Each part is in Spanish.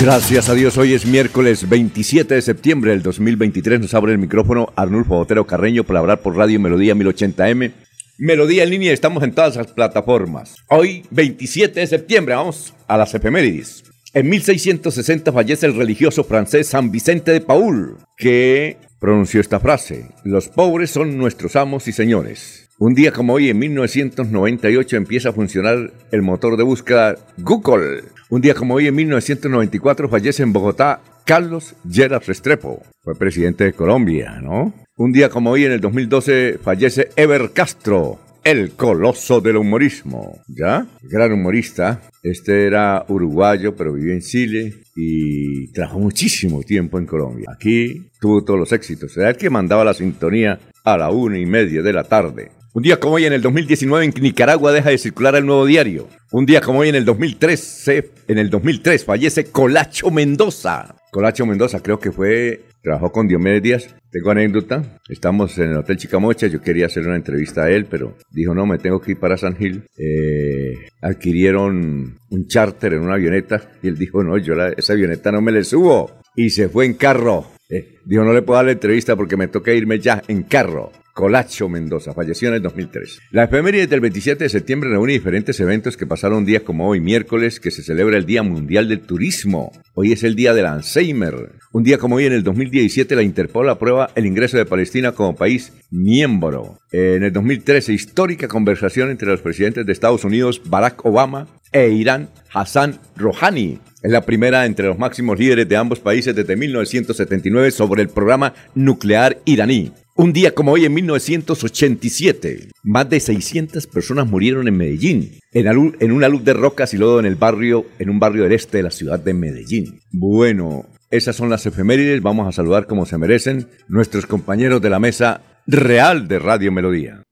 Gracias a Dios, hoy es miércoles 27 de septiembre del 2023. Nos abre el micrófono Arnulfo Botero Carreño para hablar por Radio Melodía 1080M. Melodía en línea, estamos en todas las plataformas. Hoy, 27 de septiembre, vamos a las efemérides. En 1660 fallece el religioso francés San Vicente de Paul, que pronunció esta frase: Los pobres son nuestros amos y señores. Un día como hoy, en 1998, empieza a funcionar el motor de búsqueda Google. Un día como hoy, en 1994, fallece en Bogotá Carlos Lleras Restrepo. Fue presidente de Colombia, ¿no? Un día como hoy, en el 2012, fallece Ever Castro, el coloso del humorismo. ¿Ya? Gran humorista. Este era uruguayo, pero vivió en Chile y trabajó muchísimo tiempo en Colombia. Aquí tuvo todos los éxitos. Era el que mandaba la sintonía a la una y media de la tarde. Un día como hoy en el 2019 en Nicaragua deja de circular el nuevo diario. Un día como hoy en el 2003, en el 2003 fallece Colacho Mendoza. Colacho Mendoza creo que fue, trabajó con Diomedes Díaz. Tengo anécdota. Estamos en el Hotel Chicamocha. Yo quería hacer una entrevista a él, pero dijo no, me tengo que ir para San Gil. Eh, adquirieron un charter en una avioneta y él dijo no, yo esa avioneta no me le subo. Y se fue en carro. Eh, dijo no le puedo dar la entrevista porque me toca irme ya en carro. Colacho Mendoza, falleció en el 2003. La efeméride del 27 de septiembre reúne diferentes eventos que pasaron días como hoy, miércoles, que se celebra el Día Mundial del Turismo. Hoy es el Día del Alzheimer. Un día como hoy, en el 2017, la Interpol aprueba el ingreso de Palestina como país miembro. En el 2013, histórica conversación entre los presidentes de Estados Unidos, Barack Obama, e Irán, Hassan Rouhani. Es la primera entre los máximos líderes de ambos países desde 1979 sobre el programa nuclear iraní. Un día como hoy en 1987, más de 600 personas murieron en Medellín, en, una luz de rocas y lodo en el barrio, en un barrio del este de la ciudad de Medellín. Bueno, esas son las efemérides, vamos a saludar como se merecen nuestros compañeros de la mesa real de Radio Melodía.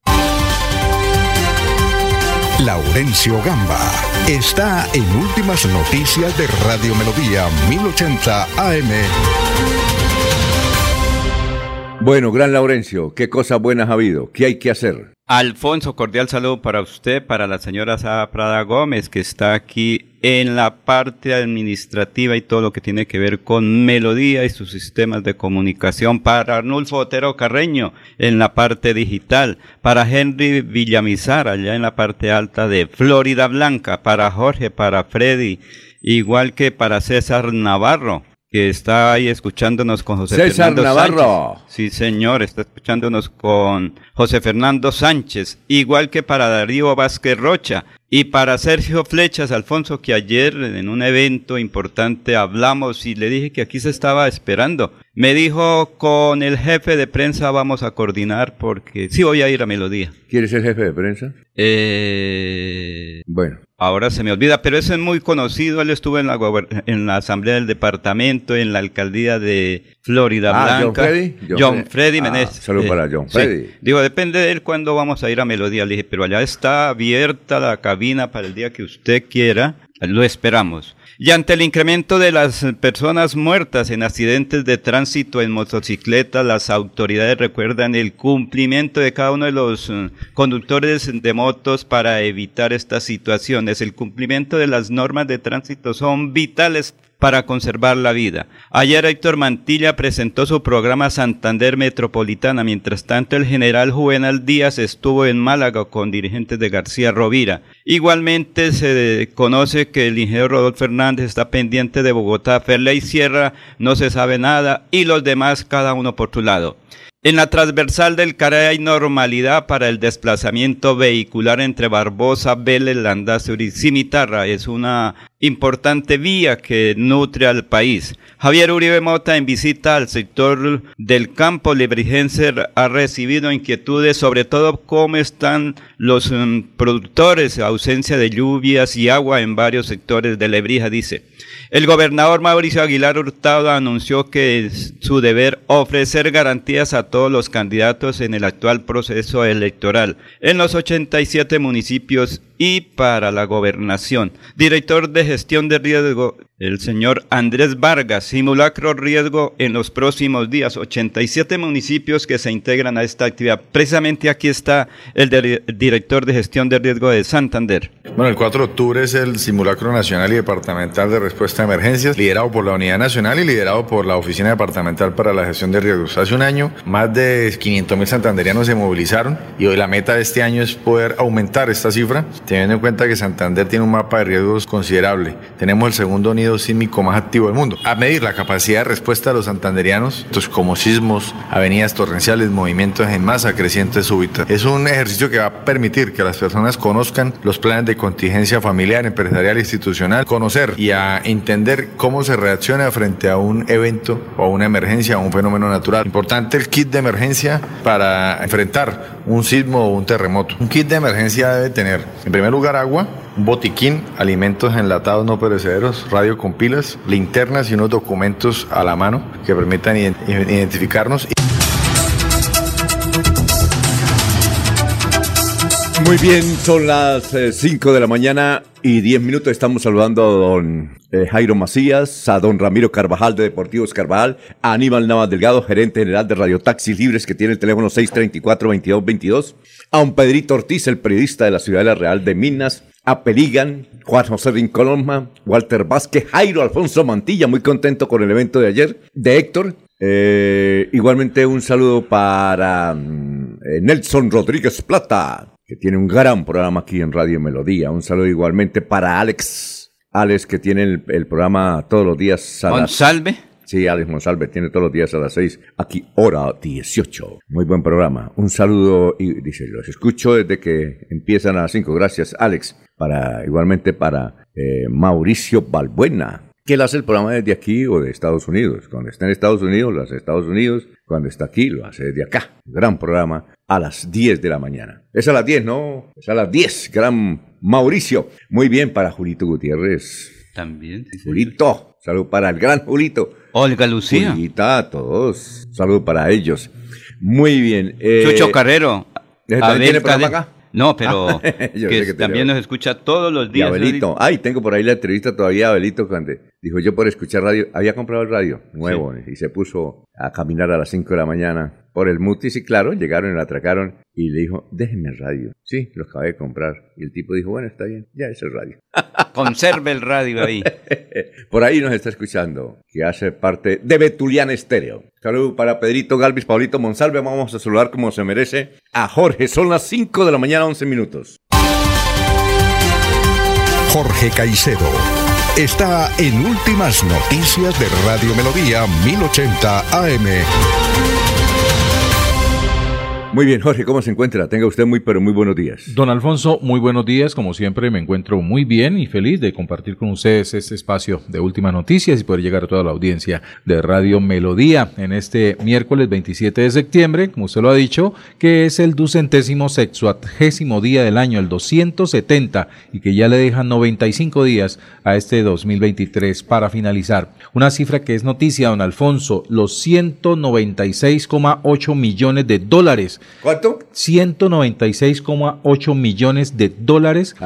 Laurencio Gamba está en Últimas Noticias de Radio Melodía 1080 AM. Bueno, gran Laurencio, ¿qué cosas buenas ha habido? ¿Qué hay que hacer? Alfonso, cordial saludo para usted, para la señora Sara Prada Gómez, que está aquí en la parte administrativa y todo lo que tiene que ver con melodía y sus sistemas de comunicación, para Arnulfo Otero Carreño en la parte digital, para Henry Villamizar allá en la parte alta de Florida Blanca, para Jorge, para Freddy, igual que para César Navarro que está ahí escuchándonos con José César Navarro. Sí, señor, está escuchándonos con José Fernando Sánchez, igual que para Darío Vázquez Rocha y para Sergio Flechas, Alfonso, que ayer en un evento importante hablamos y le dije que aquí se estaba esperando. Me dijo con el jefe de prensa vamos a coordinar porque sí voy a ir a Melodía. ¿Quieres ser jefe de prensa? Eh... Bueno. Ahora se me olvida, pero ese es muy conocido. Él estuvo en la, en la asamblea del departamento, en la alcaldía de Florida ah, Blanca. John Freddy. John, Freddy, ah, Saludos para John Freddy. Digo, depende de él cuándo vamos a ir a Melodía. Le dije, pero allá está abierta la cabina para el día que usted quiera. Lo esperamos. Y ante el incremento de las personas muertas en accidentes de tránsito en motocicleta, las autoridades recuerdan el cumplimiento de cada uno de los eh, conductores de motos para evitar estas situaciones. El cumplimiento de las normas de tránsito son vitales para conservar la vida. Ayer Héctor Mantilla presentó su programa Santander Metropolitana, mientras tanto el general Juvenal Díaz estuvo en Málaga con dirigentes de García Rovira. Igualmente se conoce que el ingeniero Rodolfo Fernández está pendiente de Bogotá, Ferley Sierra no se sabe nada y los demás cada uno por su lado. En la transversal del Caray hay normalidad para el desplazamiento vehicular entre Barbosa, Vélez, Landazuri y Cimitarra. Es una importante vía que nutre al país. Javier Uribe Mota en visita al sector del campo librigense ha recibido inquietudes sobre todo cómo están los um, productores, ausencia de lluvias y agua en varios sectores de Lebrija, dice. El gobernador Mauricio Aguilar Hurtado anunció que es su deber ofrecer garantías a todos los candidatos en el actual proceso electoral. En los 87 municipios y para la gobernación. Director de gestión de riesgo, el señor Andrés Vargas, simulacro riesgo en los próximos días. 87 municipios que se integran a esta actividad. Precisamente aquí está el director de gestión de riesgo de Santander. Bueno, el 4 de octubre es el simulacro nacional y departamental de respuesta a emergencias, liderado por la Unidad Nacional y liderado por la Oficina Departamental para la Gestión de Riesgos. Hace un año, más de 500 mil santanderianos se movilizaron y hoy la meta de este año es poder aumentar esta cifra teniendo en cuenta que Santander tiene un mapa de riesgos considerable. Tenemos el segundo nido sísmico más activo del mundo. A medir la capacidad de respuesta de los santanderianos, como sismos, avenidas torrenciales, movimientos en masa crecientes súbitos. Es un ejercicio que va a permitir que las personas conozcan los planes de contingencia familiar, empresarial e institucional, conocer y a entender cómo se reacciona frente a un evento o una emergencia o un fenómeno natural. Importante el kit de emergencia para enfrentar un sismo o un terremoto. Un kit de emergencia debe tener, en primer lugar, agua, botiquín, alimentos enlatados no perecederos, radio con pilas, linternas y unos documentos a la mano que permitan identificarnos. Muy bien, son las 5 eh, de la mañana y 10 minutos. Estamos saludando a don eh, Jairo Macías, a don Ramiro Carvajal de Deportivos Carvajal, a Aníbal Navas Delgado, gerente general de Radio Taxis Libres, que tiene el teléfono 634-2222, a don Pedrito Ortiz, el periodista de la Ciudadela Real de Minas, a Peligan, Juan José Rincoloma, Walter Vázquez, Jairo Alfonso Mantilla, muy contento con el evento de ayer, de Héctor. Eh, igualmente un saludo para mm, Nelson Rodríguez Plata, que tiene un gran programa aquí en Radio Melodía. Un saludo igualmente para Alex. Alex, que tiene el, programa todos los días. A Monsalve. Sí, Alex Monsalve tiene todos los días a las 6, aquí hora 18. Muy buen programa. Un saludo y dice, los escucho desde que empiezan a las 5. Gracias, Alex. Para, igualmente para eh, Mauricio Balbuena, que él hace el programa desde aquí o de Estados Unidos. Cuando está en Estados Unidos, lo hace Estados Unidos. Cuando está aquí, lo hace desde acá. Gran programa a las 10 de la mañana. Es a las 10, ¿no? Es a las 10, gran Mauricio. Muy bien para Julito Gutiérrez. También. Julito, salud para el gran Julito. Olga Lucía. Julita, a todos. Salud para ellos. Muy bien. Eh, Chucho Carrero. ¿Tiene programa acá? No, pero que, también nos escucha todos los días. Abelito. Ay, tengo por ahí la entrevista todavía, Abelito, cuando dijo yo por escuchar radio, había comprado el radio nuevo y se puso a caminar a las 5 de la mañana por el Mutis y claro, llegaron y lo atracaron y le dijo, déjenme el radio. Sí, lo acabé de comprar. Y el tipo dijo, bueno, está bien, ya es el radio. Conserve el radio ahí. por ahí nos está escuchando, que hace parte de Betulian Estéreo. Saludos para Pedrito Galvis, Paulito Monsalve. Vamos a saludar como se merece a Jorge. Son las 5 de la mañana, 11 minutos. Jorge Caicedo está en Últimas Noticias de Radio Melodía 1080 AM. Muy bien, Jorge, ¿cómo se encuentra? Tenga usted muy, pero muy buenos días. Don Alfonso, muy buenos días. Como siempre, me encuentro muy bien y feliz de compartir con ustedes este espacio de últimas noticias y poder llegar a toda la audiencia de Radio Melodía en este miércoles 27 de septiembre, como usted lo ha dicho, que es el ducentésimo sexuagésimo día del año, el 270, y que ya le dejan 95 días a este 2023 para finalizar. Una cifra que es noticia, don Alfonso, los 196,8 millones de dólares ¿Cuánto? 196,8 millones de dólares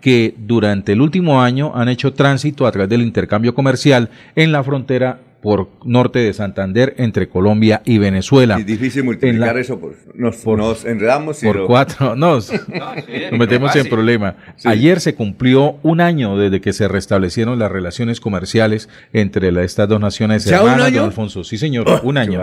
que durante el último año han hecho tránsito a través del intercambio comercial en la frontera por norte de Santander entre Colombia y Venezuela. Es difícil multiplicar eso, pues, nos, nos enredamos y por cuatro, nos, metemos en problema. Ayer se cumplió un año desde que se restablecieron las relaciones comerciales entre estas dos naciones hermanas, don Alfonso. Sí, señor, oh, un año.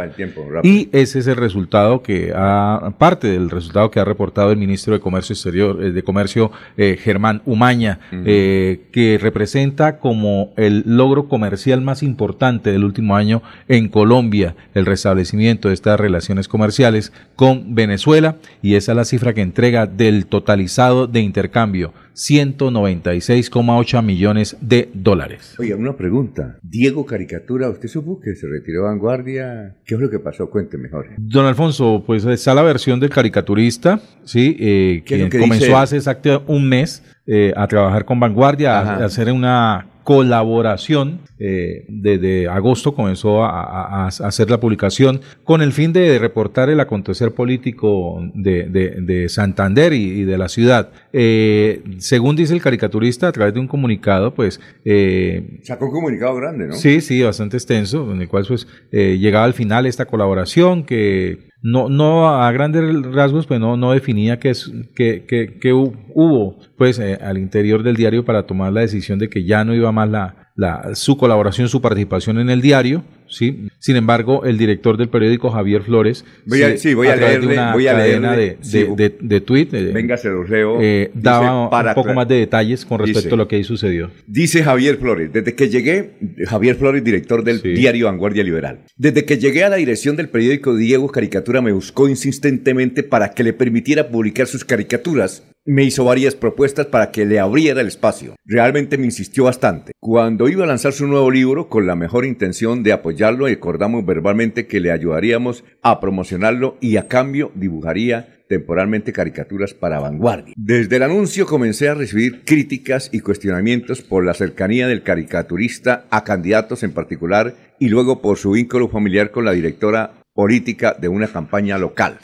y ese es el resultado que ha, parte del resultado que ha reportado el ministro de Comercio Exterior, eh, de Comercio eh, Germán Umaña, eh, que representa como el logro comercial más importante del último año en Colombia, el restablecimiento de estas relaciones comerciales con Venezuela y esa es la cifra que entrega del totalizado de intercambio 196,8 millones de dólares. Oye, una pregunta. Diego Caricatura, ¿usted supo que se retiró a Vanguardia? ¿Qué es lo que pasó? Cuente mejor. Don Alfonso, pues está la versión del caricaturista, ¿sí? Eh, que, comenzó hace exacto un mes eh, a trabajar con Vanguardia, a, hacer una colaboración. Eh, desde agosto comenzó a, hacer la publicación con el fin de reportar el acontecer político de, Santander y, de la ciudad. Eh, según dice el caricaturista, a través de un comunicado, pues... Eh, Sacó un comunicado grande, ¿no? Sí, sí, bastante extenso, en el cual pues llegaba al final esta colaboración que no, no a grandes rasgos, pues no, no definía es, que, que, hubo pues eh, al interior del diario para tomar la decisión de que ya no iba más la, la, su colaboración, su participación en el diario, ¿sí? Sin embargo, el director del periódico, Javier Flores, voy a, sí, voy a, leerle, una voy a cadena de, de, de, tweet, eh, venga, se los leo, eh, daba un poco más de detalles con respecto a lo que ahí sucedió. Dice Javier Flores, desde que llegué, Javier Flores, director del diario Vanguardia Liberal, desde que llegué a la dirección del periódico Diego Caricatura me buscó insistentemente para que le permitiera publicar sus caricaturas me hizo varias propuestas para que le abriera el espacio. Realmente me insistió bastante. Cuando iba a lanzar su nuevo libro, con la mejor intención de apoyarlo, acordamos verbalmente que le ayudaríamos a promocionarlo y a cambio dibujaría temporalmente caricaturas para vanguardia. Desde el anuncio comencé a recibir críticas y cuestionamientos por la cercanía del caricaturista a candidatos en particular y luego por su vínculo familiar con la directora política de una campaña local.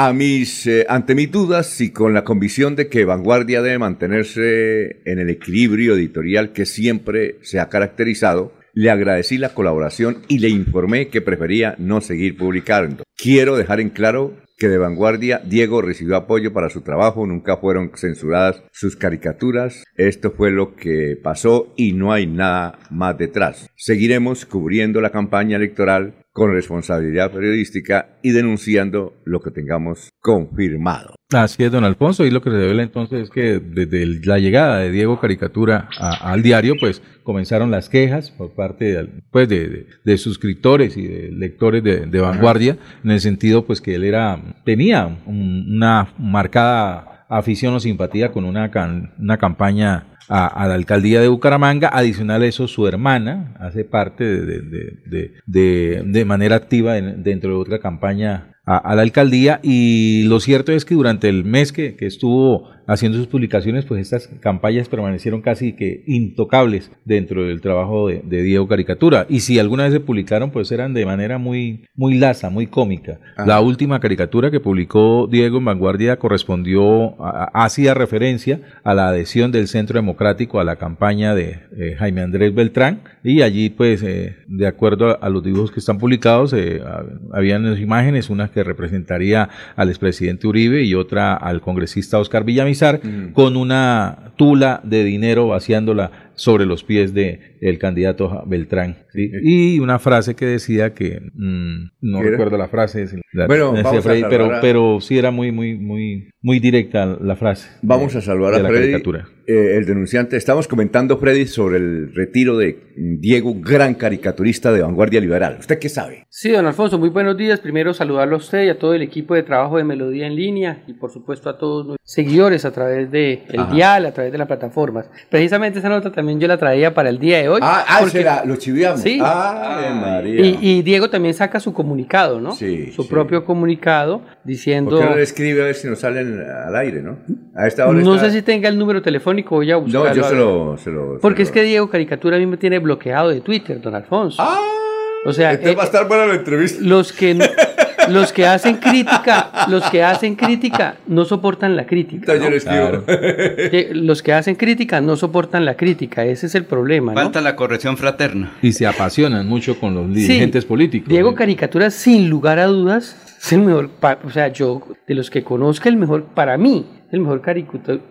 A mis, eh, ante mis dudas y con la convicción de que Vanguardia debe mantenerse en el equilibrio editorial que siempre se ha caracterizado, le agradecí la colaboración y le informé que prefería no seguir publicando. Quiero dejar en claro que de vanguardia Diego recibió apoyo para su trabajo, nunca fueron censuradas sus caricaturas, esto fue lo que pasó y no hay nada más detrás. Seguiremos cubriendo la campaña electoral con responsabilidad periodística y denunciando lo que tengamos confirmado. Así es, don Alfonso, y lo que se revela entonces es que desde la llegada de Diego Caricatura al diario, pues comenzaron las quejas por parte de, pues, de, suscriptores y de lectores de, vanguardia, en el sentido pues que él era, tenía una marcada afición o simpatía con una, una campaña a, la alcaldía de Bucaramanga. Adicional a eso, su hermana hace parte de, de, manera activa dentro de otra campaña a, la alcaldía y lo cierto es que durante el mes que, que estuvo haciendo sus publicaciones, pues estas campañas permanecieron casi que intocables dentro del trabajo de, Diego Caricatura. Y si alguna vez se publicaron, pues eran de manera muy, muy laza, muy cómica. La última caricatura que publicó Diego en Vanguardia correspondió, hacía referencia a la adhesión del Centro Democrático a la campaña de eh, Jaime Andrés Beltrán. Y allí, pues, eh, de acuerdo a, los dibujos que están publicados, eh, habían imágenes, una que representaría al expresidente Uribe y otra al congresista Oscar Villamizar con una tula de dinero vaciándola sobre los pies de el candidato Beltrán. Y una frase que decía que mm, no recuerdo la frase, bueno, pero, pero sí era muy, muy, muy, muy directa la frase. Vamos a saludar a Freddy, eh, el denunciante. Estamos comentando, Freddy, sobre el retiro de Diego, gran caricaturista de Vanguardia Liberal. ¿Usted qué sabe? Sí, don Alfonso, muy buenos días. Primero saludarlo a usted y a todo el equipo de trabajo de Melodía en línea y por supuesto a todos los seguidores a través de el dial, a través de las plataformas. Precisamente esa nota también yo la traía para el día de hoy. Ah, ah porque, lo chiviamos. Sí. Ah, y, Diego también saca su comunicado, ¿no? Sí. Su propio comunicado diciendo. ¿Por qué no le escribe a ver si nos salen al aire, no? A esta hora No sé si tenga el número telefónico, voy a buscarlo. No, yo se lo, se lo. Porque es que Diego Caricatura a mí me tiene bloqueado de Twitter, don Alfonso. Ah. O sea, este va a estar buena la entrevista. Los que los que hacen crítica, los que hacen crítica no soportan la crítica. Los que hacen crítica no soportan la crítica, ese es el problema. Falta la corrección fraterna. Y se apasionan mucho con los dirigentes políticos. Diego Caricatura, sin lugar a dudas, es el mejor, o sea, yo, de los que conozco, el mejor para mí, el mejor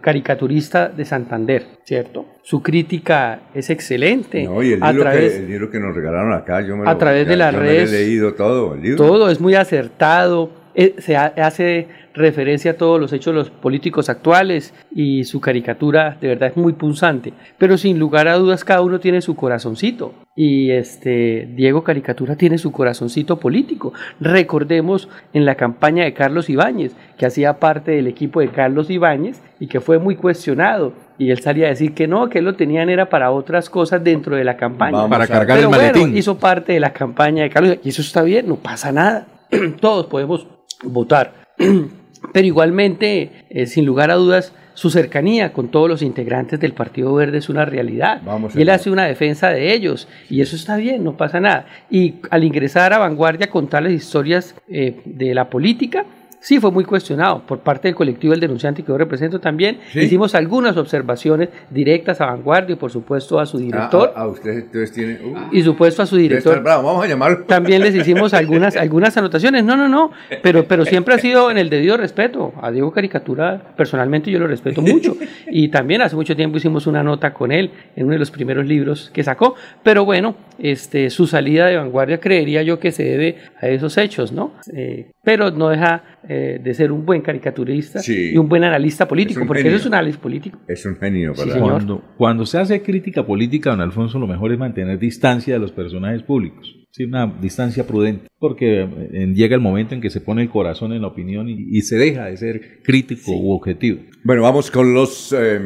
caricaturista de Santander, ¿cierto? Su crítica es excelente. No, y el libro, que, el libro que nos regalaron acá, yo me lo, A través de las redes. he leído todo el libro. Todo, es muy acertado, eh, se hace referencia a todos los hechos los políticos actuales y su caricatura de verdad es muy punzante. Pero sin lugar a dudas cada uno tiene su corazoncito y este Diego Caricatura tiene su corazoncito político. Recordemos en la campaña de Carlos Ibáñez, que hacía parte del equipo de Carlos Ibáñez y que fue muy cuestionado. Y él salía a decir que no, que él lo tenían era para otras cosas dentro de la campaña. para cargar Pero el maletín. bueno, hizo parte de la campaña de Carlos y eso está bien, no pasa nada. Todos podemos votar. Pero igualmente, eh, sin lugar a dudas, su cercanía con todos los integrantes del Partido Verde es una realidad. Vamos, y él hace una defensa de ellos. Y eso está bien, no pasa nada. Y al ingresar a Vanguardia con tales historias eh, de la política, sí fue muy cuestionado por parte del colectivo del denunciante que yo represento también. Sí. Hicimos algunas observaciones directas a Vanguardia y por supuesto a su director. Ah, a, a usted entonces tiene. Uh, y supuesto a su director. bravo. Vamos a llamarlo. También les hicimos algunas, algunas anotaciones. No, no, no. Pero, pero siempre ha sido en el debido respeto. A Diego Caricatura, personalmente, yo lo respeto mucho. Y también hace mucho tiempo hicimos una nota con él en uno de los primeros libros que sacó. Pero bueno, este, su salida de vanguardia creería yo que se debe a esos hechos, ¿no? Eh, pero no deja eh, de ser un buen caricaturista Sí. y un buen analista político, Es porque genio. eso es un análisis político. Es un genio, Sí, ¿verdad? señor. Cuando, cuando se hace crítica política, don Alfonso, lo mejor es mantener distancia de los personajes públicos. Sí, una distancia prudente, porque eh, llega el momento en que se pone el corazón en la opinión y, y se deja de ser crítico u objetivo. Bueno, vamos con los eh,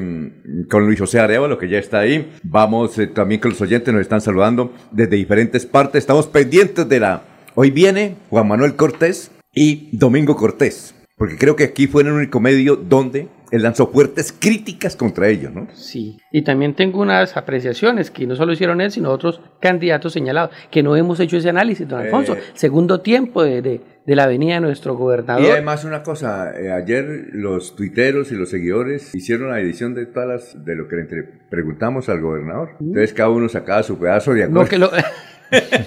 con Luis José Arevalo, que ya está ahí. Vamos eh, también con los oyentes, nos están saludando desde diferentes partes. Estamos pendientes de la. Hoy viene Juan Manuel Cortés y Domingo Cortés, porque creo que aquí fue el único medio donde él lanzó fuertes críticas contra ellos, ¿no? Sí, y también tengo unas apreciaciones que no solo hicieron él, sino otros candidatos señalados, que no hemos hecho ese análisis, don Alfonso. Eh. Segundo tiempo de, de- de la venida de nuestro gobernador. Y además una cosa, eh, ayer los tuiteros y los seguidores hicieron la edición de todas las, de lo que le entre- preguntamos al gobernador. Entonces cada uno sacaba su pedazo de acuerdo. No, que lo...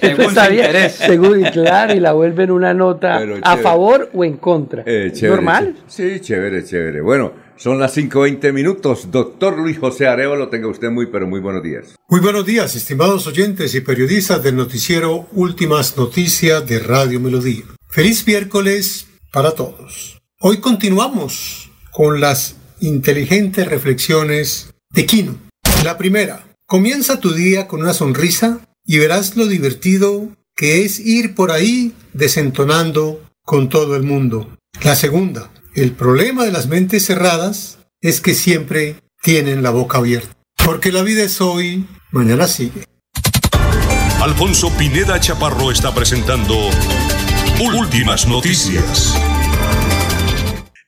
Según Está su bien, interés. según, y claro, y la vuelven una nota Pero a chévere. favor o en contra. Eh, chévere, Normal. Sí, chévere, chévere. Bueno, son las 5.20 minutos. Doctor Luis José Arevalo, tenga usted muy, pero muy buenos días. Muy buenos días, estimados oyentes y periodistas del noticiero Últimas Noticias de Radio Melodía. Feliz miércoles para todos. Hoy continuamos con las inteligentes reflexiones de Quino. La primera, comienza tu día con una sonrisa y verás lo divertido que es ir por ahí desentonando con todo el mundo. La segunda, el problema de las mentes cerradas es que siempre tienen la boca abierta. Porque la vida es hoy, mañana sigue. Alfonso Pineda Chaparro está presentando Últimas Noticias.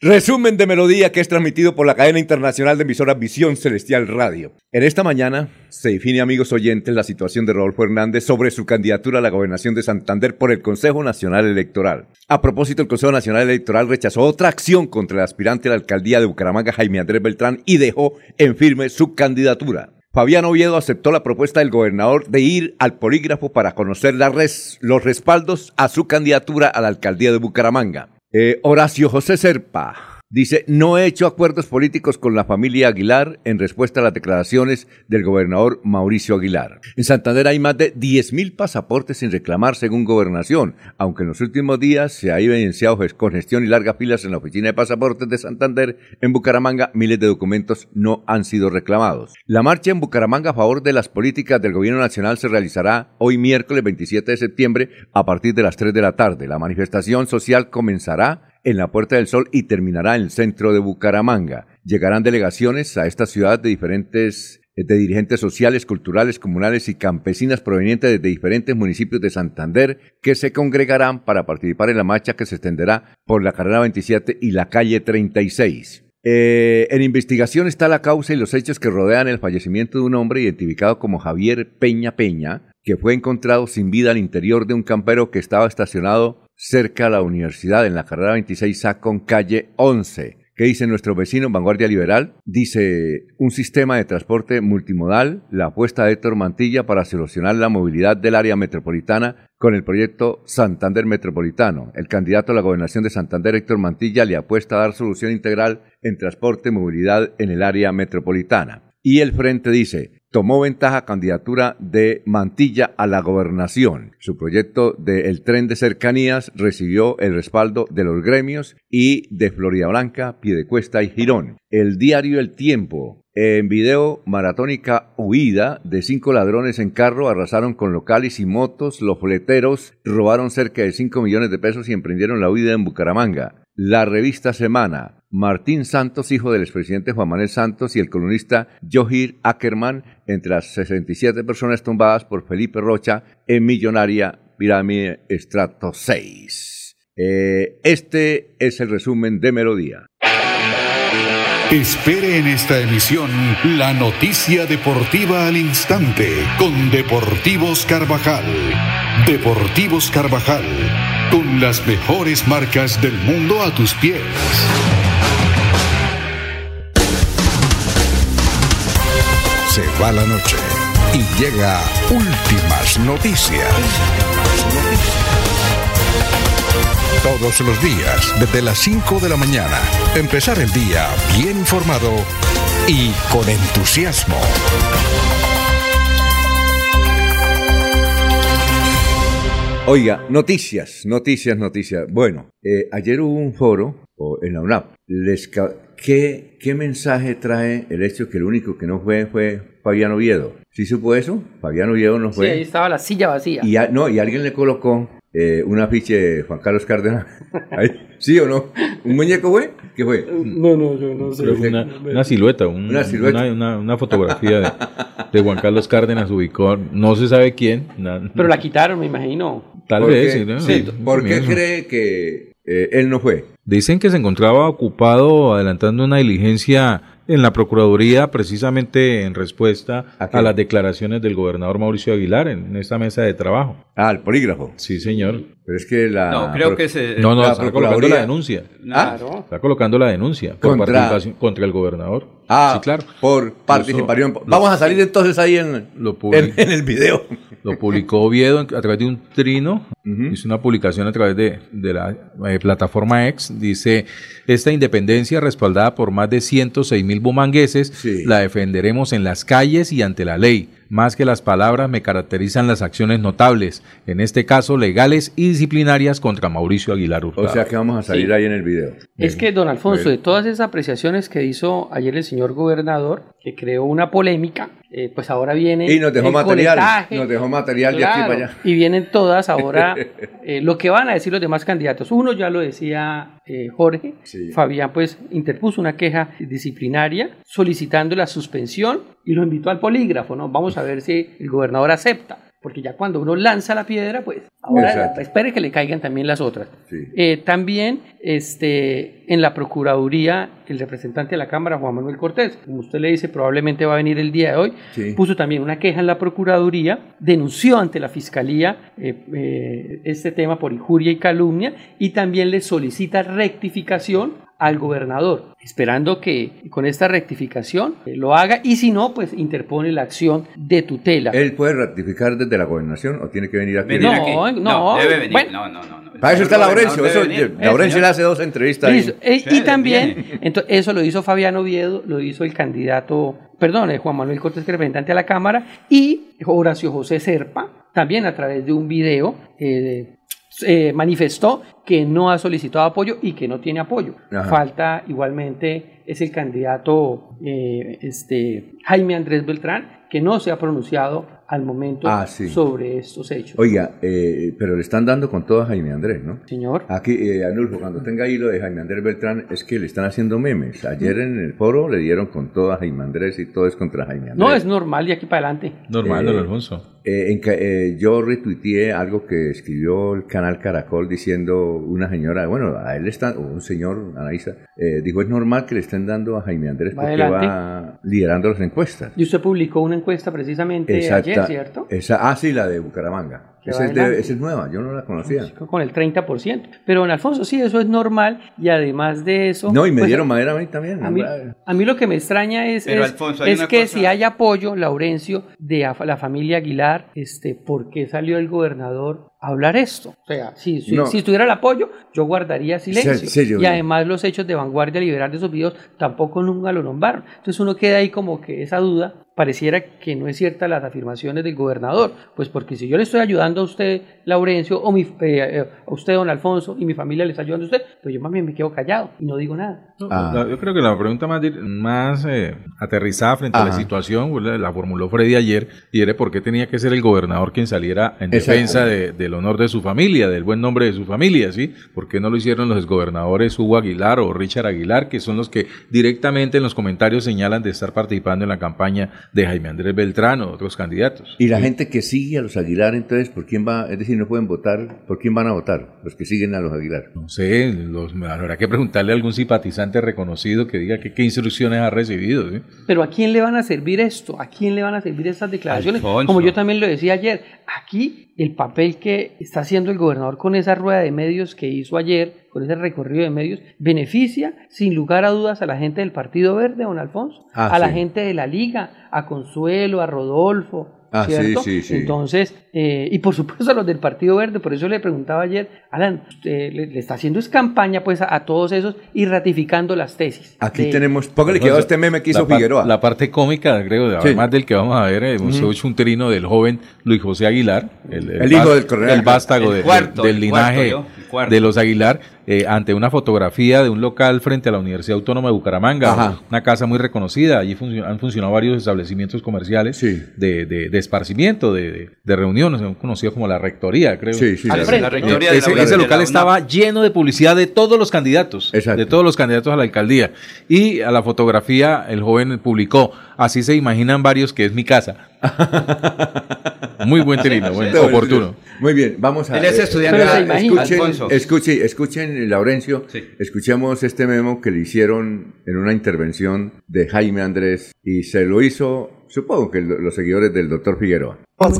Resumen de melodía que es transmitido por la cadena internacional de emisoras Visión Celestial Radio. En esta mañana se define, amigos oyentes, la situación de Rodolfo Hernández sobre su candidatura a la gobernación de Santander por el Consejo Nacional Electoral. A propósito, el Consejo Nacional Electoral rechazó otra acción contra el aspirante a la alcaldía de Bucaramanga, Jaime Andrés Beltrán, y dejó en firme su candidatura. Fabián Oviedo aceptó la propuesta del gobernador de ir al polígrafo para conocer los respaldos a su candidatura a la alcaldía de Bucaramanga. Eh, Horacio José Serpa dice, no he hecho acuerdos políticos con la familia Aguilar en respuesta a las declaraciones del gobernador Mauricio Aguilar. En Santander hay más de 10.000 pasaportes sin reclamar según gobernación, aunque en los últimos días se ha evidenciado ges- congestión y largas filas en la oficina de pasaportes de Santander. En Bucaramanga miles de documentos no han sido reclamados. La marcha en Bucaramanga a favor de las políticas del gobierno nacional se realizará hoy miércoles 27 de septiembre a partir de las 3 de la tarde. La manifestación social comenzará en la Puerta del Sol y terminará en el centro de Bucaramanga. Llegarán delegaciones a esta ciudad de diferentes de dirigentes sociales, culturales, comunales y campesinas provenientes de diferentes municipios de Santander que se congregarán para participar en la marcha que se extenderá por la carrera 27 y la calle 36. Eh, en investigación está la causa y los hechos que rodean el fallecimiento de un hombre identificado como Javier Peña Peña, que fue encontrado sin vida al interior de un campero que estaba estacionado cerca a la universidad en la carrera 26A con calle 11. ¿Qué dice nuestro vecino Vanguardia Liberal? Dice un sistema de transporte multimodal, la apuesta de Héctor Mantilla para solucionar la movilidad del área metropolitana con el proyecto Santander Metropolitano. El candidato a la gobernación de Santander, Héctor Mantilla, le apuesta a dar solución integral en transporte y movilidad en el área metropolitana. Y el Frente dice, tomó ventaja candidatura de Mantilla a la gobernación. Su proyecto del tren de cercanías recibió el respaldo de los gremios y de Florida Blanca, Piedecuesta y Girón. El diario El Tiempo. En video maratónica huida de cinco ladrones en carro arrasaron con locales y motos, los fleteros robaron cerca de 5 millones de pesos y emprendieron la huida en Bucaramanga. La revista Semana, Martín Santos, hijo del expresidente Juan Manuel Santos, y el columnista Johir Ackerman, entre las 67 personas tumbadas por Felipe Rocha en Millonaria Pirámide Estrato 6. Eh, este es el resumen de Melodía. Espere en esta emisión la noticia deportiva al instante con Deportivos Carvajal. Deportivos Carvajal, con las mejores marcas del mundo a tus pies. Va la noche y llega últimas noticias. Todos los días, desde las 5 de la mañana, empezar el día bien informado y con entusiasmo. Oiga, noticias, noticias, noticias. Bueno, eh, ayer hubo un foro en la UNAP. Les ¿qué, ¿Qué mensaje trae el hecho que el único que no fue fue Fabián Oviedo? ¿Sí supo eso? Fabián Oviedo no Sí, ahí fue. estaba la silla vacía. y, a- no, y alguien le colocó eh, un afiche de Juan Carlos Cárdenas. Ahí, ¿Sí o no? ¿Un muñeco fue? ¿Qué fue? No, no, yo no sé. Una, una silueta, un- Una silueta. Una, una- una fotografía de, de Juan Carlos Cárdenas ubicó, no se sabe quién. na- Pero la quitaron, me imagino. tal ¿Por vez. qué? sí, ¿no? Sí, ¿Por qué cree que eh, él no fue? Dicen que se encontraba ocupado adelantando una diligencia en la Procuraduría precisamente en respuesta ¿A las declaraciones del gobernador Mauricio Aguilar en esta mesa de trabajo. Ah, el polígrafo. Sí, señor. Pero es que la... No, creo que se... No, no, la está colocando la denuncia. Ah, Claro. Está colocando la denuncia por Contra- participación contra el gobernador. Ah, sí, claro. Por participación. Vamos a salir entonces ahí en, Lo en, el video. Lo publicó Oviedo a través de un trino, Ujú. hizo una publicación a través de, de la eh, plataforma X, dice, esta independencia respaldada por más de 106 mil bumangueses, Sí. la defenderemos en las calles y ante la ley. Más que las palabras me caracterizan las acciones notables, en este caso legales y disciplinarias contra Mauricio Aguilar Hurtado. O sea que vamos a salir Sí. ahí en el video. Es que, don Alfonso, de todas esas apreciaciones que hizo ayer el señor gobernador, que creó una polémica, eh, pues ahora viene. Y nos dejó el material, coletaje. nos dejó material de aquí para allá. Y vienen todas ahora eh, lo que van a decir los demás candidatos. Uno ya lo decía eh, Jorge, Sí. Fabián pues interpuso una queja disciplinaria solicitando la suspensión y lo invitó al polígrafo, ¿no? Vamos a ver si el gobernador acepta. Porque ya cuando uno lanza la piedra, pues ahora Exacto. espere que le caigan también las otras. Sí. Eh, también este, en la Procuraduría, el representante de la Cámara, Juan Manuel Cortés, como usted le dice, probablemente va a venir el día de hoy, Sí. puso también una queja en la Procuraduría, denunció ante la Fiscalía eh, eh, este tema por injuria y calumnia y también le solicita rectificación al gobernador, esperando que con esta rectificación eh, lo haga y si no, pues interpone la acción de tutela. ¿Él puede ratificar desde la gobernación o tiene que venir aquí? No, aquí. no, debe venir. bueno. no, no, no, no. Para eso está Laurencio. Eso. Laurencio le hace dos entrevistas ahí. Listo. Eh, y también, entonces, eso lo hizo Fabián Oviedo, lo hizo el candidato, perdón, eh, Juan Manuel Cortés, que es representante a la Cámara, y Horacio José Serpa, también a través de un video, eh, eh, manifestó que no ha solicitado apoyo y que no tiene apoyo. Ajá. Falta igualmente, es el candidato eh, este, Jaime Andrés Beltrán, que no se ha pronunciado al momento Ah, sí. sobre estos hechos. Oiga, eh, pero le están dando con todo a Jaime Andrés, ¿no? Señor. Aquí, eh, Anulfo, cuando tenga ahí lo de Jaime Andrés Beltrán, es que le están haciendo memes. Ayer en el foro le dieron con todo a Jaime Andrés y todo es contra Jaime Andrés. No, es normal de aquí para adelante. Normal, Eh, don Alfonso. Eh, en eh, yo retuiteé algo que escribió el canal Caracol diciendo una señora, bueno, a él está, o un señor, Anaísa, eh, dijo, es normal que le estén dando a Jaime Andrés porque adelante. va liderando las encuestas. Y usted publicó una encuesta precisamente ayer, ¿cierto? Esa, ah, sí, la de Bucaramanga. Esa es, de- adelante. esa es nueva, yo no la conocía. con el 30%. Pero don Alfonso, sí, eso es normal y además de eso... No, y me pues, dieron madera a mí también. A mí, a mí lo que me extraña es, Pero, es, Alfonso, que cosa- si hay apoyo, Laurencio, de la familia Aguilar, este, ¿por qué salió el gobernador hablar esto? O sea, si, si, No. si estuviera el apoyo, yo guardaría silencio. Sí, sí, yo- y además los hechos de vanguardia liberal de esos videos tampoco nunca lo nombraron. Entonces uno queda ahí como que esa duda pareciera que no es cierta las afirmaciones del gobernador, pues porque si yo le estoy ayudando a usted, Laurencio, o mi, eh, eh, a usted, don Alfonso, y mi familia le está ayudando a usted, pues yo más bien me quedo callado y no digo nada. No, Ah. la- yo creo que la pregunta más, más eh, aterrizada frente a la situación la, la formuló Freddy ayer y era por qué tenía que ser el gobernador quien saliera en Exacto. defensa de- del honor de su familia, del buen nombre de su familia, ¿sí? ¿Por qué no lo hicieron los exgobernadores Hugo Aguilar o Richard Aguilar, que son los que directamente en los comentarios señalan de estar participando en la campaña de Jaime Andrés Beltrán o otros candidatos? Y la gente que sigue a los Aguilar, entonces, ¿por quién va? Es decir, no pueden votar, ¿por quién van a votar? Los que siguen a los Aguilar. No sé, los, habrá que preguntarle a algún simpatizante reconocido que diga que, qué instrucciones ha recibido, ¿sí? Pero ¿a quién le van a servir esto? ¿A quién le van a servir estas declaraciones? Alfonso. Como yo también lo decía ayer, aquí el papel que está haciendo el gobernador con esa rueda de medios que hizo ayer, con ese recorrido de medios, beneficia sin lugar a dudas a la gente del Partido Verde, don Alfonso, Ah, a la gente de la Liga, a Consuelo, a Rodolfo. Ah, sí, ¿cierto? sí, sí. Entonces, eh, y por supuesto a los del Partido Verde, por eso le preguntaba ayer, Alan, usted le, le está haciendo es campaña pues a, a todos esos y ratificando las tesis. Aquí de- tenemos, póngale que este meme que hizo la, par- Figueroa. la parte cómica, creo, Sí. además del que vamos a ver, eh, hemos hecho un trino del joven Luis José Aguilar, el, El hijo del coronel el vástago El de- cuarto, del el linaje el cuarto. De los Aguilar, eh, ante una fotografía de un local frente a la Universidad Autónoma de Bucaramanga, Ajá. una casa muy reconocida. Allí han funcionado varios establecimientos comerciales Sí. de, de- de esparcimiento, de, de- de reuniones, conocido como la rectoría, creo. Sí, sí, La ¿no? rectoría de Ese, la- ese de la local estaba lleno de publicidad de todos los candidatos, Exacto. de todos los candidatos a la alcaldía. Y a la fotografía el joven publicó, así se imaginan varios que es mi casa. Muy buen trino, buen, Todo el- oportuno. Muy bien, vamos a Él es eh, estudiante. Escuchen, Alfonso. escuchen, escuchen, Laurencio, Sí. escuchemos este memo que le hicieron en una intervención de Jaime Andrés y se lo hizo, supongo que lo- los seguidores del doctor Figueroa.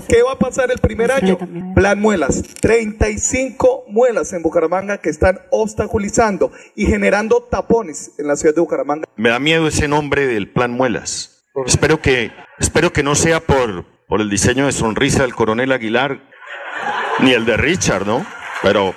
¿Qué va a pasar el primer año? Plan muelas. 35 muelas en Bucaramanga que están obstaculizando y generando tapones en la ciudad de Bucaramanga. Me da miedo ese nombre del plan Muelas. Espero que, espero que no sea por, por el diseño de sonrisa del coronel Aguilar, ni el de Richard, ¿no? Pero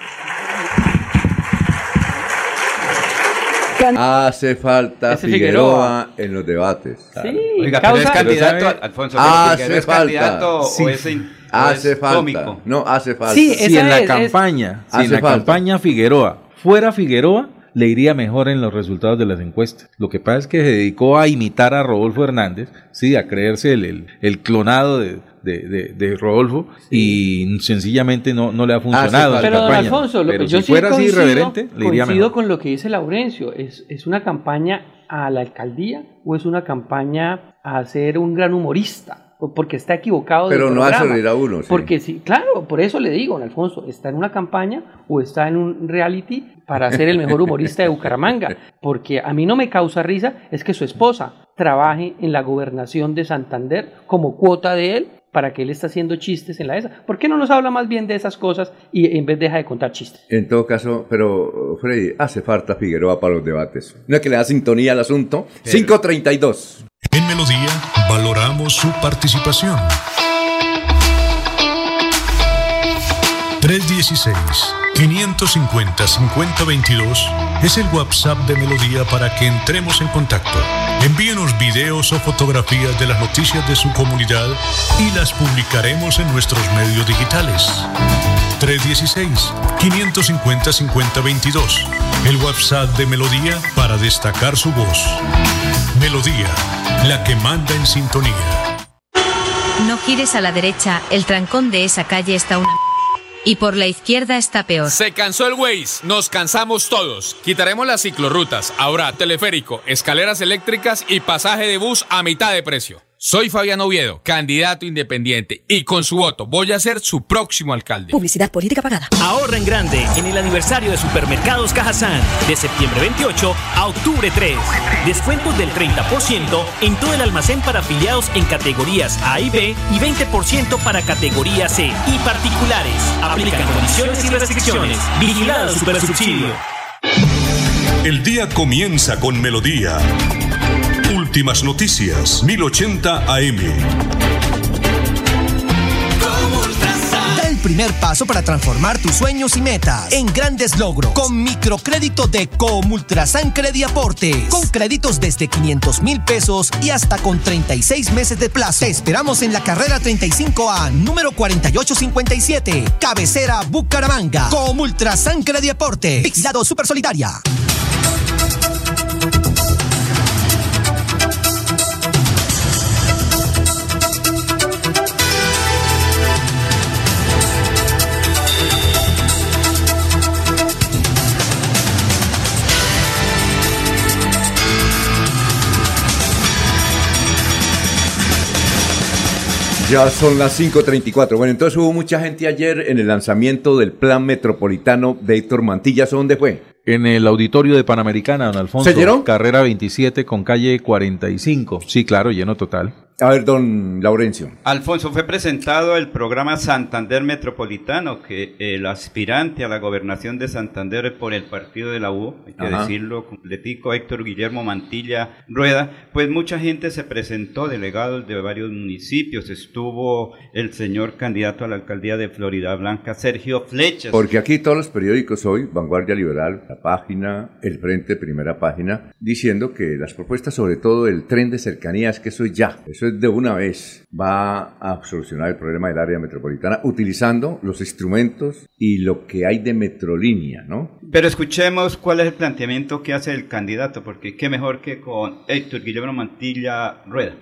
Hace falta Figueroa, en los debates. Sí, Oiga, pero es causa- candidato, ¿sabe? Alfonso, Hace pero ¿es falta. candidato Sí. o es, in- o Hace es falta. cómico? No, hace falta. Sí, Si en la es- campaña, si en la falta. campaña Figueroa fuera Figueroa, le iría mejor en los resultados de las encuestas. Lo que pasa es que se dedicó a imitar a Rodolfo Hernández, sí, a creerse el, el- el clonado de, de- de- de Rodolfo y sencillamente no, no le ha funcionado. Pero don campaña. Alfonso, lo Pero que yo si sí fuera así coincido, irreverente, le iría coincido mejor. con lo que dice Laurencio, ¿es, ¿es una campaña a la alcaldía o es una campaña a ser un gran humorista? Porque está equivocado. Pero no hace programa. reír a uno, sí. Porque sí, claro, por eso le digo, don Alfonso, está en una campaña o está en un reality para ser el mejor humorista de Bucaramanga. Porque a mí no me causa risa es que su esposa trabaje en la gobernación de Santander como cuota de él para que él está haciendo chistes en la esa. ¿Por qué no nos habla más bien de esas cosas y en vez deja de contar chistes? En todo caso, pero Freddy, hace falta Figueroa para los debates. Una que le da sintonía al asunto. 532. En Melodía valoramos su participación. 316-550-5022 es el WhatsApp de Melodía para que entremos en contacto. Envíenos videos o fotografías de las noticias de su comunidad y las publicaremos en nuestros medios digitales. 316-550-5022. El WhatsApp de Melodía para destacar su voz. Melodía, la que manda en sintonía. No gires a la derecha, el trancón de esa calle está una... Y por la izquierda está peor. Se cansó el Waze, nos cansamos todos. Quitaremos las ciclorrutas, ahora teleférico, escaleras eléctricas y pasaje de bus a mitad de precio. Soy Fabián Oviedo, candidato independiente, y con su voto voy a ser su próximo alcalde. Publicidad política pagada. Ahorra en grande en el aniversario de Supermercados Cajazán, de septiembre 28 a octubre 3. Descuentos del 30% en todo el almacén para afiliados en categorías A y B y 20% para categoría C y particulares. Aplican condiciones y restricciones. Vigilado Supersubsidio. El día comienza con melodía. Últimas noticias, 1080 AM. Da el primer paso para transformar tus sueños y metas en grandes logros con microcrédito de Comultrasan Aporte con créditos desde 500 mil pesos y hasta con 36 meses de plazo. Te esperamos en la carrera 35A, número 4857, cabecera Bucaramanga. Comultrasan Aporte vigilado super. Ya son las 5.34. Bueno, entonces hubo mucha gente ayer en el lanzamiento del plan metropolitano de Héctor Mantilla. ¿Dónde fue? En el auditorio de Panamericana, don Alfonso. ¿Se llenó? Carrera 27 con calle 45. Sí, claro, lleno total. A ver, don Laurencio. Alfonso, fue presentado el programa Santander Metropolitano, que el aspirante a la gobernación de Santander por el partido de la U, hay que Ajá. decirlo, completico, Héctor Guillermo Mantilla Rueda, pues mucha gente se presentó, delegados de varios municipios, estuvo el señor candidato a la alcaldía de Florida Blanca, Sergio Flechas. Porque aquí todos los periódicos hoy, Vanguardia Liberal, La Página, El Frente, Primera Página, diciendo que las propuestas, sobre todo el tren de cercanías, que eso es ya, eso de una vez, va a solucionar el problema del área metropolitana utilizando los instrumentos y lo que hay de metrolínea, ¿no? Pero escuchemos cuál es el planteamiento que hace el candidato, porque qué mejor que con Héctor Guillermo Mantilla Rueda.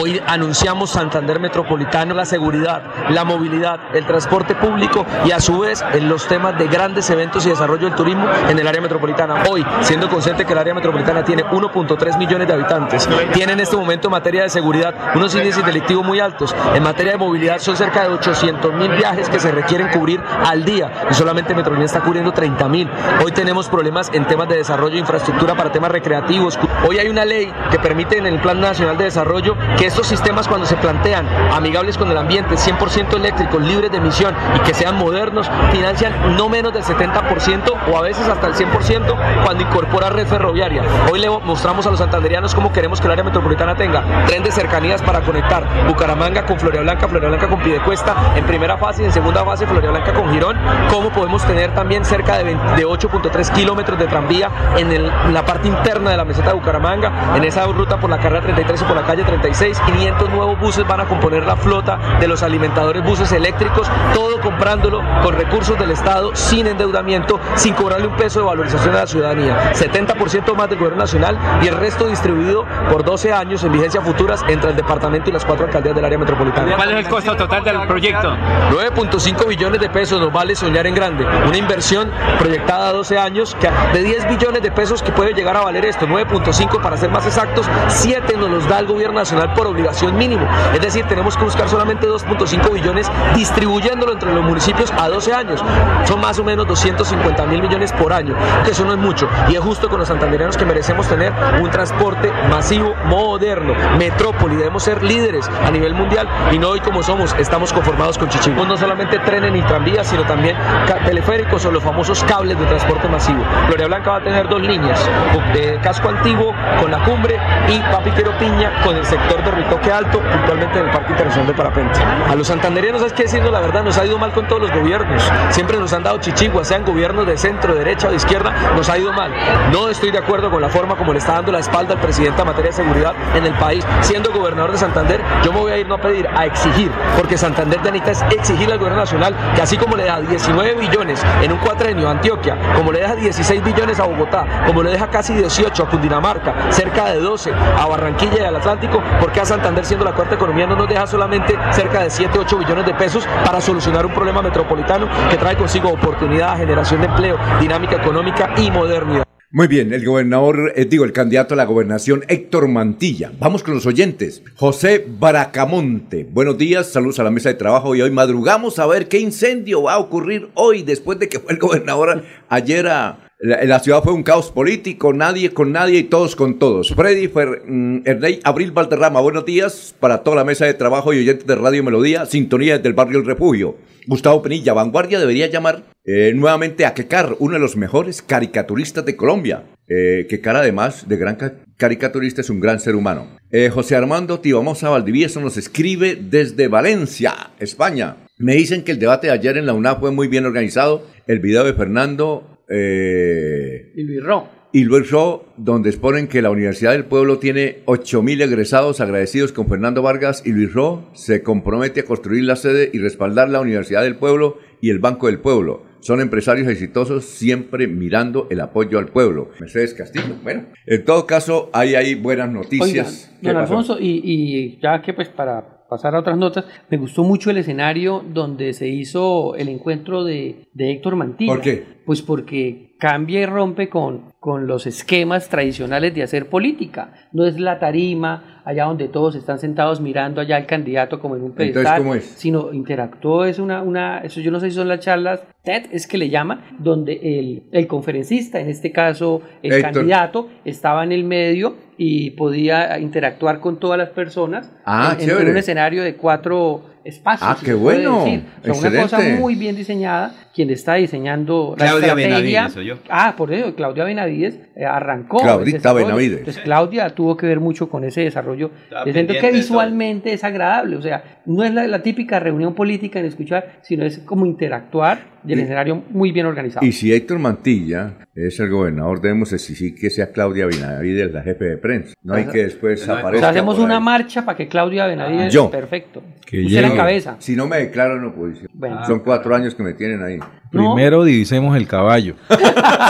Hoy anunciamos Santander Metropolitano, la seguridad, la movilidad, el transporte público y a su vez en los temas de grandes eventos y desarrollo del turismo en el área metropolitana. Hoy, siendo consciente que el área metropolitana tiene 1.3 millones de habitantes, tiene en este momento en materia de seguridad unos índices delictivos muy altos. En materia de movilidad son cerca de 800 mil viajes que se requieren cubrir al día y solamente Metrolínea está cubriendo 30 mil. Hoy tenemos problemas en temas de desarrollo de infraestructura para temas recreativos. Hoy hay una ley que permite en el Plan Nacional de Desarrollo que estos sistemas cuando se plantean amigables con el ambiente, 100% eléctricos, libres de emisión y que sean modernos, financian no menos del 70% o a veces hasta el 100% cuando incorpora red ferroviaria. Hoy le mostramos a los santanderianos cómo queremos que el área metropolitana tenga tren de cercanías para conectar Bucaramanga con Floria Blanca, Floria Blanca con Pidecuesta en primera fase y en segunda fase Floria Blanca con Girón, cómo podemos tener también cerca de, 20 de 8.3 kilómetros de tranvía en, la parte interna de la meseta de Bucaramanga, en esa ruta por la carrera 33 y por la calle 36, 500 nuevos buses van a componer la flota de los alimentadores buses eléctricos, todo comprándolo con recursos del Estado, sin endeudamiento, sin cobrarle un peso de valorización a la ciudadanía. 70% más del gobierno nacional y el resto distribuido por 12 años en vigencias futuras entre el departamento y las cuatro alcaldías del área metropolitana. ¿Cuál es el costo total del proyecto? 9.5 billones de pesos nos vale soñar en grande. Una inversión proyectada a 12 años que de 10 billones de pesos que puede llegar a valer esto. 9.5 para ser más exactos, 7 nos los da el gobierno nacional por obligación mínimo. Es decir, tenemos que buscar solamente 2.5 billones distribuyéndolo entre los municipios a 12 años. Son más o menos 250 mil millones por año, que eso no es mucho. Y es justo con los santandereanos que merecemos tener un transporte masivo, moderno, metrópoli. Debemos ser líderes a nivel mundial y no hoy como somos, estamos conformados con chichingos. No solamente trenes ni tranvías, sino también teleféricos o los famosos cables de transporte masivo. Floria Blanca va a tener dos líneas, de casco antiguo con la cumbre y Papiquero Piña con el sector de Ritoque Alto, puntualmente en el Parque Internacional de Parapente. A los santandereanos, es que diciendo la verdad, nos ha ido mal con todos los gobiernos. Siempre nos han dado chichiguas, sean gobiernos de centro, derecha o de izquierda, nos ha ido mal. No estoy de acuerdo con la forma como le está dando la espalda al presidente en materia de seguridad en el país. Siendo gobernador de Santander, yo me voy a ir no a pedir, a exigir, porque Santander de Anita es exigirle al gobierno nacional que así como le da 19 billones en un cuatrenio a Antioquia, como le deja 16 billones a Bogotá, como le deja casi 18 a Cundinamarca, cerca de 12 a Barranquilla y al Atlántico, porque a Santander siendo la cuarta economía no nos deja solamente cerca de 7, 8 billones de pesos para solucionar un problema metropolitano que trae consigo oportunidad, generación de empleo, dinámica económica y modernidad. Muy bien, el gobernador, eh, digo, el candidato a la gobernación, Héctor Mantilla. Vamos con los oyentes. José Baracamonte. Buenos días, saludos a la mesa de trabajo y hoy madrugamos a ver qué incendio va a ocurrir hoy después de que fue el gobernador ayer a... La, ciudad fue un caos político, nadie con nadie y todos con todos. Freddy Fer, mm, Abril Valderrama, buenos días para toda la mesa de trabajo y oyentes de Radio Melodía, sintonía desde el barrio El Refugio. Gustavo Penilla, Vanguardia debería llamar eh, nuevamente a Kekar, uno de los mejores caricaturistas de Colombia. Eh, además de gran ca- caricaturista, es un gran ser humano. Eh, José Armando Tibamosa Valdivieso nos escribe desde Valencia, España. Me dicen que el debate de ayer en la UNA fue muy bien organizado. El video de Fernando eh, Y Luis Ro. y Luis Ro, donde exponen que la Universidad del Pueblo tiene 8.000 egresados agradecidos con Fernando Vargas y Luis Ro se compromete a construir la sede y respaldar la Universidad del Pueblo y el Banco del Pueblo. Son empresarios exitosos siempre mirando el apoyo al pueblo. Mercedes Castillo. Bueno, en todo caso, ahí hay buenas noticias. Oigan, ¿Qué don? Alfonso, y, y ya que pues para pasar a otras notas, me gustó mucho el escenario donde se hizo el encuentro de, de Héctor Mantilla. ¿Por qué? Pues porque cambia y rompe con, con los esquemas tradicionales de hacer política. No es la tarima, allá donde todos están sentados mirando allá al candidato como en un Entonces, pedestal, ¿cómo es? sino interactuó, es una, una, eso yo no sé si son las charlas TED, es que le llama, donde el, el conferencista, en este caso el Héctor. candidato, estaba en el medio y podía interactuar con todas las personas Ah, en- en, un escenario de cuatro espacios. Ah, si qué bueno. decir. O sea, una cosa Excelente. muy bien diseñada. Quien está diseñando la Claudia estrategia. Benavides, soy yo. Ah, por eso, Claudia Benavides eh, arrancó. Claudita. Benavides. Entonces, Claudia tuvo que ver mucho con ese desarrollo de centro que todo. visualmente es agradable. O sea, no es la, la típica reunión política en escuchar, sino es como interactuar y el Y- escenario muy bien organizado. Y si Héctor Mantilla es el gobernador, debemos exigir que sea Claudia Benavides la jefe de prensa. No hay que después o aparezca. sea, hacemos una marcha para que Claudia Benavides. Yo. Perfecto. Que Usted la llegue. cabeza. Si no me declaro en oposición. Bueno. Son cuatro años que me tienen ahí. Primero divisemos el caballo.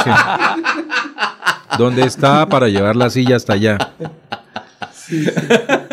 Sí. ¿Dónde está para llevar la silla hasta allá?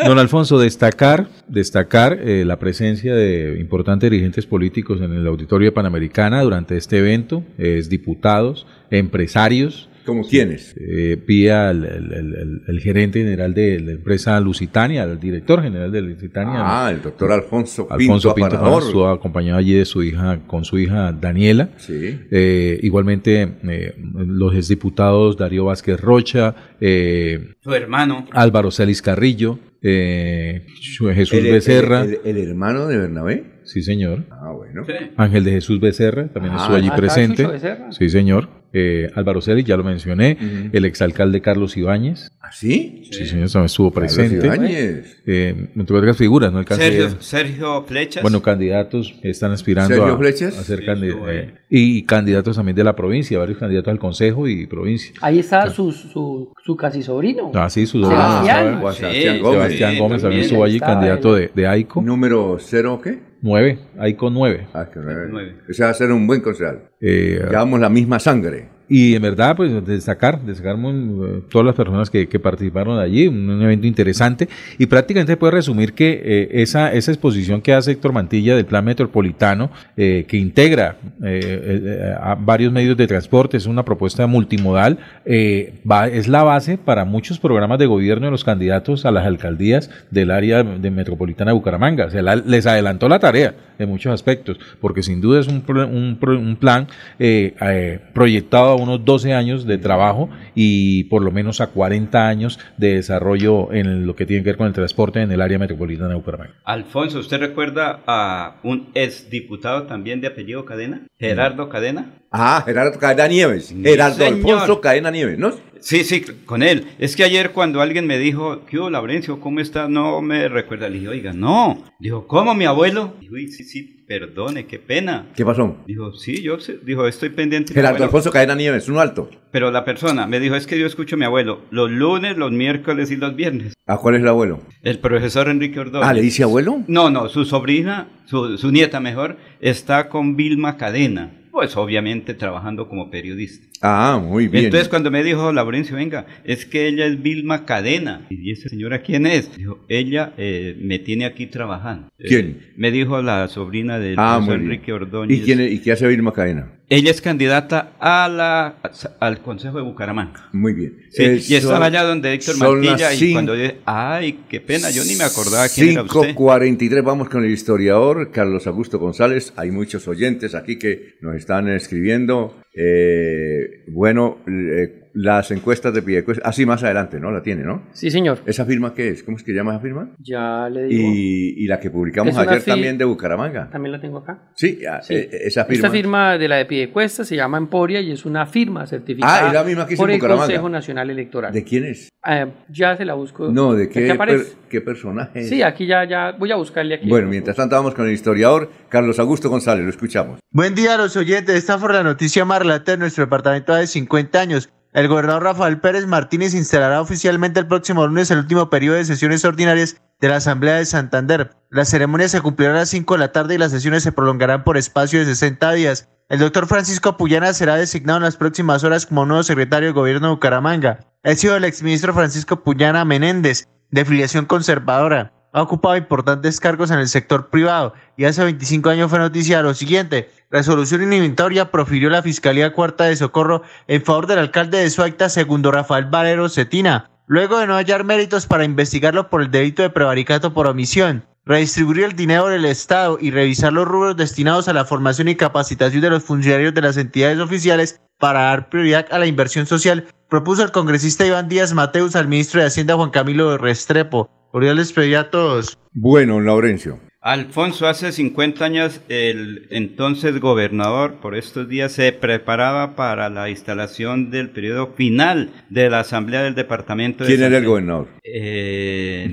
Don Alfonso, destacar, destacar eh, la presencia de importantes dirigentes políticos en el auditorio Panamericana durante este evento, es diputados, empresarios. ¿Como quiénes? Eh, vía el, el- el- el- el gerente general de la empresa Lusitania, el director general de Lusitania. Ah, el doctor Alfonso Pinto Alfonso Pinto Afanador. estuvo acompañado allí de su hija, con su hija Daniela. Sí. Eh, igualmente, eh, los exdiputados Darío Vázquez Rocha, eh, Su hermano. Álvaro Celis Carrillo, eh, Jesús Becerra. El, el hermano de Bernabé. Sí, señor. Ah, bueno. Ángel de Jesús Becerra también Ah, estuvo allí presente. Sí, señor. Eh, Álvaro Celis, ya lo mencioné. Ujú. El exalcalde Carlos Ibáñez. ¿Ah, sí? Sí, señor, también estuvo Carlos presente. Ibáñez. Eh, entre otras figuras, ¿no? El Sergio, Sergio Flechas. Bueno, candidatos están aspirando ¿Sergio a, Flechas? a ser Sí, candi- estuvo ahí. eh, y candidatos también de la provincia, varios candidatos al consejo y provincia. Ahí está su, su, su casi sobrino. Ah, sí, su Sebastián. Sí, Sebastián sí, Gómez. Sebastián Sí, Gómez también estuvo allí, candidato de, de AICO. ¿Número cero qué? 9, AICO 9. Ah, que nueve. Nueve. Ese va a ser un buen concejal. Eh, Llevamos la misma sangre. Y en verdad, pues destacar, destacar muy, eh, todas las personas que, que participaron allí, un, evento interesante. Y prácticamente puede resumir que eh, esa, esa exposición que hace Héctor Mantilla del Plan Metropolitano, eh, que integra eh, eh, a varios medios de transporte, es una propuesta multimodal, eh, va- es la base para muchos programas de gobierno de los candidatos a las alcaldías del área de metropolitana de Bucaramanga. Se la- les adelantó la tarea en muchos aspectos, porque sin duda es un, un, un plan eh, eh, proyectado unos 12 años de trabajo y por lo menos a 40 años de desarrollo en lo que tiene que ver con el transporte en el área metropolitana de Bucaramanga. Alfonso, ¿usted recuerda a un exdiputado también de apellido Cadena? Gerardo Cadena. Ah, Gerardo Cadena Nieves. Gerardo señor. Alfonso Cadena Nieves, ¿no? Sí, sí, con él. Es que ayer cuando alguien me dijo, ¿qué hubo, Laurencio? ¿Cómo está? No me recuerda. Le dije, oiga, no. Dijo, ¿cómo mi abuelo? Dijo, "Uy, sí, sí, perdone, qué pena. ¿Qué pasó? Dijo, sí, yo sé. Dijo, estoy pendiente. Gerardo abuelo". Alfonso Cadena Nieves, uno alto. Pero la persona me dijo, es que yo escucho a mi abuelo los lunes, los miércoles y los viernes. ¿A cuál es el abuelo? El profesor Enrique Ordóñez. Ah, ¿le dice abuelo? No, no, su sobrina, su, su nieta mejor, está con Vilma Cadena. Pues obviamente trabajando como periodista. Ah, muy bien. Entonces cuando me dijo Laurencio, venga, es que ella es Vilma Cadena. ¿Y esa señora quién es? Dijo, ella eh, me tiene aquí trabajando. Eh, ¿Quién? me dijo la sobrina del ah. Enrique Ordóñez. ¿Y, quién, es- ¿Y qué hace Vilma Cadena? Ella es candidata a la, al Consejo de Bucaramanga. Muy bien. Sí, Eh, y estaba allá donde Héctor Mantilla y cuando yo, ay, qué pena, yo ni me acordaba quién era usted. 543, vamos con el historiador Carlos Augusto González. Hay muchos oyentes aquí que nos están escribiendo. Eh, bueno, eh, las encuestas de Piedecuesta, así más adelante, ¿no? La tiene, ¿no? Sí, señor. ¿Esa firma qué es? ¿Cómo es que llama esa firma? Ya le digo. Y, y la que publicamos ayer también de Bucaramanga. También la tengo acá. Sí, ah, Sí. eh, esa firma. Esta firma de la de Piedecuesta se llama Emporia y es una firma certificada Ah, es la misma que hizo por en el Bucaramanga. Consejo Nacional Electoral. ¿De quién es? Eh, ya se la busco. No, ¿de qué, per- qué personaje es? Sí, aquí ya, ya voy a buscarle aquí. Bueno, mientras tanto vamos con el historiador Carlos Augusto González, lo escuchamos. Buen día a los oyentes. Esta fue la noticia más relata de nuestro departamento de 50 años. El gobernador Rafael Pérez Martínez instalará oficialmente el próximo lunes el último periodo de sesiones ordinarias de la Asamblea de Santander. La ceremonia se cumplirá a las 5 de la tarde y las sesiones se prolongarán por espacio de 60 días. El doctor Francisco Puyana será designado en las próximas horas como nuevo secretario de gobierno de Bucaramanga. Ha sido el exministro Francisco Puyana Menéndez, de filiación conservadora. Ha ocupado importantes cargos en el sector privado y hace 25 años fue noticia lo siguiente. Resolución inhibitoria profirió la Fiscalía Cuarta de Socorro en favor del alcalde de Suaita, segundo Rafael Valero Cetina, luego de no hallar méritos para investigarlo por el delito de prevaricato por omisión. Redistribuir el dinero del Estado y revisar los rubros destinados a la formación y capacitación de los funcionarios de las entidades oficiales para dar prioridad a la inversión social, propuso el congresista Iván Díaz Mateus al ministro de Hacienda Juan Camilo Restrepo. Cordial les pedí a todos. Bueno, Laurencio. Alfonso, hace 50 años el entonces gobernador por estos días se preparaba para la instalación del periodo final de la Asamblea del Departamento de ¿Quién era el gobernador? Eh,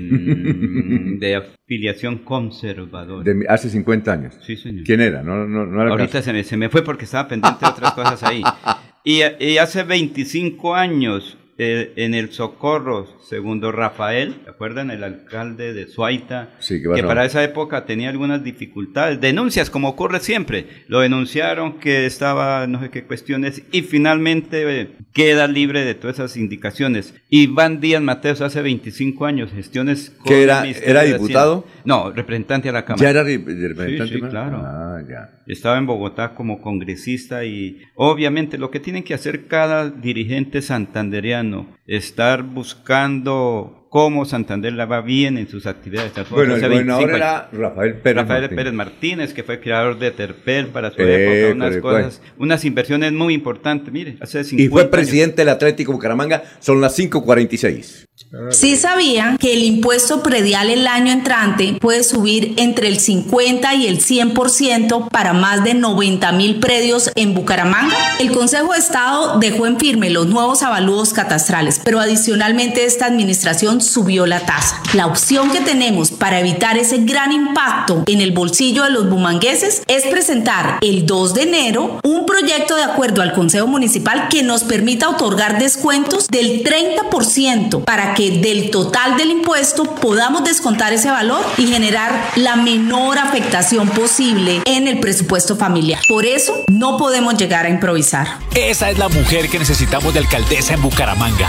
de afiliación conservadora. De, hace 50 años. Sí, señor. ¿Quién era? No, no, no era Ahorita se me, se me fue porque estaba pendiente de otras cosas ahí. Y, y hace 25 años, eh, en el Socorro, segundo Rafael, ¿se acuerdan? El alcalde de Suaita, Sí, ¿qué que pasó? para esa época tenía algunas dificultades, denuncias, como ocurre siempre. Lo denunciaron que estaba no sé qué cuestiones y finalmente eh, queda libre de todas esas indicaciones. Iván Díaz Mateos hace 25 años, gestiones ¿Que era- era diputado? No, representante a la Cámara. ¿Ya era re- representante? Sí, sí, claro. Ah, ya. Estaba en Bogotá como congresista y obviamente lo que tiene que hacer cada dirigente estar buscando cómo Santander la va bien en sus actividades. Bueno, el gobernador 25 era años. Rafael Pérez Rafael Martínez. Pérez Martínez, que fue creador de Terpel para su Eh, época, unas cosas, unas inversiones muy importantes. Mire, hace 50 Y fue años. presidente del Atlético Bucaramanga, son las 5.46. Sí sabían que el impuesto predial el año entrante puede subir entre el 50 y el 100% para más de 90 mil predios en Bucaramanga. El Consejo de Estado dejó en firme los nuevos avalúos catastrales, pero adicionalmente esta administración subió la tasa. La opción que tenemos para evitar ese gran impacto en el bolsillo de los bumangueses es presentar el 2 de enero un proyecto de acuerdo al Consejo Municipal que nos permita otorgar descuentos del 30% para que del total del impuesto podamos descontar ese valor y generar la menor afectación posible en el presupuesto familiar. Por eso no podemos llegar a improvisar. Esa es la mujer que necesitamos de alcaldesa en Bucaramanga.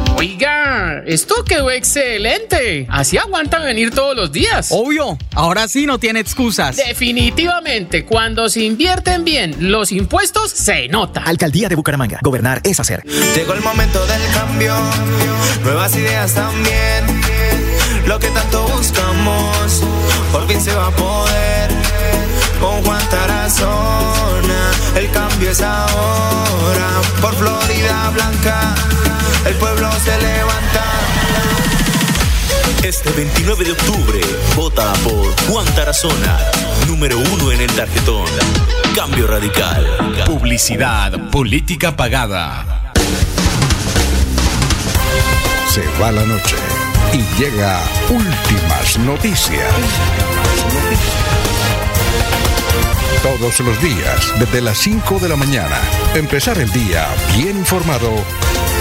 Oiga, esto quedó excelente. Así aguantan venir todos los días. Obvio, ahora sí no tiene excusas. Definitivamente, cuando se invierten bien los impuestos, se nota. Alcaldía de Bucaramanga. Gobernar es hacer. Llegó el momento del cambio, nuevas ideas también. Lo que tanto buscamos, por fin se va a poder. Con Juan Tarazona, el cambio es ahora. Por Florida Blanca, el pueblo se levanta. Este 29 de octubre, vota por Juan Tarazona, número uno en el tarjetón. Cambio radical. Publicidad, política pagada. Se va la noche y llega últimas noticias. Todos los días, desde las 5 de la mañana, empezar el día bien informado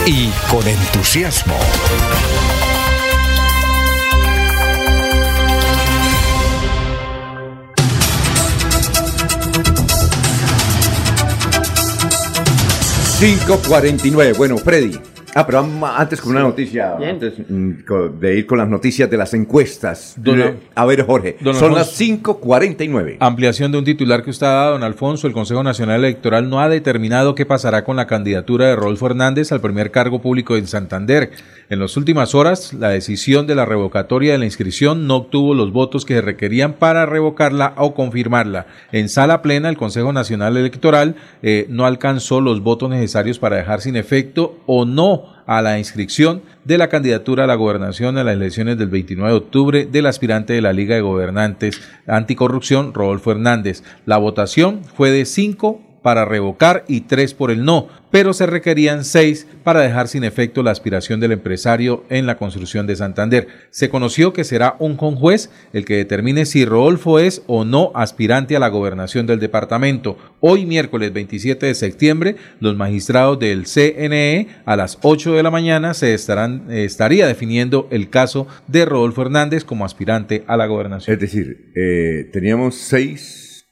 y con entusiasmo. ...5.49. Bueno, Freddy. Ah, pero antes con una noticia, Bien. antes mm, de ir con las noticias de las encuestas. Don- a ver, Jorge, Don son Alfonso. las 5.49. Ampliación de un titular que usted ha dado, don Alfonso. El Consejo Nacional Electoral no ha determinado qué pasará con la candidatura de Rodolfo Hernández al primer cargo público en Santander. En las últimas horas, la decisión de la revocatoria de la inscripción no obtuvo los votos que se requerían para revocarla o confirmarla. En sala plena, el Consejo Nacional Electoral eh, no alcanzó los votos necesarios para dejar sin efecto o no a la inscripción de la candidatura a la gobernación en las elecciones del 29 de octubre del aspirante de la Liga de Gobernantes Anticorrupción, Rodolfo Hernández. La votación fue de 5 para revocar y 3 por el no, pero se requerían 6 para dejar sin efecto la aspiración del empresario en la construcción de Santander. Se conoció que será un conjuez el que determine si Rodolfo es o no aspirante a la gobernación del departamento. Hoy, miércoles 27 de septiembre, los magistrados del CNE a las 8 de la mañana se estarán, estaría definiendo el caso de Rodolfo Hernández como aspirante a la gobernación. Es decir, eh, teníamos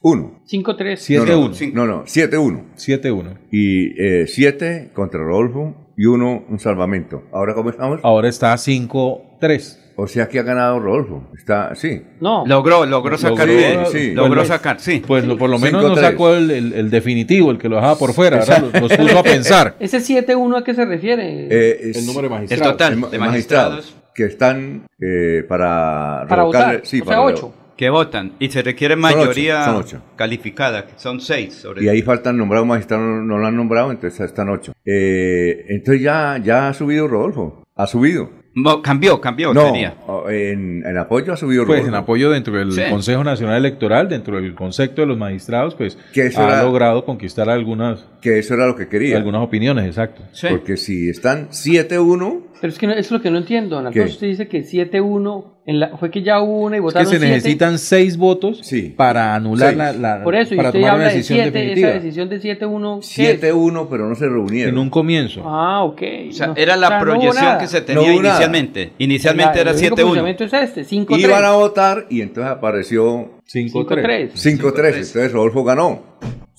6-1. 5-3. No, no, no, no, 7-1. 7-1. Y 7 contra Rodolfo y 1 un salvamento. ¿Ahora cómo estamos? Ahora está 5-3. O sea que ha ganado Rodolfo. Está, sí. No. Logró, logró sacar Sí, bien. sí. Logró Pues, sacar, sí. Pues lo- por lo menos no 5-3. sacó el, el- el definitivo, el que lo dejaba por fuera. Los, los puso a pensar. ¿Ese 7-1 a qué se refiere? Eh, es- El número de El magistrados. total el- de el magistrados que están eh, para Para revocarle- votar. sí, o para sea, revo- 8. Que votan y se requiere Son ocho, mayoría son ocho. calificada, que son seis. Sobre Y ahí faltan nombrados magistrados, no, lo han nombrado, entonces están ocho. Eh, entonces ya, ya ha subido Rodolfo. Ha subido. Cambió, cambió, No, sería. en, en apoyo ha subido Pues Rodolfo. en apoyo dentro del Sí. Consejo Nacional Electoral, dentro del concepto de los magistrados, pues Que eso ha era- logrado conquistar algunas, Que eso era lo que quería. algunas opiniones, exacto. Sí. Porque si están 7-1, Pero es que no- eso es lo que no entiendo, don Alfonso. ¿Qué? Usted dice que 7-1, en la- fue que ya hubo una y Es que votaron se 7. necesitan seis votos Sí. para anular la, la- Por eso, y para usted tomar habla una de decisión 7, esa definitiva. decisión de 7-1. ¿qué es? 7-1, pero no se reunieron. En un comienzo. Ah, ok. O sea, No, era la o sea, no proyección nada. que se No tenía hubo nada. inicialmente. Inicialmente La- era el único 7-1. funcionamiento es este, 5-3. Iban a votar y entonces apareció 5-3. 5-3. Entonces Rodolfo ganó.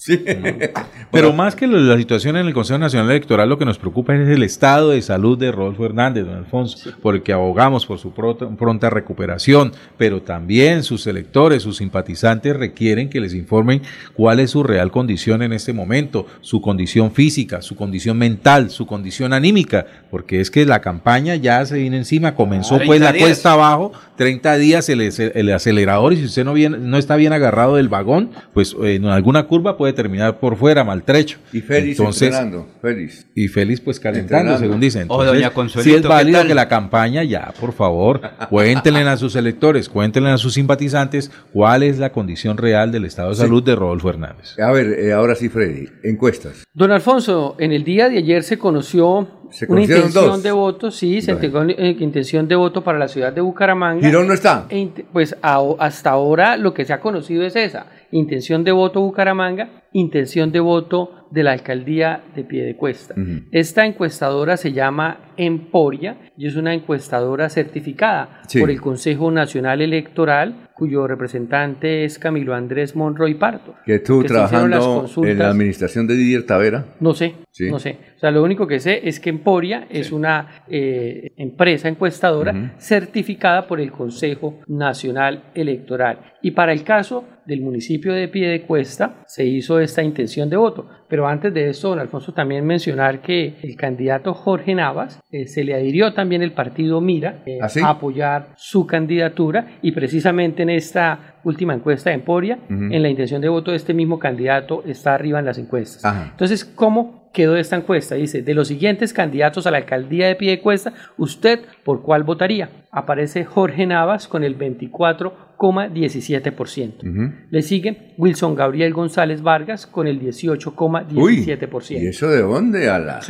Sí. Pero más que la situación en el Consejo Nacional Electoral, lo que nos preocupa es el estado de salud de Rodolfo Hernández, don Alfonso, porque abogamos por su pronta, recuperación, pero también sus electores, sus simpatizantes requieren que les informen cuál es su real condición en este momento, su condición física, su condición mental, su condición anímica, porque es que la campaña ya se vino encima, comenzó pues 30 la días. cuesta abajo, 30 días el, el acelerador y si usted no, bien, no está bien agarrado del vagón, pues eh, en alguna curva puede terminar por fuera maltrecho. Y Félix Entonces, entrenando. Félix. y Félix pues calentando, Entrenando. según dicen. Entonces, sí es ¿qué válido que la campaña ya, por favor, cuéntenle a sus electores, cuéntenle a sus simpatizantes cuál es la condición real del estado de Sí. salud de Rodolfo Hernández. A ver, eh, ahora sí, Freddy. Encuestas. Don Alfonso, en el día de ayer se conoció Se una intención dos. de voto, sí, se entregó eh, intención de voto para la ciudad de Bucaramanga. Girón no está. E Pues a- hasta ahora lo que se ha conocido es esa, intención de voto Bucaramanga, intención de voto de la alcaldía de Piedecuesta. Ujú. Esta encuestadora se llama Emporia y es una encuestadora certificada Sí. por el Consejo Nacional Electoral, cuyo representante es Camilo Andrés Monroy Parto. Que estuvo que las trabajando en la administración de Didier Tavera. No sé, Sí. no sé. O sea, lo único que sé es que Emporia es una eh, empresa encuestadora certificada por el Consejo Nacional Electoral. Y para el caso del municipio de Piedecuesta se hizo esta intención de voto. Pero antes de eso, don Alfonso, también mencionar que el candidato Jorge Navas eh, se le adhirió también el partido Mira eh, ¿Ah, sí? a apoyar su candidatura y precisamente en esta última encuesta de Emporia, en la intención de voto de este mismo candidato está arriba en las encuestas. Ajá. Entonces, ¿cómo quedó esta encuesta? Dice, de los siguientes candidatos a la alcaldía de Piedecuesta, ¿usted por cuál votaría? Aparece Jorge Navas con el 24,17%. Le sigue Wilson Gabriel González Vargas con el 18,17%. ¿Y eso de dónde, Ala?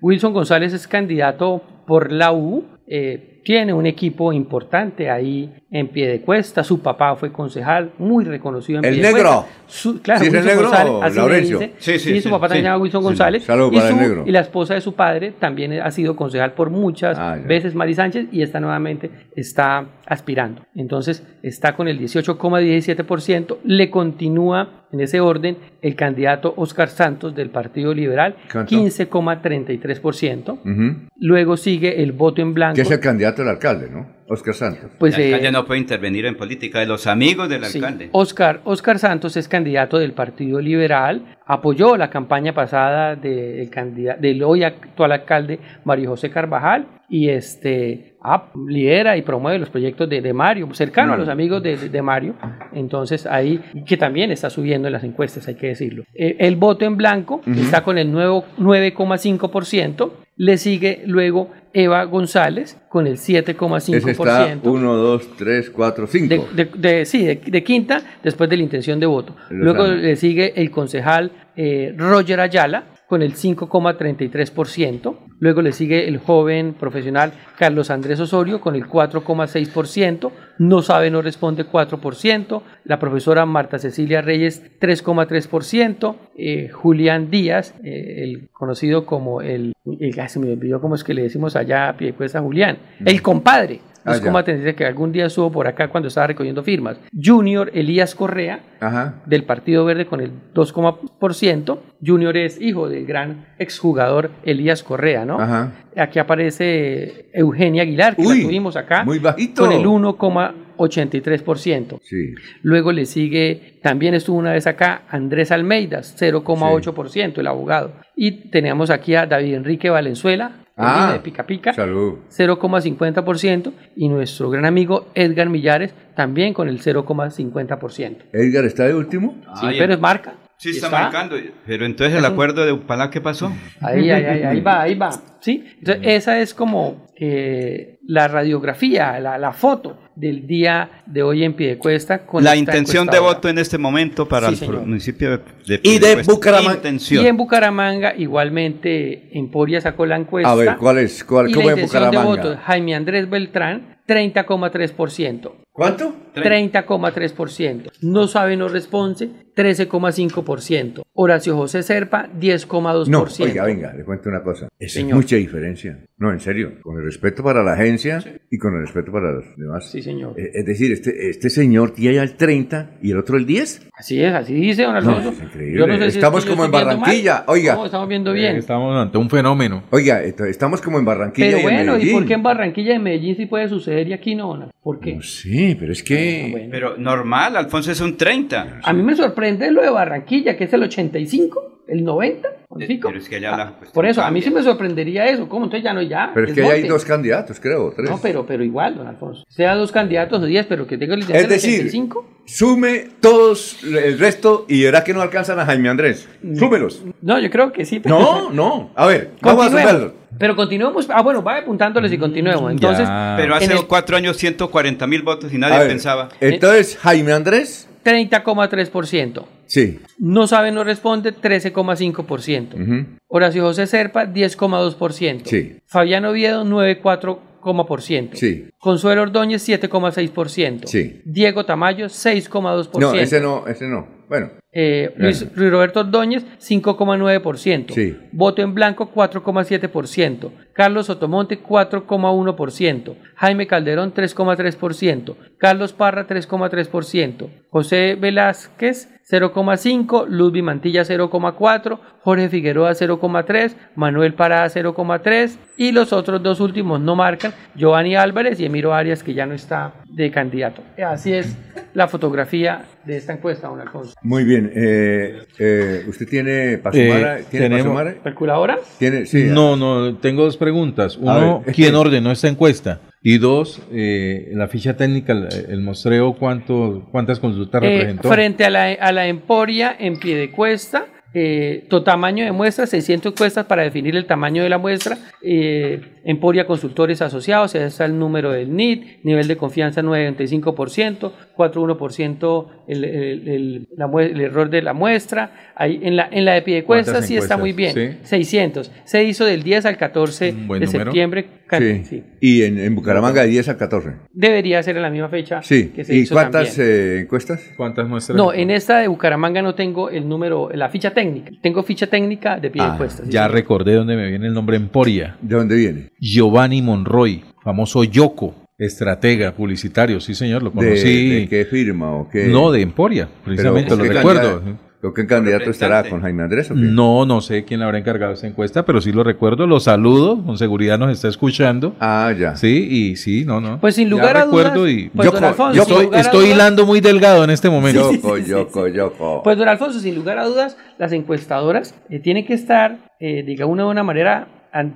Wilson González es candidato por la U. eh, tiene un equipo importante ahí en pie de cuesta. Su papá fue concejal, muy reconocido en ¿El negro? Su, claro, ¿Sí el negro Laurencio? dice. Sí, sí, Y sí, su papá sí. se llama Wilson Sí. González. Saludos y, para el su- negro. y la esposa de su padre también ha sido concejal por muchas Ah, veces, Mari Sánchez, y esta nuevamente está aspirando. Entonces está con el 18,17%. Le continúa en ese orden el candidato Oscar Santos del Partido Liberal, ¿Cuánto? 15,33%. Ujú. Luego sigue el voto en blanco. Que es el candidato del alcalde, ¿no? Oscar Santos. Pues, el eh, alcalde no puede intervenir en política de los amigos del Sí. alcalde. Oscar, Oscar Santos es candidato del Partido Liberal, apoyó la campaña pasada del, candida- del hoy actual alcalde Mario José Carvajal y este ah, lidera y promueve los proyectos de, de Mario, cercano a Mm. los amigos de, Mario. Entonces ahí, que también está subiendo en las encuestas, hay que decirlo. Eh, el voto en blanco está con el nuevo 9,5%. Le sigue luego Eva González con el 7,5%. Ese está 1, 2, 3, 4, 5. De, de- de- sí, de, de quinta, después de la intención de voto. Luego le sigue el concejal eh, Roger Ayala con el 5,33%. Luego le sigue el joven profesional Carlos Andrés Osorio con el 4,6%. No sabe, no responde 4%. La profesora Marta Cecilia Reyes 3,3%. Eh, Julián Díaz, eh, el conocido como el, el- ah, se me olvidó cómo es que le decimos allá a Julián, el compadre. Ah, ya. 2,33 que algún día estuvo por acá cuando estaba recogiendo firmas. Junior Elías Correa, Ajá. del Partido Verde con el 2%. Junior es hijo del gran exjugador Elías Correa, ¿no? Ajá. Aquí aparece Eugenia Aguilar, que Uy, la tuvimos acá, muy bajito. con el 1,83%. Sí. Luego le sigue, también estuvo una vez acá, Andrés Almeida, 0,8%, el abogado. Y tenemos aquí a David Enrique Valenzuela, Ah, de Pica Pica, Salud. 0,50%, y nuestro gran amigo Edgar Millares también con el 0,50%. Edgar está de último. Sí, pero es marca. Sí, está, Está. marcando. Pero entonces el acuerdo de Upala, ¿qué pasó? Ahí, ahí, ahí, ahí va, ahí va. ¿Sí? Entonces, esa es como eh, la radiografía, la, la foto del día de hoy en Piedecuesta. Con La intención de voto en este momento para Sí, el señor. municipio de, de Y de Piedecuesta. Bucaramanga. Intención. Y en Bucaramanga, igualmente, Emporia sacó la encuesta. A ver, ¿cuál es? ¿Cuál, y ¿Cómo la es intención de Bucaramanga? voto, Jaime Andrés Beltrán, 30,3%. ¿Cuánto? 30,3%. No sabe, no responde, 13,5%. Horacio José Serpa, 10,2%. No, oiga, venga, le cuento una cosa. Esa Señor. es mucha diferencia. No, en serio. Con el respeto para la agencia y con el respeto para los demás. Sí, señor. Eh, Es decir, este, este señor tiene ya el 30 y el otro el 10. Así es, así dice, don No, Alfonso. es increíble. Yo no sé si es estamos yo como en Barranquilla. mal. Oiga. No, estamos viendo bien. Estamos ante un fenómeno. Oiga, estamos como en Barranquilla Pero y en bueno, ¿y Medellín. por qué en Barranquilla y en Medellín sí puede suceder y aquí no? Ana? ¿Por qué? Sí, pero es que... Pero normal, Alfonso es un 30. A mí me sorprende lo de Barranquilla, que es el 85, el 90. ¿cinco? Pero es que allá la cuestión Por eso, a mí sí me sorprendería eso. ¿Cómo? Entonces ya no ya. Pero es que hay dos candidatos, creo, tres. No, pero, pero igual, don Alfonso. Sea dos candidatos o diez, pero que tenga el licencia Es decir, 85. sume todos el resto y verá que no alcanzan a Jaime Andrés. Mm. Súmelos. No, yo creo que sí. pero- No, no. A ver, vamos a Continuemos. sumarlo. Pero continuemos. Ah, bueno, vaya apuntándoles y continuemos. Entonces, Pero hace en el cuatro años 140 mil votos y nadie ver, pensaba. Entonces, Jaime Andrés, 30,3%. sí. No sabe, no responde, 13,5%. Ujú. Horacio José Serpa, 10,2%. Sí. Fabián Oviedo, 9,4%. Sí. Consuelo Ordóñez, 7,6%. Sí. Diego Tamayo, 6,2%. No, ese no, ese no. Bueno, Eh, Luis, Luis Roberto Ordóñez, 5,9%. Sí. Voto en blanco, 4,7%. Carlos Sotomonte, 4,1%. Jaime Calderón, 3,3%. Carlos Parra, 3,3%. José Velázquez, 0,5%. Ludwig Mantilla, 0,4%. Jorge Figueroa, 0,3%. Manuel Parada, 0,3%. Y los otros dos últimos no marcan. Giovanni Álvarez y Emiro Arias, que ya no está de candidato. Así es la fotografía de esta encuesta, don Alfonso. muy bien. Eh, eh, ¿Usted tiene para Eh? ¿Tiene tenemos- sumar? ¿Calculadora? ¿Tiene? Sí. No, no, tengo dos preguntas. A Uno, ver, ¿quién ordenó esta encuesta? Y dos, eh, la ficha técnica, el, el muestreo, ¿cuánto, ¿cuántas consultas Eh, representó? frente a la, a la Emporia en pie de cuesta, Eh, tu tamaño de muestra, 600 encuestas para definir el tamaño de la muestra. Eh, Emporia Consultores Asociados, ese es el número del NIT, nivel de confianza 95%, 4,1% el, el, el, la mue- el error de la muestra. Ahí en la, en la de Piedecuesta ¿Cuántas sí está muy bien, Sí. 600. Se hizo del 10 al 14 buen de número. septiembre. Sí. sí. Y en, en Bucaramanga de 10 a 14. Debería ser en la misma fecha Sí. que se ¿Y hizo cuántas eh, encuestas? ¿Cuántas muestras? No, en esta de Bucaramanga no tengo el número, la ficha técnica. Tengo ficha técnica de pie de encuesta. sí, Ya recordé dónde me viene el nombre Emporia. ¿De dónde viene? Giovanni Monroy, famoso Yoko, estratega publicitario, sí señor, lo ¿De, conocí. de qué firma o qué? No, de Emporia, precisamente, Pero, lo ¿qué recuerdo. ¿Pero qué candidato estará con Jaime Andrés o qué? No, no sé quién le habrá encargado esa encuesta, pero sí lo recuerdo, lo saludo, con seguridad nos está escuchando. Ah, ya. Sí, y sí, no, no. Pues sin Ya lugar a recuerdo dudas, y pues, don Alfonso, estoy, estoy dudas- hilando muy delgado en este momento. Yoco, yoco, yoco. Pues don Alfonso, sin lugar a dudas, las encuestadoras eh, tienen que estar, eh, digamos, de una manera, an-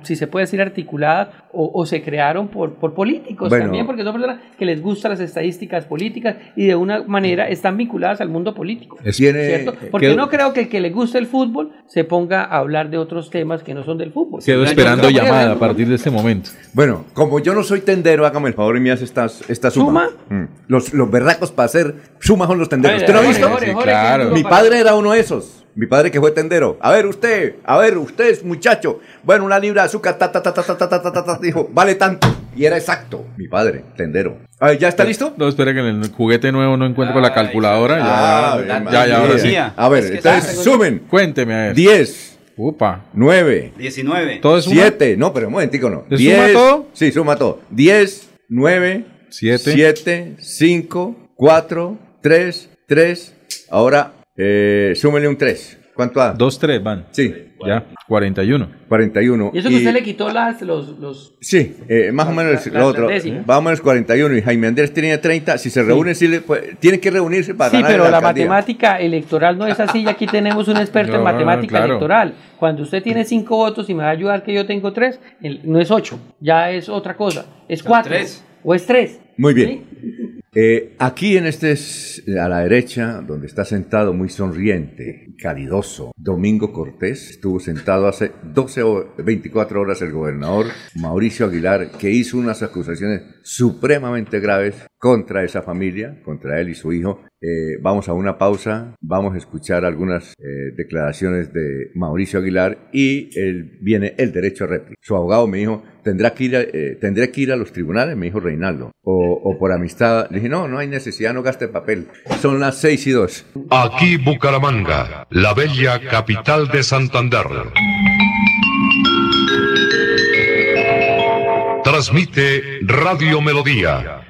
si se puede decir, articuladas o, o se crearon por, por políticos Bueno. también, porque son personas que les gustan las estadísticas políticas y de una manera están vinculadas al mundo político. Tiene- ¿cierto? Porque quedo- no creo que el que le guste el fútbol se ponga a hablar de otros temas que no son del fútbol. Quedo esperando llamada a partir de este momento. Bueno, como yo no soy tendero, hágame el favor y me hace esta, esta suma. Mm. Los, los berracos para hacer suma son los tenderos. Oye, ¿Usted no ha visto? Jorge, Jorge, claro. ¿qué Mi padre era uno de esos. Mi padre que fue tendero. A ver, usted, a ver, usted, muchacho. Bueno, una libra de azúcar, ta, ta, ta, ta, ta, ta, ta, ta, ta, ta, dijo, vale tanto. Y era exacto. Mi padre, tendero. A ver, ¿ya está listo? No, espera que en el juguete nuevo no encuentro la calculadora. Ah, ya, ya, ya, ahora sí. A ver, entonces sumen. Cuénteme a ver. 10, Upa. 9, 19. ¿Todo es? 7, no, pero un momentico no. ¿Se 10, suma todo? Sí, suma todo. 10, 9, Siete. 7, 5, 4, 3, 3. Ahora, eh, súmele un 3. ¿Cuánto da? Dos, tres van. Sí, Ya, 41. 41. Y eso que usted le quitó las, los, los Sí, eh, más o menos la- lo otro. la. Más o menos 41 y Jaime Andrés tenía 30. Si se reúnen, sí le, pues, tienen que reunirse para Sí, ganar pero la alcaldía. matemática electoral no es así. y Aquí tenemos un experto en No, matemática claro. electoral. Cuando usted tiene cinco votos y me va a ayudar que yo tengo tres, el- no es ocho, ya es otra cosa. Es cuatro. tres. O es tres. Muy bien. Eh, aquí en este, es- a la derecha, donde está sentado muy sonriente, caridoso, Domingo Cortés, estuvo sentado hace 12 o 24 horas el gobernador Mauricio Aguilar, que hizo unas acusaciones supremamente graves contra esa familia, contra él y su hijo. Eh, vamos a una pausa, vamos a escuchar algunas eh, declaraciones de Mauricio Aguilar y viene el derecho a réplica. Su abogado me dijo, ¿tendrá que ir a, eh, ¿tendré que ir a los tribunales? Me dijo Reinaldo. O, o por amistad. Le dije, no, no hay necesidad, no gaste papel. Son las 6 y 2. Aquí Bucaramanga, la bella capital de Santander. Transmite Radio Melodía,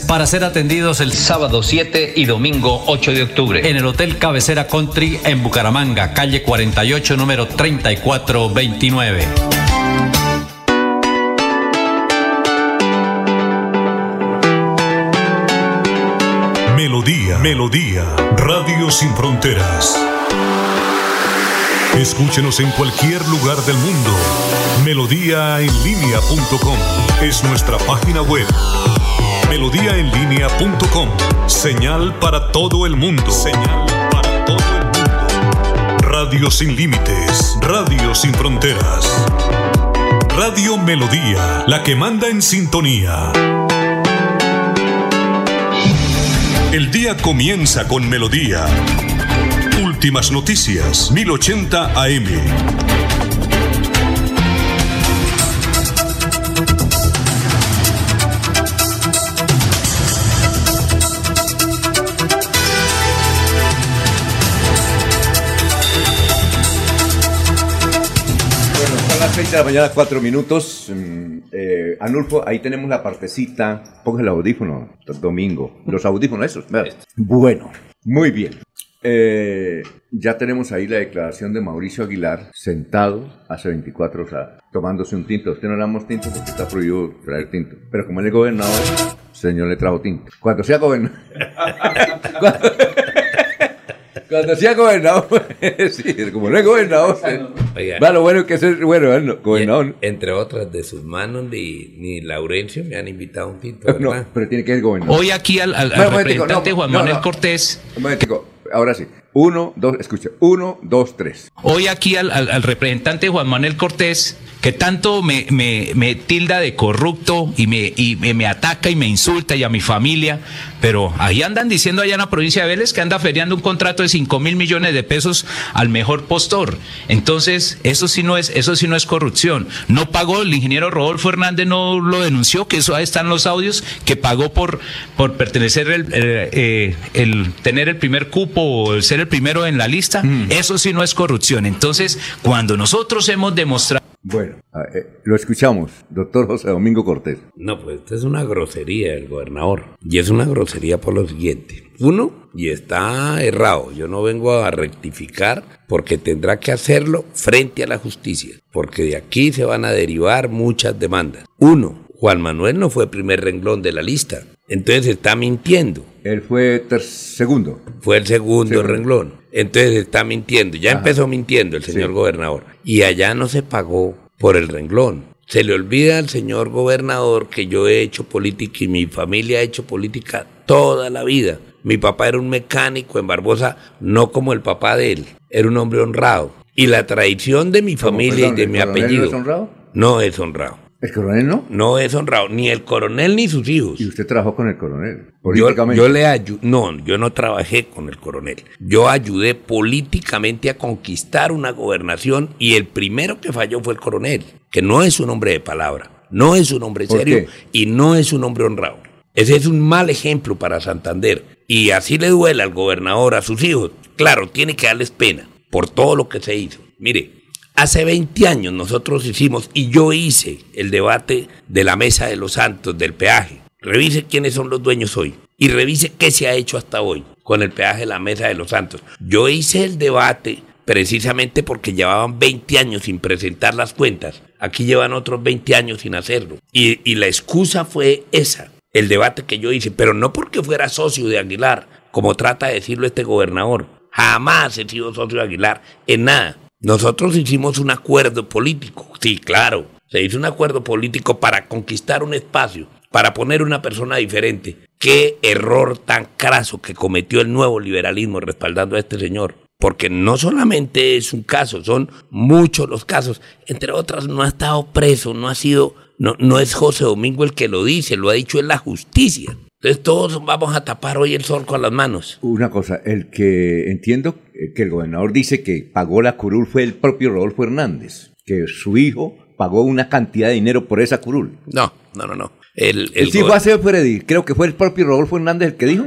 para ser atendidos el sábado 7 y domingo 8 de octubre en el Hotel Cabecera Country en Bucaramanga, calle 48, número 3429. Melodía, Melodía, Radio Sin Fronteras. Escúchenos en cualquier lugar del mundo. Melodíaenlínea.com es nuestra página web. Melodíaenlínea.com, señal para todo el mundo. Señal para todo el mundo. Radio sin límites, radio sin fronteras. Radio Melodía, la que manda en sintonía. El día comienza con melodía. Últimas noticias, 1080 AM. De la mañana, cuatro minutos. Mm, eh, Anulfo, ahí tenemos la partecita. Ponga el audífono, Domingo. Los audífonos esos. ¿verdad? Bueno, muy bien. Eh, ya tenemos ahí la declaración de Mauricio Aguilar, sentado hace 24 horas, tomándose un tinto. Usted no le damos tinto porque está prohibido traer tinto. Pero como él es gobernador, señor le trajo tinto. Cuando sea gobernador. cuando, sea gobernador, sí, como no es gobernador. Oiga. Va, lo bueno es que es bueno, bueno, gobernador. Entre otras, de sus manos ni, ni Laurencio me han invitado un tinto, ¿verdad? No, pero tiene que ser gobernador. Hoy aquí al, Bueno, representante no, Juan Manuel no. Cortés. Un momentico, ahora sí. Uno, dos, escucha. Uno, dos, tres. Hoy aquí al, al- al representante Juan Manuel Cortés, que tanto me, me- me tilda de corrupto y, me, y me, ataca y me insulta y a mi familia, pero ahí andan diciendo allá en la provincia de Vélez que anda feriando un contrato de 5 mil millones de pesos al mejor postor. Entonces, eso sí no es, eso sí no es corrupción. No pagó, el ingeniero Rodolfo Hernández no lo denunció, que eso ahí están los audios, que pagó por, por pertenecer el, eh, eh, el tener el primer cupo o el ser el primero en la lista. Eso sí no es corrupción. Entonces, cuando nosotros hemos demostrado Bueno, eh, lo escuchamos, doctor José Domingo Cortés. No, pues esta es una grosería del gobernador. Y es una grosería por lo siguiente. Uno, y está errado, yo no vengo a rectificar porque tendrá que hacerlo frente a la justicia, porque de aquí se van a derivar muchas demandas. Uno, Juan Manuel no fue primer renglón de la lista, entonces está mintiendo. Él fue segundo. Fue el segundo Segundo. renglón. Entonces está mintiendo. Ya Ajá. empezó mintiendo el señor Sí. gobernador. Y allá no se pagó por el renglón. Se le olvida al señor gobernador que yo he hecho política y mi familia ha hecho política toda la vida. Mi papá era un mecánico en Barbosa, no como el papá de él. Era un hombre honrado. Y la tradición de mi ¿Cómo, familia perdón, y de mi apellido es honrado? no es honrado. ¿El coronel no? No es honrado, ni el coronel ni sus hijos. Y usted trabajó con el coronel, Yo, políticamente. yo le ayudé, no, yo no trabajé con el coronel. Yo ayudé políticamente a conquistar una gobernación y el primero que falló fue el coronel, que no es un hombre de palabra, no es un hombre ¿Por serio qué? y no es un hombre honrado. Ese es un mal ejemplo para Santander. Y así le duele al gobernador, a sus hijos. Claro, tiene que darles pena por todo lo que se hizo. Mire, hace 20 años nosotros hicimos, y yo hice el debate de la Mesa de los Santos, del peaje. Revise quiénes son los dueños hoy y revise qué se ha hecho hasta hoy con el peaje de la Mesa de los Santos. Yo hice el debate precisamente porque llevaban 20 años sin presentar las cuentas. Aquí llevan otros 20 años sin hacerlo. Y, y la excusa fue esa, el debate que yo hice, pero no porque fuera socio de Aguilar, como trata de decirlo este gobernador. Jamás he sido socio de Aguilar, en nada. Nosotros hicimos un acuerdo político, sí, claro. Se hizo un acuerdo político para conquistar un espacio, para poner una persona diferente. Qué error tan craso que cometió el nuevo liberalismo respaldando a este señor. Porque no solamente es un caso, son muchos los casos. Entre otras, no ha estado preso, no ha sido, no, no es José Domingo el que lo dice, lo ha dicho en la justicia. Entonces todos vamos a tapar hoy el sol con las manos. Una cosa, el que entiendo que el gobernador dice que pagó la curul fue el propio Rodolfo Hernández, que su hijo pagó una cantidad de dinero por esa curul. No, no, no, no. El, el sí fue hace Freddy, creo que fue el propio Rodolfo Hernández el que dijo.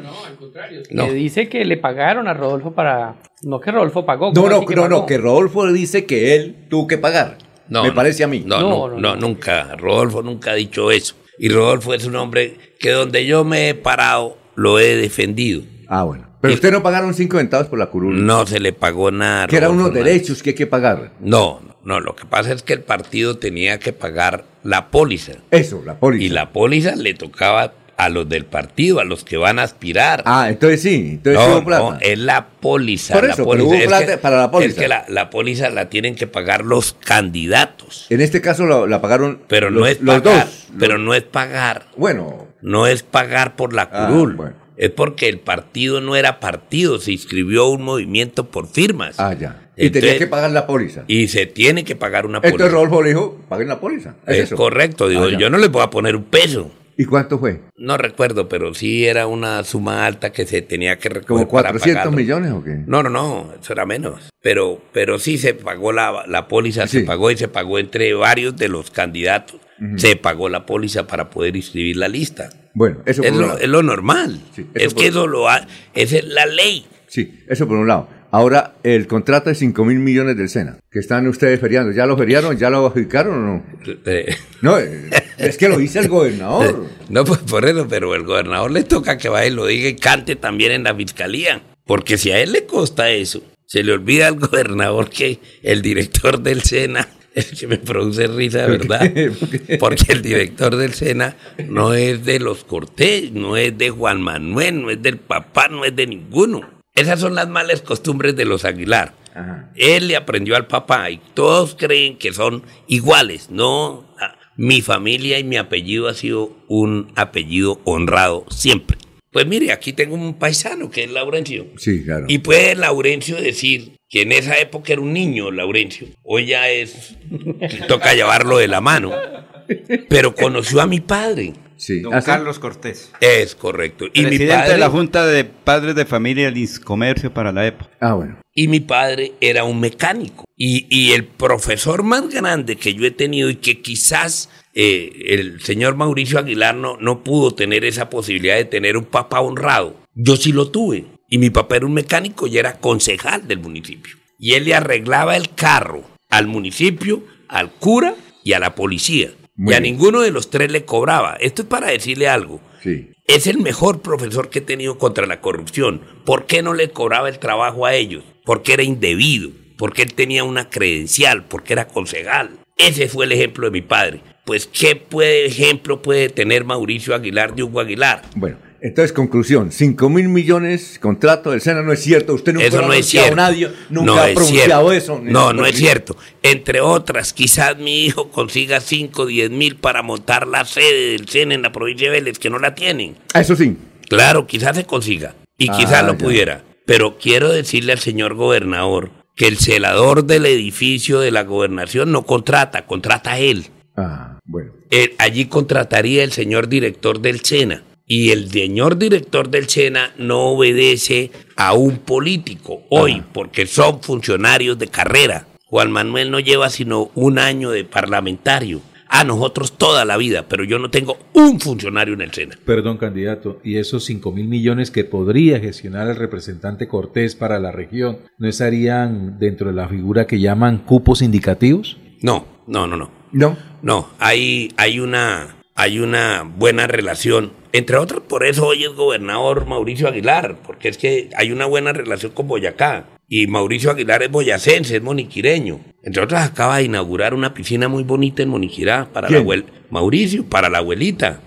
No. Le dice que le pagaron a Rodolfo para. No que Rodolfo pagó. No, ¿cómo no, así que no, no, que Rodolfo dice que él tuvo que pagar. No, Me no. parece a mí. No, no, no, nunca. Rodolfo nunca ha dicho eso. Y Rodolfo es un hombre que donde yo me he parado lo he defendido. Ah, bueno. Pero usted no pagaron cinco centavos por la curul. No se le pagó nada. Que eran unos derechos que hay que pagar. No, no, no. Lo que pasa es que el partido tenía que pagar la póliza. Eso, la póliza. Y la póliza le tocaba a los del partido, a los que van a aspirar. Ah, entonces sí, entonces no, hubo plata. no, es la póliza. Por la eso, póliza. hubo Es que- para la póliza. Es que la, la póliza la tienen que pagar los candidatos. En este caso la, la pagaron Pero no los, es los pagar. dos. Pero no es pagar. Bueno. No es pagar por la Ah, curul. bueno. Es porque el partido no era partido, se inscribió un movimiento por firmas. Ah, ya. Y tenía que pagar la póliza. Y se tiene que pagar una póliza. Entonces Rodolfo le dijo, paguen la póliza. Es, es eso. correcto, digo, Ah, yo no le voy a poner un peso. ¿Y cuánto fue? No recuerdo, pero sí era una suma alta que se tenía que recoger ¿Como para 400 pagarlo. millones o qué? No, no, no, eso era menos. Pero, pero sí se pagó la, la póliza, se pagó y se pagó entre varios de los candidatos. Se pagó la póliza para poder inscribir la lista. Bueno, eso es por un lo, lado. es lo normal. es que eso lo ha, esa es la ley. Sí, eso por un lado. Ahora, el contrato de 5 mil millones del SENA, que están ustedes feriando. ¿Ya lo feriaron? ¿Ya lo adjudicaron o no? Eh, No, eh, es que lo dice el gobernador. No, pues por eso, pero el gobernador le toca que vaya y lo diga y cante también en la fiscalía. Porque si a él le costa eso, se le olvida al gobernador que el director del SENA, el que me produce risa. ¿verdad? Porque el director del SENA no es de los Cortés, no es de Juan Manuel, no es del papá, no es de ninguno. Esas son las malas costumbres de los Aguilar. Él le aprendió al papá y todos creen que son iguales. No, Ah, mi familia y mi apellido ha sido un apellido honrado siempre. Pues mire, aquí tengo un paisano que es Laurencio. Sí, claro. Y puede Laurencio decir que en esa época era un niño Laurencio. Hoy ya es, toca llevarlo de la mano. Pero conoció a mi padre. Sí. Don Carlos Cortés. Es correcto. Y mi Presidente padre, de la Junta de Padres de Familia del Comercio para la época. Ah, bueno. y mi padre era un mecánico. Y, y el profesor más grande que yo he tenido y que quizás eh, el señor Mauricio Aguilar no, no pudo tener esa posibilidad de tener un papá honrado. Yo sí lo tuve. Y mi papá era un mecánico y era concejal del municipio. Y él le arreglaba el carro al municipio, al cura y a la policía. Muy y a bien. ninguno de los tres le cobraba. Esto es para decirle algo. Sí. Es el mejor profesor que he tenido contra la corrupción. ¿Por qué no le cobraba el trabajo a ellos? Porque era indebido, porque él tenía una credencial, porque era concejal. Ese fue el ejemplo de mi padre. Pues, ¿qué puede, ejemplo puede tener Mauricio Aguilar de Hugo Aguilar? Bueno, entonces, conclusión. 5 mil millones contrato del SENA no es cierto. Usted nunca Eso lo ha no es cierto. nadie, nunca No ha pronunciado eso. No, no es cierto. Entre otras, quizás mi hijo consiga 5, 10 mil para montar la sede del SENA en la provincia de Vélez, que no la tienen. Ah, Eso sí. Claro, quizás se consiga y Ah, quizás lo ya. pudiera. Pero quiero decirle al señor gobernador que el celador del edificio de la gobernación no contrata, contrata él. Ah, bueno. Él- allí contrataría el señor director del SENA. Y el señor director del SENA no obedece a un político hoy, porque son funcionarios de carrera. Juan Manuel no lleva sino un año de parlamentario. A nosotros toda la vida, pero yo no tengo un funcionario en el SENA. Perdón, candidato, ¿y esos 5 mil millones que podría gestionar el representante Cortés para la región no estarían dentro de la figura que llaman cupos indicativos? No, no, no, no. No. No, hay, hay, una, hay una buena relación. Entre otras, por eso hoy es gobernador Mauricio Aguilar, porque es que hay una buena relación con Boyacá. Y Mauricio Aguilar es boyacense, es moniquireño. Entre otras, acaba de inaugurar una piscina muy bonita en Moniquirá para la abuela. Mauricio, para la abuelita.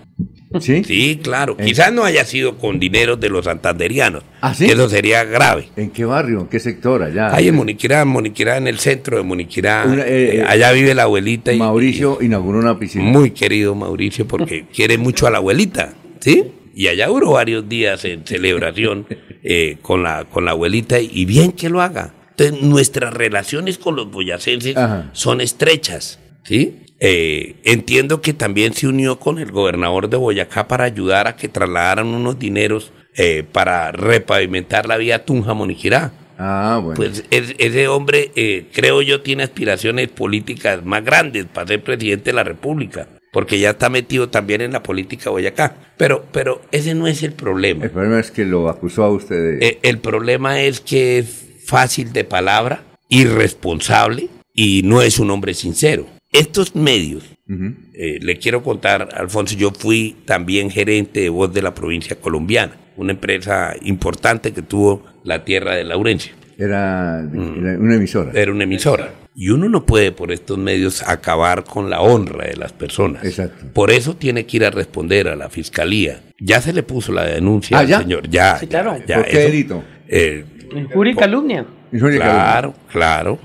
¿Sí? Sí, claro. Quizás no haya sido con dinero de los santanderianos. ¿Ah, sí? que Eso sería grave. ¿En qué barrio? ¿En qué sector? Allá. Ahí en Moniquirá, Moniquirá, en el centro de Moniquirá. Una, eh, eh, allá vive la abuelita. y- Mauricio inauguró una piscina. muy querido Mauricio porque quiere mucho a la abuelita, ¿sí? Y allá duró varios días en celebración eh, con, la, con la abuelita y bien que lo haga. Entonces, nuestras relaciones con los boyacenses Ajá. son estrechas, ¿sí? Eh, entiendo que también se unió con el gobernador de Boyacá para ayudar a que trasladaran unos dineros eh, para repavimentar la vía Tunja-Moniquirá. Ah, bueno. Pues es- ese hombre, eh, creo yo, tiene aspiraciones políticas más grandes para ser presidente de la República, porque ya está metido también en la política de Boyacá. Pero, pero ese no es el problema. El problema es que lo acusó a usted de... Eh, el problema es que es fácil de palabra, irresponsable y no es un hombre sincero. Estos medios, eh, le quiero contar, Alfonso, yo fui también gerente de voz de la provincia colombiana, una empresa importante que tuvo la tierra de Laurencio. Era, Mm. era una emisora. Era una emisora. Y uno no puede por estos medios acabar con la honra de las personas. Exacto. Por eso tiene que ir a responder a la fiscalía. Ya se le puso la denuncia Ah, al ¿ya? señor. Ya. Sí, claro. ya, ¿Por qué eso- delito? eh, Injuria y calumnia. Claro, claro.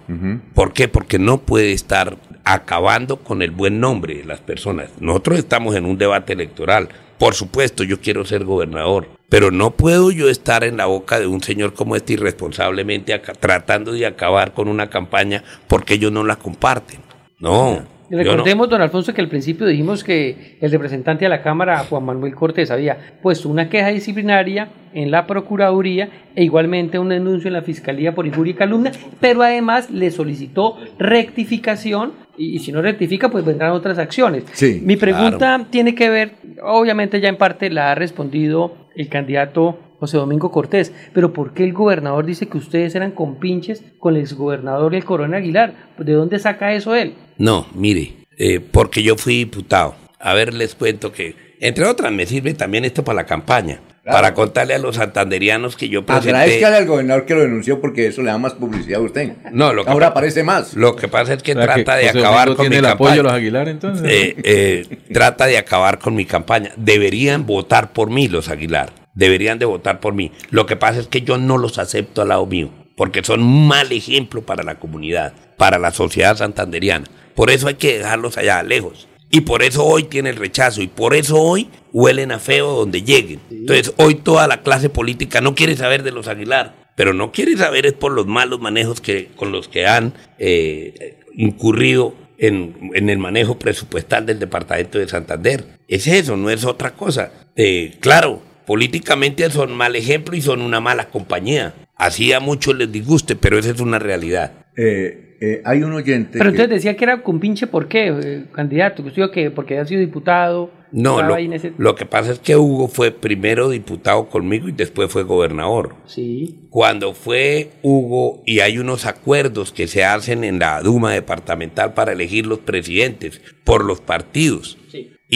¿Por qué? Porque no puede estar acabando con el buen nombre de las personas. Nosotros estamos en un debate electoral. Por supuesto, yo quiero ser gobernador, pero no puedo yo estar en la boca de un señor como este irresponsablemente tratando de acabar con una campaña porque ellos no la comparten. No. No. Recordemos, don Alfonso, que al principio dijimos que el representante a la Cámara, Juan Manuel Cortés, había puesto una queja disciplinaria en la Procuraduría e igualmente un denuncio en la Fiscalía por injuria y calumnia, pero además le solicitó rectificación y, y si no rectifica, pues vendrán otras acciones. Sí, Mi pregunta tiene que ver, obviamente ya en parte la ha respondido el candidato José Domingo Cortés. Pero ¿por qué el gobernador dice que ustedes eran compinches con el exgobernador y el coronel Aguilar? ¿De dónde saca eso él? No, mire, eh, porque yo fui diputado. A ver, les cuento que, entre otras, me sirve también esto para la campaña. Para contarle a los santanderianos que yo presenté... Agradezcale al gobernador que lo denunció porque eso le da más publicidad a usted. No, lo que Ahora pa- aparece más. Lo que pasa es que O sea, trata que de acabar Domingo con mi tiene el campaña. apoyo de los Aguilar, entonces. Eh, eh, trata de acabar con mi campaña. Deberían votar por mí los Aguilar. Deberían de votar por mí. Lo que pasa es que yo no los acepto al lado mío, porque son un mal ejemplo para la comunidad, para la sociedad santanderiana. Por eso hay que dejarlos allá lejos. Y por eso hoy tiene el rechazo y por eso hoy huelen a feo donde lleguen. Entonces hoy toda la clase política no quiere saber de los Aguilar, pero no quiere saber es por los malos manejos que, con los que han eh, incurrido en, en el manejo presupuestal del departamento de Santander. Es eso, no es otra cosa. Eh, claro, políticamente son mal ejemplo y son una mala compañía. Así a muchos les disguste, pero esa es una realidad. Eh, eh, hay un oyente. Pero que- entonces decía que era compinche, ¿por qué, eh, candidato? Que usted que porque había sido diputado. No, lo, ese- lo que pasa es que Hugo fue primero diputado conmigo y después fue gobernador. Sí. Cuando fue Hugo, y hay unos acuerdos que se hacen en la Duma departamental para elegir los presidentes por los partidos.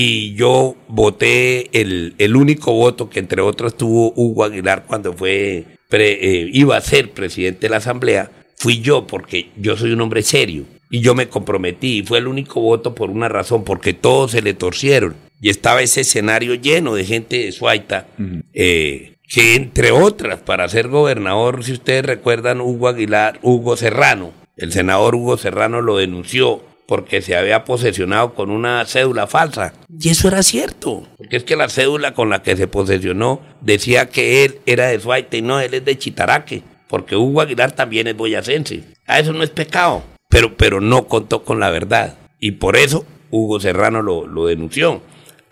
Y yo voté el, el único voto que entre otros tuvo Hugo Aguilar cuando fue pre- eh, iba a ser presidente de la Asamblea, fui yo porque yo soy un hombre serio. Y yo me comprometí y fue el único voto por una razón, porque todos se le torcieron. Y estaba ese escenario lleno de gente de Suaita, eh, que entre otras, para ser gobernador, si ustedes recuerdan, Hugo Aguilar, Hugo Serrano, el senador Hugo Serrano lo denunció porque se había posesionado con una cédula falsa. Y eso era cierto, porque es que la cédula con la que se posesionó decía que él era de Suaita y no, él es de Chitaraque, porque Hugo Aguilar también es boyacense. A eso no es pecado, pero, pero no contó con la verdad. Y por eso Hugo Serrano lo, lo denunció.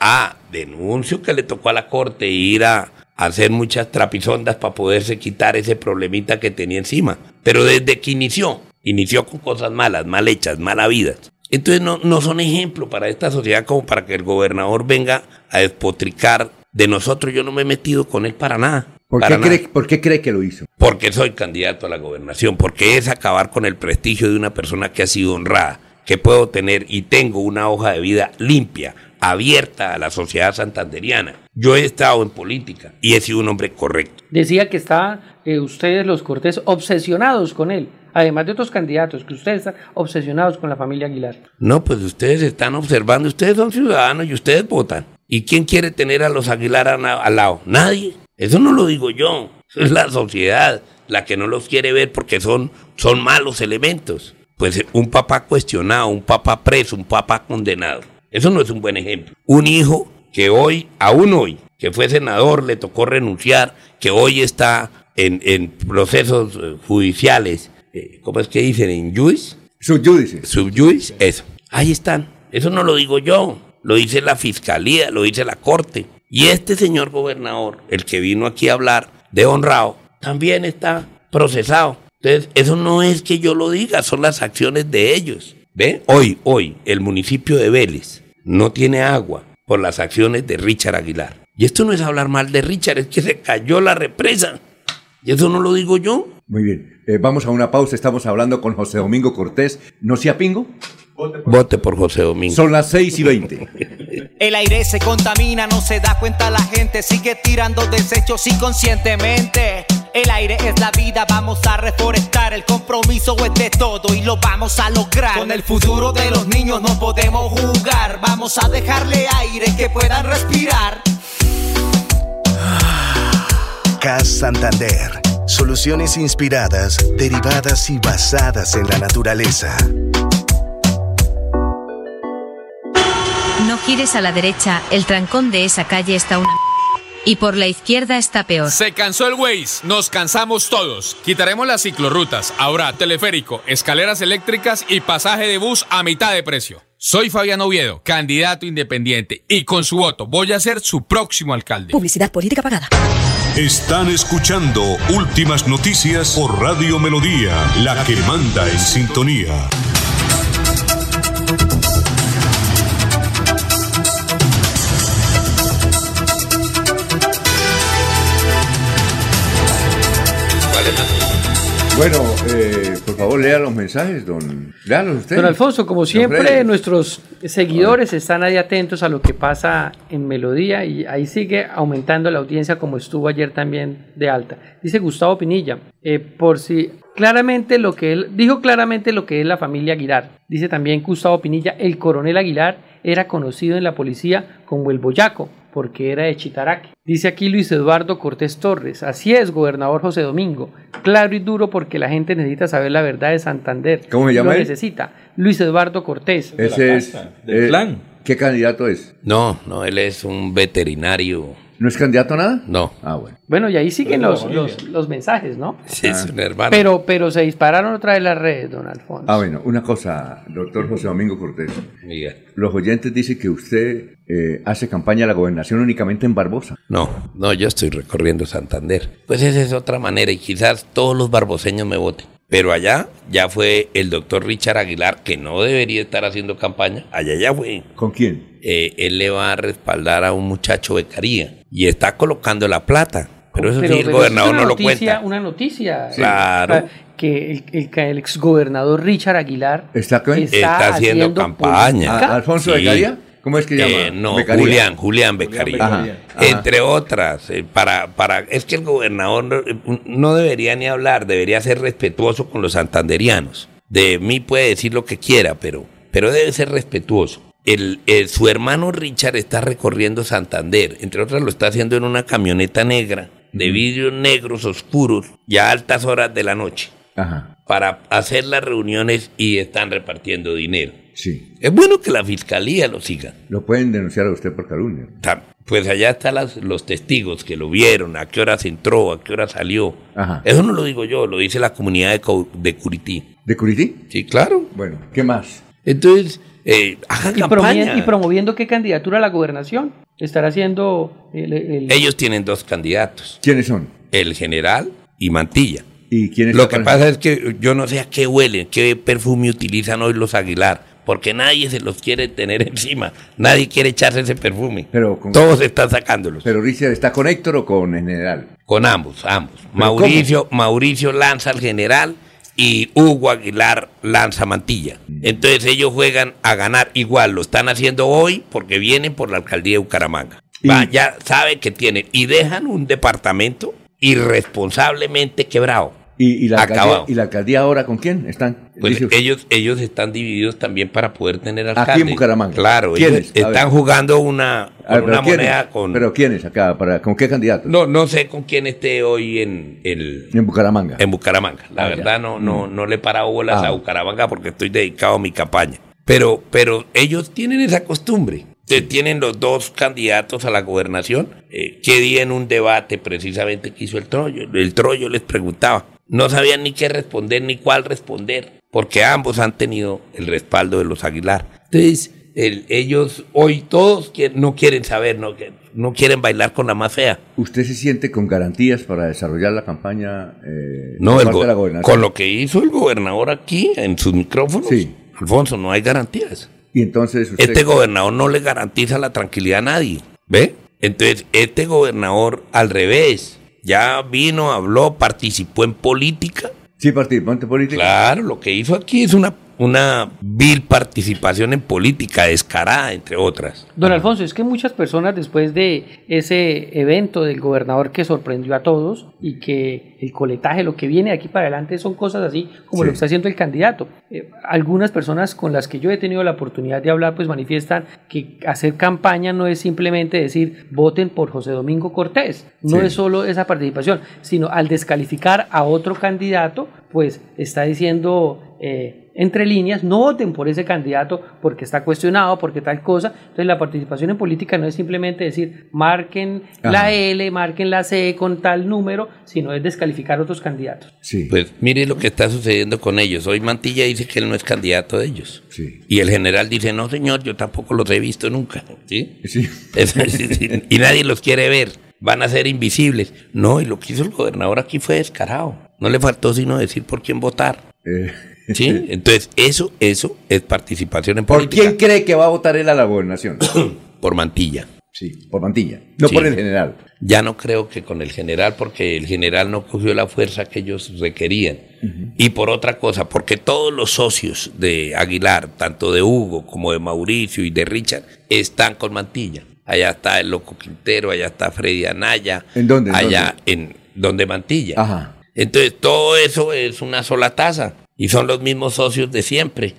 Ah, denuncio que le tocó a la corte ir a, a hacer muchas trapisondas para poderse quitar ese problemita que tenía encima. Pero desde que inició, inició con cosas malas, mal hechas, mal habidas. Entonces no, no son ejemplo para esta sociedad como para que el gobernador venga a despotricar de nosotros. Yo no me he metido con él para nada. ¿Por para qué, nada. cree, ¿Por qué cree que lo hizo? Porque soy candidato a la gobernación, porque es acabar con el prestigio de una persona que ha sido honrada, que puedo tener y tengo una hoja de vida limpia, abierta a la sociedad santanderiana. Yo he estado en política y he sido un hombre correcto. Decía que estaban eh, ustedes, los Cortés, obsesionados con él. Además de otros candidatos, que ustedes están obsesionados con la familia Aguilar. No, pues ustedes están observando, ustedes son ciudadanos y ustedes votan. ¿Y quién quiere tener a los Aguilar al lado? Nadie. Eso no lo digo yo. Es la sociedad la que no los quiere ver porque son, son malos elementos. Pues un papá cuestionado, un papá preso, un papá condenado. Eso no es un buen ejemplo. Un hijo que hoy, aún hoy, que fue senador, le tocó renunciar, que hoy está en, en procesos eh, judiciales, eh, ¿cómo es que dicen? ¿En juice? Subjudice. Subjudice, eso. Ahí están. Eso no lo digo yo, lo dice la fiscalía, lo dice la corte. Y este señor gobernador, el que vino aquí a hablar de honrado, también está procesado. Entonces, eso no es que yo lo diga, son las acciones de ellos. ¿Ve? Hoy, hoy, el municipio de Vélez no tiene agua por las acciones de Richard Aguilar. Y esto no es hablar mal de Richard, es que se cayó la represa. Y eso no lo digo yo. Muy bien. Eh, vamos a una pausa. Estamos hablando con José Domingo Cortés. ¿No sea pingo? Vote por José Domingo. Son las 6 y 20. El aire se contamina, no se da cuenta la gente, sigue tirando desechos inconscientemente. El aire es la vida, vamos a reforestar, el compromiso es de todo y lo vamos a lograr. Con el futuro de los niños no podemos jugar, vamos a dejarle aire que puedan respirar. CAS Santander. Soluciones inspiradas, derivadas y basadas en la naturaleza. No gires a la derecha, el trancón de esa calle está una... Y por la izquierda está peor. Se cansó el Waze, nos cansamos todos. Quitaremos las ciclorrutas, ahora teleférico, escaleras eléctricas y pasaje de bus a mitad de precio. Soy Fabián Oviedo, candidato independiente, y con su voto voy a ser su próximo alcalde. Publicidad política pagada. Están escuchando Últimas Noticias por Radio Melodía, la que manda en sintonía. Bueno, eh, por favor, lea los mensajes, don. Léalos usted. Don Alfonso, como siempre, nuestros seguidores están ahí atentos a lo que pasa en Melodía y ahí sigue aumentando la audiencia como estuvo ayer también de alta. Dice Gustavo Pinilla, eh, por si claramente lo que él dijo claramente lo que es la familia Aguilar. Dice también Gustavo Pinilla, el coronel Aguilar era conocido en la policía como el Boyaco porque era de Chitaraque. Dice aquí Luis Eduardo Cortés Torres, así es, gobernador José Domingo, claro y duro porque la gente necesita saber la verdad de Santander. ¿Cómo se llama Lo él? necesita. Luis Eduardo Cortés. Ese es. eh, ¿Qué candidato es? No, no, él es un veterinario. ¿No es candidato a nada? No. Ah, bueno. Bueno, y ahí siguen los, los, los mensajes, ¿no? Sí, es un hermano. Pero, pero se dispararon otra vez las redes, don Alfonso. Ah, bueno, una cosa, doctor José Domingo Cortés. Diga. Los oyentes dicen que usted eh, hace campaña a la gobernación únicamente en Barbosa. No, no, yo estoy recorriendo Santander. Pues esa es otra manera y quizás todos los barboseños me voten. Pero allá ya fue el doctor Richard Aguilar, que no debería estar haciendo campaña. Allá ya fue. ¿Con quién? Eh, él le va a respaldar a un muchacho becaría y está colocando la plata. Pero eso sí, el pero gobernador es una no lo noticia, cuenta. Una noticia. Claro. Ah, Que el, el, que el exgobernador Richard Aguilar ¿Está, haciendo campaña. ¿Alfonso Sí. Becaría? ¿Cómo es que llama? Eh, no, Becaría. Julián, Julián Becaría. Ajá, ajá. Entre otras, eh, para, para, es que el gobernador no, eh, no debería ni hablar, debería ser respetuoso con los santanderianos. De mí puede decir lo que quiera, pero, pero debe ser respetuoso. El, el- su hermano Richard está recorriendo Santander, entre otras lo está haciendo en una camioneta negra, de vidrios negros oscuros, ya a altas horas de la noche, Ajá. para hacer las reuniones y están repartiendo dinero. Sí. Es bueno que la fiscalía lo siga. Lo pueden denunciar a usted por calumnia. Pues allá están las- los testigos que lo vieron, a qué horas entró, a qué hora salió. Ajá. Eso no lo digo yo, lo dice la comunidad de, Curití. ¿De Curití? Sí, claro. Bueno, ¿qué más? Entonces, eh, hagan y, campaña. promoviendo, y promoviendo qué candidatura a la gobernación estará haciendo el, el- Ellos tienen dos candidatos. ¿Quiénes son? El general y Mantilla. ¿Y quiénes Lo está que pasa es que yo no sé a qué huelen, qué perfume utilizan hoy los Aguilar, porque nadie se los quiere tener encima. Nadie quiere echarse ese perfume. Pero con- Todos están sacándolos. Pero Richard, ¿está con Héctor o con el general? Con ambos, ambos. Mauricio, Mauricio lanza al general y Hugo Aguilar lanza Mantilla. Entonces ellos juegan a ganar igual, lo están haciendo hoy porque vienen por la alcaldía de Bucaramanga. Va, ya saben que tienen y dejan un departamento irresponsablemente quebrado. ¿Y, y la alcaldía. ¿Y la alcaldía ahora con quién están? Pues ellos, ellos están divididos también para poder tener Aquí alcalde. en Bucaramanga. Claro, están jugando una, ver, una moneda con... ¿Pero quiénes acá? Para, ¿Con qué candidato? No, no sé con quién esté hoy en el... En Bucaramanga. En Bucaramanga. La Ah, ya. verdad no, no, no le he parado bolas Ah. a Bucaramanga porque estoy dedicado a mi campaña. Pero, pero ellos tienen esa costumbre. Tienen los dos candidatos a la gobernación. Eh, ¿Qué día en un debate precisamente que hizo el Troyo? El Troyo les preguntaba. No sabían ni qué responder ni cuál responder. Porque ambos han tenido el respaldo de los Aguilar. Entonces, el- ellos hoy todos qui- no quieren saber, no, que- no quieren bailar con la más fea. ¿Usted se siente con garantías para desarrollar la campaña eh, No, el de la gobernación? con lo que hizo el gobernador aquí en sus micrófonos, Alfonso, no hay garantías. Y entonces usted... Este gobernador no le garantiza la tranquilidad a nadie, ¿ve? Entonces, este gobernador al revés, ya vino, habló, participó en política. Sí, participó en política. Claro, lo que hizo aquí es una, una vil participación en política, descarada, entre otras. Don Alfonso, es que muchas personas después de ese evento del gobernador que sorprendió a todos y que el coletaje, lo que viene de aquí para adelante son cosas así como Sí. lo que está haciendo el candidato. Eh, algunas personas con las que yo he tenido la oportunidad de hablar pues manifiestan que hacer campaña no es simplemente decir voten por José Domingo Cortés, no Sí. es solo esa participación, sino al descalificar a otro candidato pues está diciendo... eh, entre líneas, no voten por ese candidato porque está cuestionado, porque tal cosa. Entonces la participación en política no es simplemente decir marquen la. L, marquen la C con tal número, sino es descalificar a otros candidatos. Sí. Pues mire lo que está sucediendo con ellos. Hoy Mantilla dice que él no es candidato de ellos. Sí. Y el general dice, no señor, yo tampoco los he visto nunca. ¿Sí? Sí. Es- y nadie los quiere ver. Van a ser invisibles. No, y lo que hizo el gobernador aquí fue descarado. No le faltó sino decir por quién votar. Eh, ¿Sí? Entonces, eso, eso es participación en ¿Por política. quién cree que va a votar él a la gobernación? Por Mantilla. Sí, por Mantilla, no Sí. por el general. Ya no creo que con el general, porque el general no cogió la fuerza que ellos requerían. Y por otra cosa, porque todos los socios de Aguilar, tanto de Hugo como de Mauricio y de Richard, están con Mantilla. Allá está el Loco Quintero, allá está Freddy Anaya. ¿En dónde, en Allá en donde Mantilla. Ajá. Entonces todo eso es una sola taza y son los mismos socios de siempre.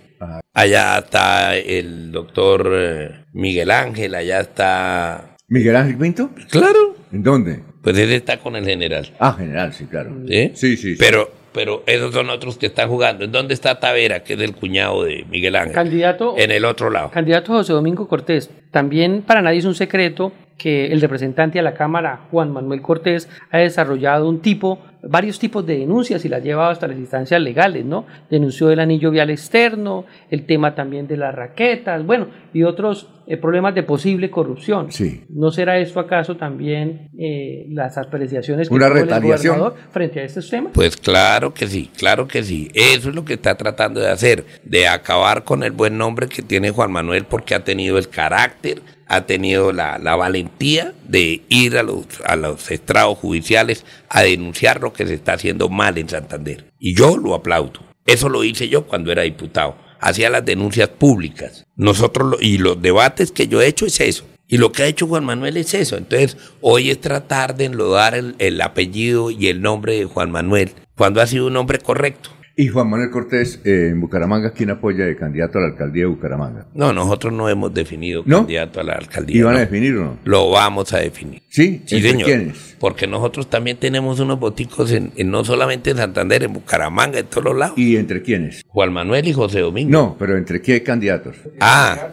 Allá está el doctor eh, Miguel Ángel, allá está... ¿Miguel Ángel Pinto? Claro. ¿En dónde? Pues él está con el general. Ah, general, sí, claro. ¿Sí? Sí, sí. sí. Pero, pero esos son otros que están jugando. ¿En dónde está Tavera, que es el cuñado de Miguel Ángel? Candidato, En el otro lado. candidato José Domingo Cortés. También para nadie es un secreto que el representante a la Cámara, Juan Manuel Cortés, ha desarrollado un tipo, varios tipos de denuncias y las ha llevado hasta las instancias legales, ¿no? Denunció el anillo vial externo, el tema también de las raquetas, bueno, y otros eh, problemas de posible corrupción. Sí. ¿No será esto acaso también eh, las apreciaciones que Una tuvo el gobernador frente a estos temas? Pues claro que sí, claro que sí. Eso es lo que está tratando de hacer, de acabar con el buen nombre que tiene Juan Manuel porque ha tenido el carácter, ha tenido la, la valentía de ir a los, a los estrados judiciales a denunciar lo que se está haciendo mal en Santander. Y yo lo aplaudo. Eso lo hice yo cuando era diputado. Hacía las denuncias públicas. Nosotros, lo- y los debates que yo he hecho es eso. Y lo que ha hecho Juan Manuel es eso. Entonces, hoy es tratar de enlodar el, el apellido y el nombre de Juan Manuel cuando ha sido un hombre correcto. Y Juan Manuel Cortés, eh, en Bucaramanga, ¿quién apoya de candidato a la alcaldía de Bucaramanga? No, nosotros no hemos definido ¿No? candidato a la alcaldía. ¿Y van a no. definir o no? Lo vamos a definir. ¿Sí? Sí, ¿Entre señor. quiénes? Porque nosotros también tenemos unos boticos en, en no solamente en Santander, en Bucaramanga, en todos los lados. ¿Y entre quiénes? Juan Manuel y José Domingo. No, pero ¿entre qué candidatos? Ah,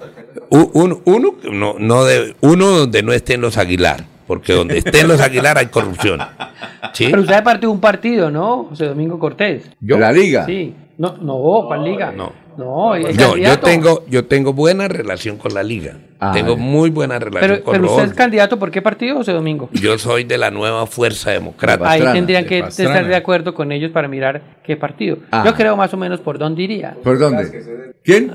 u- uno, uno, no, no de, uno donde no estén los Aguilar, porque donde estén los Aguilar hay corrupción. ¿Sí? Pero usted es parte de un partido, ¿no? José Domingo Cortés. ¿Yo? ¿La Liga? Sí. No, no, ¿cuál liga? No. No, es Yo, yo candidato. tengo, yo tengo buena relación con la liga. Ah, tengo muy buena relación Pero, con pero usted es candidato por qué partido, José Domingo? Yo soy de la nueva Fuerza Democrática. Ahí tendrían que estar de acuerdo con ellos para mirar qué partido. Ah. Yo creo más o menos por dónde iría. ¿Por dónde? ¿Quién?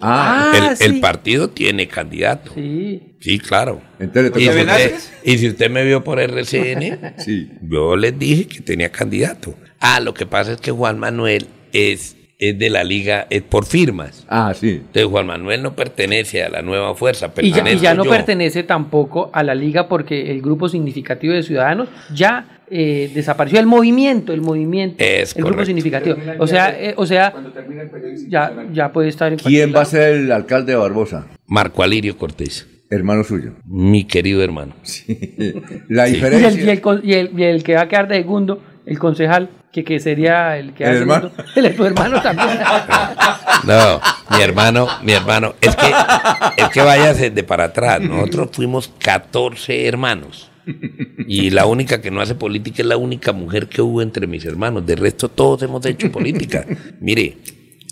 Ah, el, Ah, el sí. partido tiene candidato. Sí. Sí, claro. entonces Y usted, y si usted me vio por RCN, Sí. yo les dije que tenía candidato. Ah, lo que pasa es que Juan Manuel es, es de la liga, es por firmas. Ah, sí. Entonces Juan Manuel no pertenece a la nueva fuerza, Y ya, y ya no yo. pertenece tampoco a la liga porque el grupo significativo de ciudadanos ya eh, desapareció el movimiento, el movimiento, Es el grupo significativo. O sea, eh, o sea, ya, ya puede estar en ¿Quién va a ser el alcalde de Barbosa? Marco Alirio Cortés, Hermano suyo. mi querido hermano. La Sí. Y el, y, diferencia. el, y el- y el que va a quedar de segundo, el concejal, que, que sería el que ¿El hace hermano? el, tu hermano también. No, mi hermano, mi hermano, es que, es que váyase de para atrás. Nosotros fuimos 14 hermanos. Y la única que no hace política es la única mujer que hubo entre mis hermanos. De resto, todos hemos hecho política. Mire,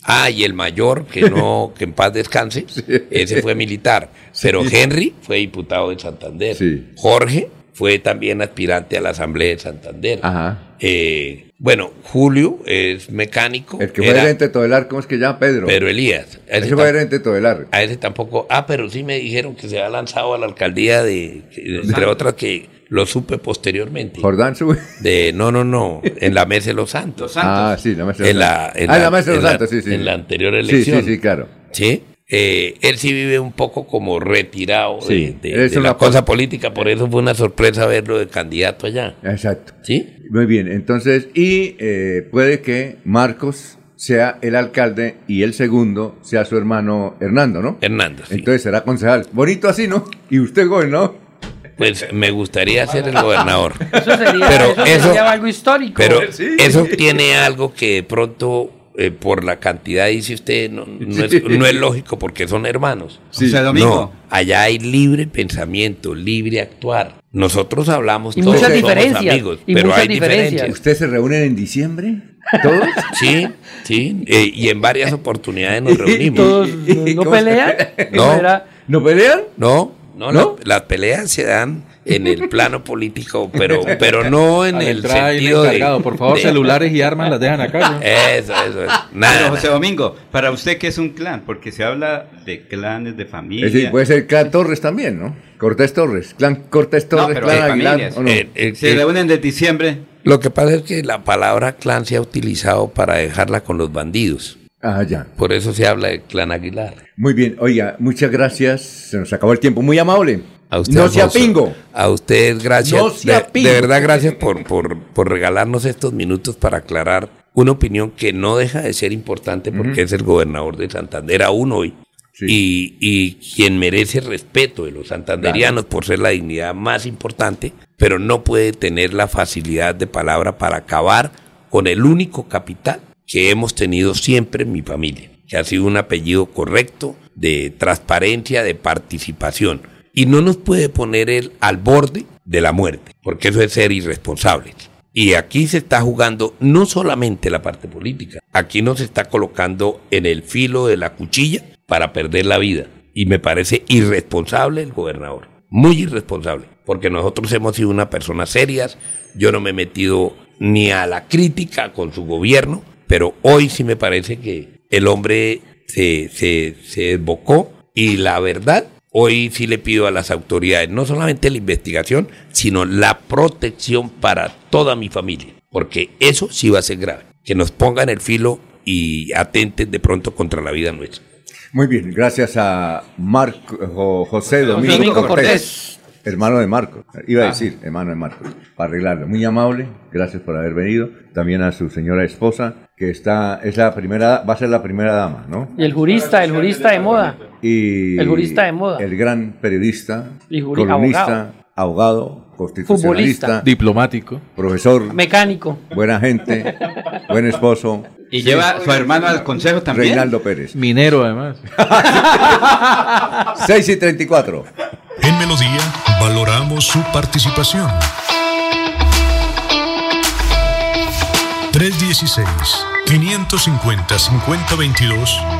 ah, y el mayor, que no, que en paz descanse, ese fue militar. Pero Henry fue diputado de Santander. Sí. Jorge fue también aspirante a la Asamblea de Santander. Ajá. Eh, bueno, Julio es mecánico. El que fue era gerente de Todelar, ¿cómo es que llama? Pedro. Pedro Elías. A ese Ese fue gerente de Todelar. a ese tampoco. Ah, pero sí me dijeron que se ha lanzado a la alcaldía de, entre otras que lo supe posteriormente. Jordán sube. De no, no, no, en la mesa de los Santos. Ah, sí, la mesa de los la, Santos. en Ah, en la mesa de los la- Santos, sí, sí. En la anterior Sí, elección. sí, sí, claro. Sí. Eh, él sí vive un poco como retirado Sí, de, de- es de la una cosa política, por eso fue una sorpresa verlo de candidato allá. Exacto. ¿Sí? Muy bien, entonces, y eh, puede que Marcos sea el alcalde y el segundo sea su hermano Hernando, ¿no? Hernando. sí. Entonces será concejal. Bonito así, ¿no? Y usted gobernador. Pues me gustaría ser el gobernador. Eso sería, Pero eso eso- sería algo histórico. Pero eso tiene algo que de pronto, eh, por la cantidad, dice usted, no, no es, no es lógico porque son hermanos. Sí. Domingo. No, allá hay libre pensamiento, libre actuar. Nosotros hablamos Y todos, muchas somos amigos, y pero muchas hay diferencias. diferencias. ¿Ustedes se reúnen en diciembre? ¿Todos? Sí, sí, eh, y en varias oportunidades nos reunimos. Todos no, no ¿Cómo se- pelean. No. ¿No pelean? No, no, ¿No? Las, las peleas se dan en el plano político, pero, pero no en el un sentido de. Por favor, de- celulares y armas las dejan acá. ¿no? Eso, eso. Nada, Pero. José Domingo, para usted qué es un clan, porque se habla de clanes, de familia. Es decir, puede ser Clan Torres también, ¿no? Cortés Torres. Clan Cortés Torres, Clan Aguilar. Eh, eh, se eh, reúnen de diciembre. Lo que pasa es que la palabra clan se ha utilizado para dejarla con los bandidos. Ah, ya. Por eso se habla de clan Aguilar. Muy bien. Oiga, muchas gracias. Se nos acabó el tiempo. Muy amable. A usted, no sea pingo. A usted, gracias. No sea de, pingo. de verdad, gracias por, por, por regalarnos estos minutos para aclarar una opinión que no deja de ser importante porque es el gobernador de Santander aún hoy. Y, y quien merece respeto de los santanderianos por ser la dignidad más importante, pero no puede tener la facilidad de palabra para acabar con el único capital que hemos tenido siempre en mi familia, que ha sido un apellido correcto, de transparencia, de participación. Y no nos puede poner él al borde de la muerte, porque eso es ser irresponsable. Y aquí se está jugando no solamente la parte política, aquí nos está colocando en el filo de la cuchilla para perder la vida. Y me parece irresponsable el gobernador, muy irresponsable, porque nosotros hemos sido una persona serias, yo no me he metido ni a la crítica con su gobierno, pero hoy sí me parece que el hombre se, se, se desbocó y la verdad, hoy sí le pido a las autoridades no solamente la investigación, sino la protección para toda mi familia, porque eso sí va a ser grave, que nos pongan el filo y atenten de pronto contra la vida nuestra. Muy bien, gracias a Marco, Jo- José Domingo, Domingo Cortés, Cortés. hermano de Marcos. Iba a Ah. decir, hermano de Marcos, para arreglarlo. Muy amable, gracias por haber venido. También a su señora esposa, que está, es la primera, va a ser la primera dama, ¿no? Y el jurista, el jurista de moda. Y El jurista de moda. El gran periodista, Y columnista, abogado, constitucionalista, Futbolista. diplomático, profesor, Mecánico. buena gente, buen esposo. Y lleva a su hermano al consejo también. Reinaldo Pérez. Minero, además. 6 y 34. En Melodía valoramos su participación. 316-550-5022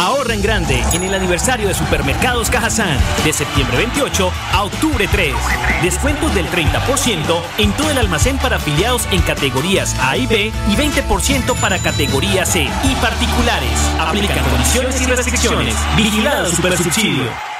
Ahorra en grande en el aniversario de Supermercados Cajazán de septiembre 28 a octubre 3. Descuentos del 30% en todo el almacén para afiliados en categorías A y B y 20% para categoría C y particulares. Aplican condiciones y restricciones. Vigilado Supersubsidio.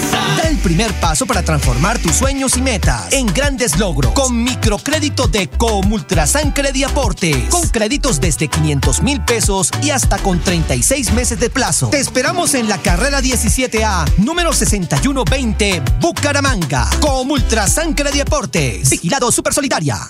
Primer paso para transformar tus sueños y metas en grandes logros con microcrédito de Comultrasan Crediaportes. Con créditos desde 500 mil pesos y hasta con 36 meses de plazo. Te esperamos en la carrera 17A, número 6120, Bucaramanga. Comultrasan Crediaportes. Vigilado Super Solidaria.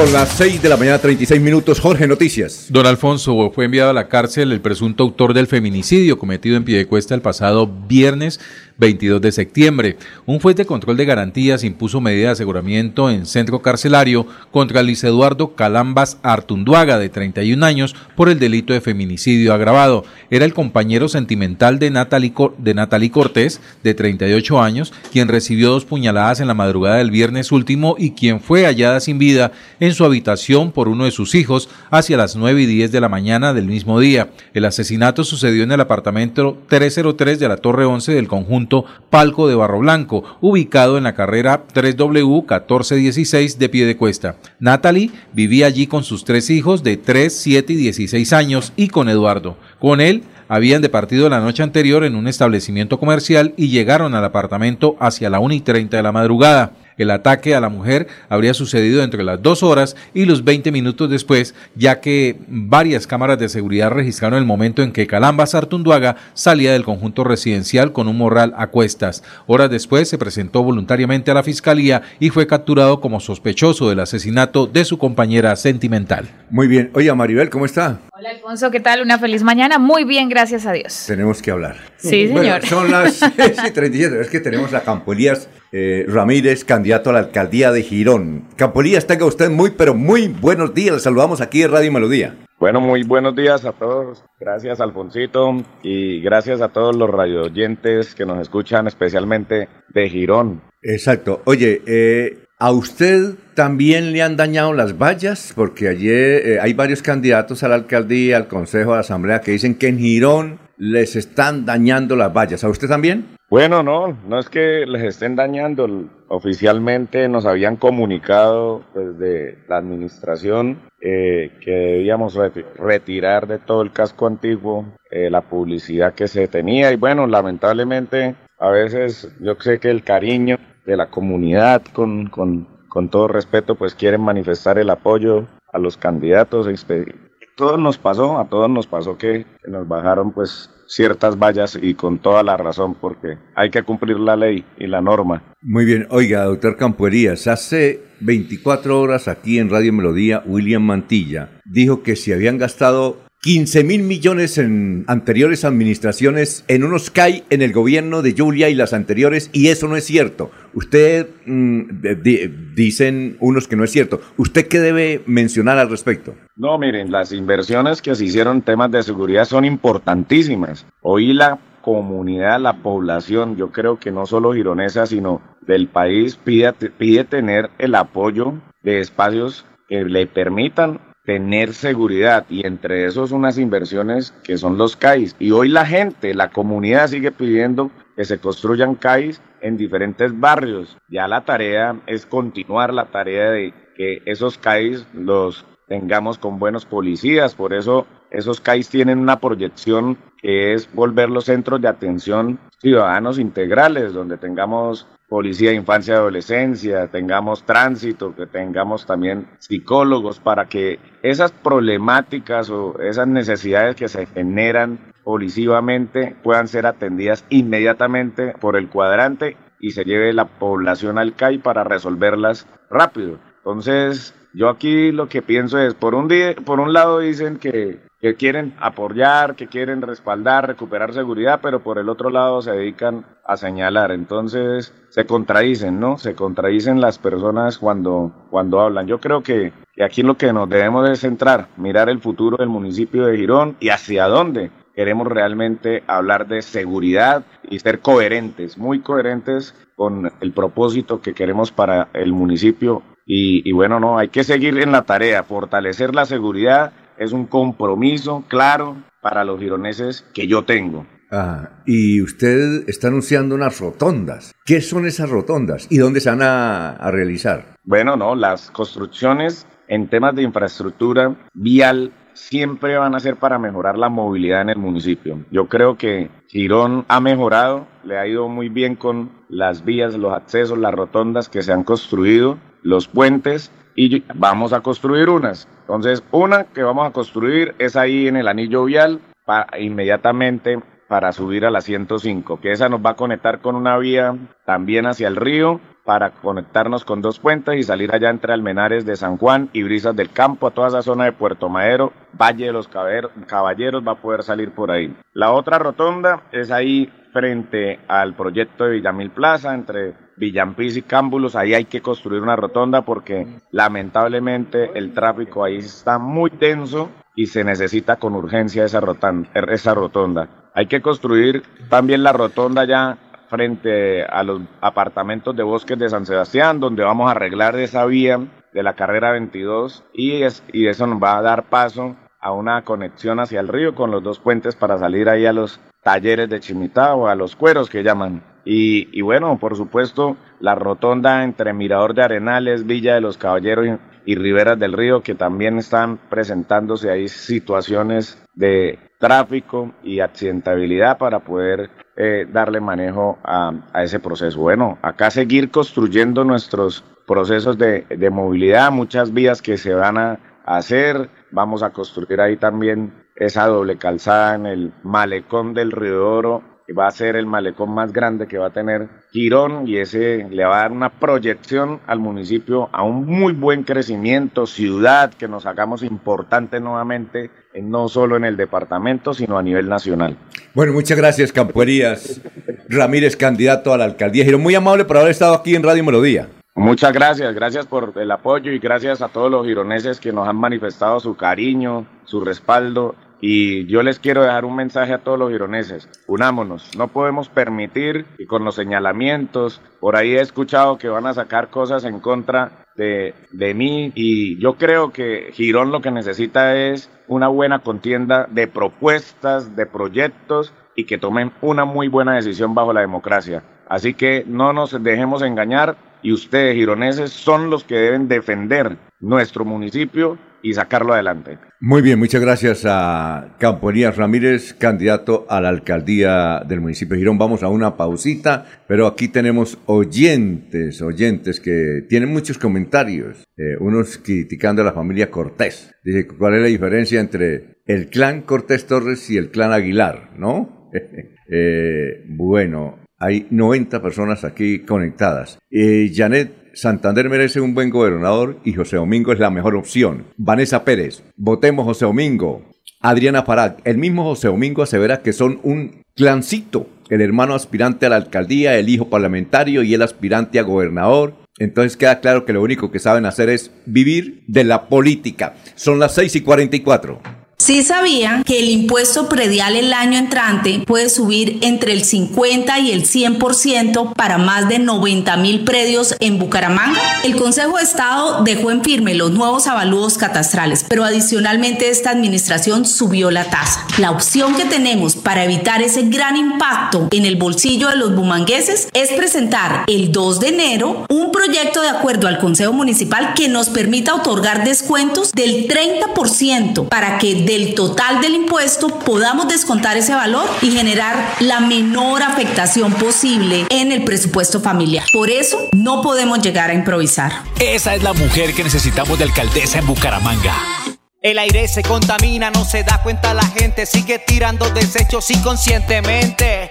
Son las 6 de la mañana, 36 minutos. Jorge, noticias. Don Alfonso fue enviado a la cárcel el presunto autor del feminicidio cometido en Piedecuesta el pasado viernes 22 de septiembre. Un juez de control de garantías impuso medida de aseguramiento en centro carcelario contra Luis Eduardo Calambas Artunduaga, de 31 años, por el delito de feminicidio agravado. Era el compañero sentimental de Natalie, de Natalie Cortés, de 38 años, quien recibió dos puñaladas en la madrugada del viernes último y quien fue hallada sin vida en su habitación por uno de sus hijos hacia las 9 y 10 de la mañana del mismo día. El asesinato sucedió en el apartamento 303 de la Torre 11 del conjunto Palco de Barro Blanco, ubicado en la carrera 3W 1416 de pie de cuesta. Natalie vivía allí con sus tres hijos de 3, 7 y 16 años y con Eduardo. Con él habían departido la noche anterior en un establecimiento comercial y llegaron al apartamento hacia la 1 y 30 de la madrugada. El ataque a la mujer habría sucedido entre las dos horas y los 20 minutos después, ya que varias cámaras de seguridad registraron el momento en que Calamba Sartunduaga salía del conjunto residencial con un morral a cuestas. Horas después se presentó voluntariamente a la fiscalía y fue capturado como sospechoso del asesinato de su compañera sentimental. Muy bien. Oye, Maribel, ¿cómo está? Hola Alfonso, ¿qué tal? Una feliz mañana. Muy bien, gracias a Dios. Tenemos que hablar. Sí, señor. son las 37. Es que tenemos a Campolías eh, Ramírez, candidato a la alcaldía de Girón. Campolías, tenga usted muy, pero muy buenos días. Le saludamos aquí en Radio Melodía. Bueno, muy buenos días a todos. Gracias, Alfonsito. Y gracias a todos los radioyentes que nos escuchan, especialmente de Girón. Exacto. Oye, eh, ¿A usted también le han dañado las vallas? Porque ayer eh, hay varios candidatos a la alcaldía, al consejo, a la asamblea que dicen que en Girón les están dañando las vallas. ¿A usted también? Bueno, no, no es que les estén dañando. Oficialmente nos habían comunicado desde la administración eh, que debíamos retirar de todo el casco antiguo eh, la publicidad que se tenía. Y bueno, lamentablemente a veces yo sé que el cariño de la comunidad, con, con, con todo respeto, pues quieren manifestar el apoyo a los candidatos. Todos nos pasó, a todos nos pasó que, nos bajaron pues ciertas vallas y con toda la razón porque hay que cumplir la ley y la norma. Muy bien, oiga, doctor Campuerías, hace 24 horas aquí en Radio Melodía, William Mantilla dijo que si habían gastado 15 mil millones en anteriores administraciones en unos CAI en el gobierno de Julia y las anteriores, y eso no es cierto. Usted, mm, dicen unos que no es cierto. ¿Usted qué debe mencionar al respecto? No, miren, las inversiones que se hicieron en temas de seguridad son importantísimas. Hoy la comunidad, la población, yo creo que no solo gironesa, sino del país, pide, pide tener el apoyo de espacios que le permitan tener seguridad y entre esos unas inversiones que son los CAIs. Y hoy la gente, la comunidad sigue pidiendo que se construyan CAIs en diferentes barrios. Ya la tarea es continuar la tarea de que esos CAIs los tengamos con buenos policías. Por eso esos CAIs tienen una proyección que es volver los centros de atención ciudadanos integrales, donde tengamos policía de infancia y adolescencia, tengamos tránsito, que tengamos también psicólogos para que esas problemáticas o esas necesidades que se generan puedan ser atendidas inmediatamente por el cuadrante y se lleve la población al CAI para resolverlas rápido. Entonces, yo aquí lo que pienso es, por un, día, por un lado dicen que que quieren apoyar, que quieren respaldar, recuperar seguridad, pero por el otro lado se dedican a señalar. Entonces se contradicen, ¿no? Se contradicen las personas cuando, cuando hablan. Yo creo que, que aquí lo que nos debemos es centrar, mirar el futuro del municipio de Girón y hacia dónde queremos realmente hablar de seguridad y ser coherentes, muy coherentes con el propósito que queremos para el municipio. Y, y bueno, no, hay que seguir en la tarea, fortalecer la seguridad es un compromiso claro para los gironeses que yo tengo. Ah, y usted está anunciando unas rotondas. ¿Qué son esas rotondas y dónde se van a, a realizar? Bueno, no, las construcciones en temas de infraestructura vial siempre van a ser para mejorar la movilidad en el municipio. Yo creo que Girón ha mejorado, le ha ido muy bien con las vías, los accesos, las rotondas que se han construido, los puentes y vamos a construir unas. Entonces, una que vamos a construir es ahí en el anillo vial para, inmediatamente para subir a la 105, que esa nos va a conectar con una vía también hacia el río para conectarnos con dos puentes y salir allá entre Almenares de San Juan y Brisas del Campo, a toda esa zona de Puerto Madero, Valle de los Caballeros va a poder salir por ahí. La otra rotonda es ahí frente al proyecto de Villamil Plaza, entre Villampis y Cámbulos, ahí hay que construir una rotonda porque lamentablemente el tráfico ahí está muy denso y se necesita con urgencia esa rotonda, esa rotonda. Hay que construir también la rotonda ya frente a los apartamentos de bosques de San Sebastián, donde vamos a arreglar esa vía de la carrera 22 y, es, y eso nos va a dar paso a una conexión hacia el río con los dos puentes para salir ahí a los talleres de Chimitá o a los cueros que llaman. Y, y, bueno, por supuesto, la rotonda entre Mirador de Arenales, Villa de los Caballeros y, y Riberas del Río, que también están presentándose ahí situaciones de tráfico y accidentabilidad para poder eh, darle manejo a, ese proceso. Bueno, acá seguir construyendo nuestros procesos de, de movilidad, muchas vías que se van a hacer, vamos a construir ahí también esa doble calzada en el malecón del Río Oro, va a ser el malecón más grande que va a tener Girón y ese le va a dar una proyección al municipio a un muy buen crecimiento, ciudad, que nos hagamos importante nuevamente, no solo en el departamento, sino a nivel nacional. Bueno, muchas gracias, Campuerías. Ramírez, candidato a la alcaldía. Girón, muy amable por haber estado aquí en Radio Melodía. Muchas gracias, gracias por el apoyo y gracias a todos los gironeses que nos han manifestado su cariño, su respaldo y yo les quiero dejar un mensaje a todos los gironeses. Unámonos. No podemos permitir y con los señalamientos, por ahí he escuchado que van a sacar cosas en contra de, de mí y yo creo que Girón lo que necesita es una buena contienda de propuestas, de proyectos y que tomen una muy buena decisión bajo la democracia. Así que no nos dejemos engañar y ustedes, gironeses, son los que deben defender nuestro municipio y sacarlo adelante. Muy bien, muchas gracias a Camponías Ramírez, candidato a la alcaldía del municipio de Girón. Vamos a una pausita, pero aquí tenemos oyentes, oyentes que tienen muchos comentarios, eh, unos criticando a la familia Cortés. Dice, ¿cuál es la diferencia entre el clan Cortés Torres y el clan Aguilar? ¿No? eh, bueno, hay 90 personas aquí conectadas. Eh, Janet Santander merece un buen gobernador y José Domingo es la mejor opción. Vanessa Pérez, votemos José Domingo. Adriana Farag, el mismo José Domingo asevera que son un clancito, el hermano aspirante a la alcaldía, el hijo parlamentario y el aspirante a gobernador. Entonces queda claro que lo único que saben hacer es vivir de la política. Son las 6 y 44. Sí sabían que el impuesto predial el año entrante puede subir entre el 50 y el 100% para más de 90 mil predios en Bucaramanga. El Consejo de Estado dejó en firme los nuevos avalúos catastrales, pero adicionalmente esta administración subió la tasa. La opción que tenemos para evitar ese gran impacto en el bolsillo de los bumangueses es presentar el 2 de enero un proyecto de acuerdo al Consejo Municipal que nos permita otorgar descuentos del 30% para que del total del impuesto podamos descontar ese valor y generar la menor afectación posible en el presupuesto familiar. Por eso no podemos llegar a improvisar. Esa es la mujer que necesitamos de alcaldesa en Bucaramanga. El aire se contamina, no se da cuenta la gente, sigue tirando desechos inconscientemente.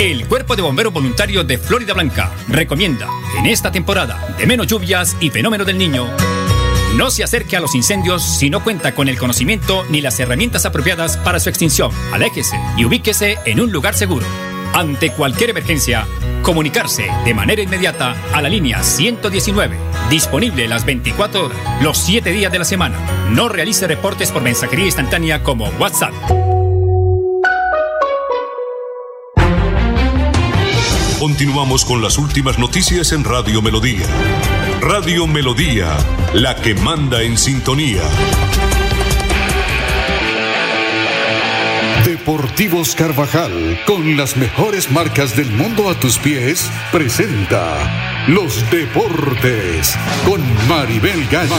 El Cuerpo de Bomberos Voluntarios de Florida Blanca recomienda, en esta temporada de menos lluvias y fenómeno del niño, no se acerque a los incendios si no cuenta con el conocimiento ni las herramientas apropiadas para su extinción. Aléjese y ubíquese en un lugar seguro. Ante cualquier emergencia, comunicarse de manera inmediata a la línea 119, disponible las 24 horas, los 7 días de la semana. No realice reportes por mensajería instantánea como WhatsApp. Continuamos con las últimas noticias en Radio Melodía. Radio Melodía, la que manda en sintonía. Deportivos Carvajal, con las mejores marcas del mundo a tus pies, presenta Los Deportes con Maribel Gallo.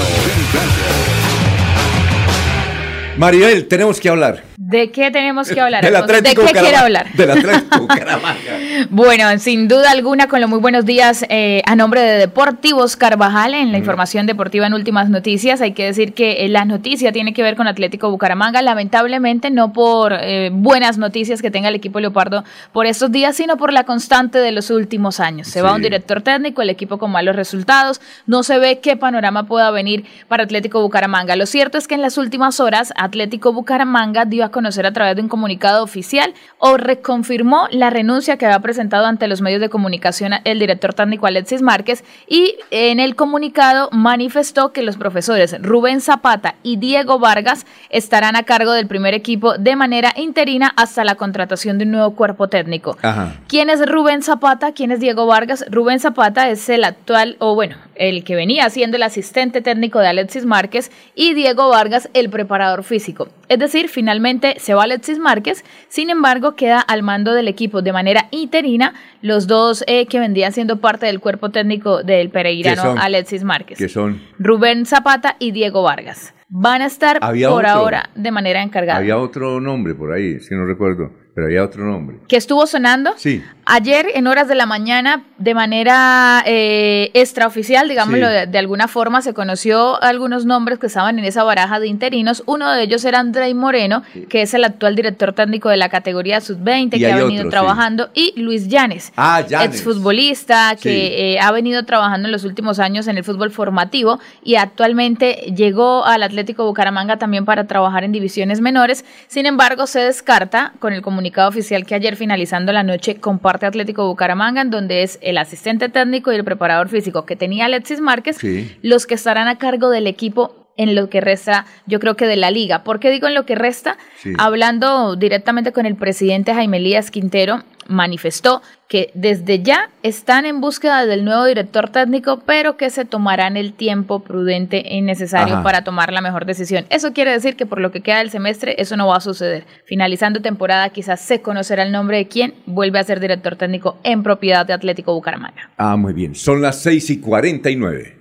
Maribel, tenemos que hablar. ¿De qué tenemos que hablar? Del Alfonso? ¿De Atlético qué quiere hablar? Del Atlético Bucaramanga. Bueno, sin duda alguna, con los muy buenos días eh, a nombre de Deportivos Carvajal en la información deportiva en últimas noticias. Hay que decir que eh, la noticia tiene que ver con Atlético Bucaramanga, lamentablemente no por eh, buenas noticias que tenga el equipo Leopardo por estos días, sino por la constante de los últimos años. Se va un director técnico, el equipo con malos resultados, no se ve qué panorama pueda venir para Atlético Bucaramanga. Lo cierto es que en las últimas horas Atlético Bucaramanga dio a conocer a través de un comunicado oficial o reconfirmó la renuncia que había presentado ante los medios de comunicación el director técnico Alexis Márquez y en el comunicado manifestó que los profesores Rubén Zapata y Diego Vargas estarán a cargo del primer equipo de manera interina hasta la contratación de un nuevo cuerpo técnico. Ajá. ¿Quién es Rubén Zapata? ¿Quién es Diego Vargas? Rubén Zapata es el actual, o bueno, el que venía siendo el asistente técnico de Alexis Márquez y Diego Vargas el preparador físico. Es decir, finalmente se va Alexis Márquez, sin embargo queda al mando del equipo de manera interina los dos eh, que vendrían siendo parte del cuerpo técnico del ¿Qué pereirano? Alexis Márquez. Que son. Rubén Zapata y Diego Vargas. Van a estar por otro. ahora de manera encargada. Había otro nombre por ahí, si no recuerdo, pero había otro nombre. que estuvo sonando Sí. Ayer, en horas de la mañana, de manera eh, extraoficial, digámoslo Sí. de, de alguna forma, se conoció algunos nombres que estaban en esa baraja de interinos. Uno de ellos era Andrei Moreno, que es el actual director técnico de la categoría sub-20, Y que ha venido otro, sí. trabajando, y Luis Llanes, Ah, Llanes. exfutbolista, que Sí. eh, ha venido trabajando en los últimos años en el fútbol formativo y actualmente llegó al Atlético Bucaramanga también para trabajar en divisiones menores. Sin embargo, se descarta con el comunicado oficial que ayer finalizando la noche comparte Atlético Bucaramanga, en donde es el asistente técnico y el preparador físico que tenía Alexis Márquez, Sí. los que estarán a cargo del equipo en lo que resta, yo creo que de la liga. ¿Por qué digo en lo que resta? Sí. Hablando directamente con el presidente Jaime Elías Quintero, manifestó que desde ya están en búsqueda del nuevo director técnico, pero que se tomarán el tiempo prudente y necesario Ajá. para tomar la mejor decisión. Eso quiere decir que por lo que queda del semestre, eso no va a suceder. Finalizando temporada, quizás se conocerá el nombre de quien vuelve a ser director técnico en propiedad de Atlético Bucaramanga. Ah, muy bien. Son las 6 y 49.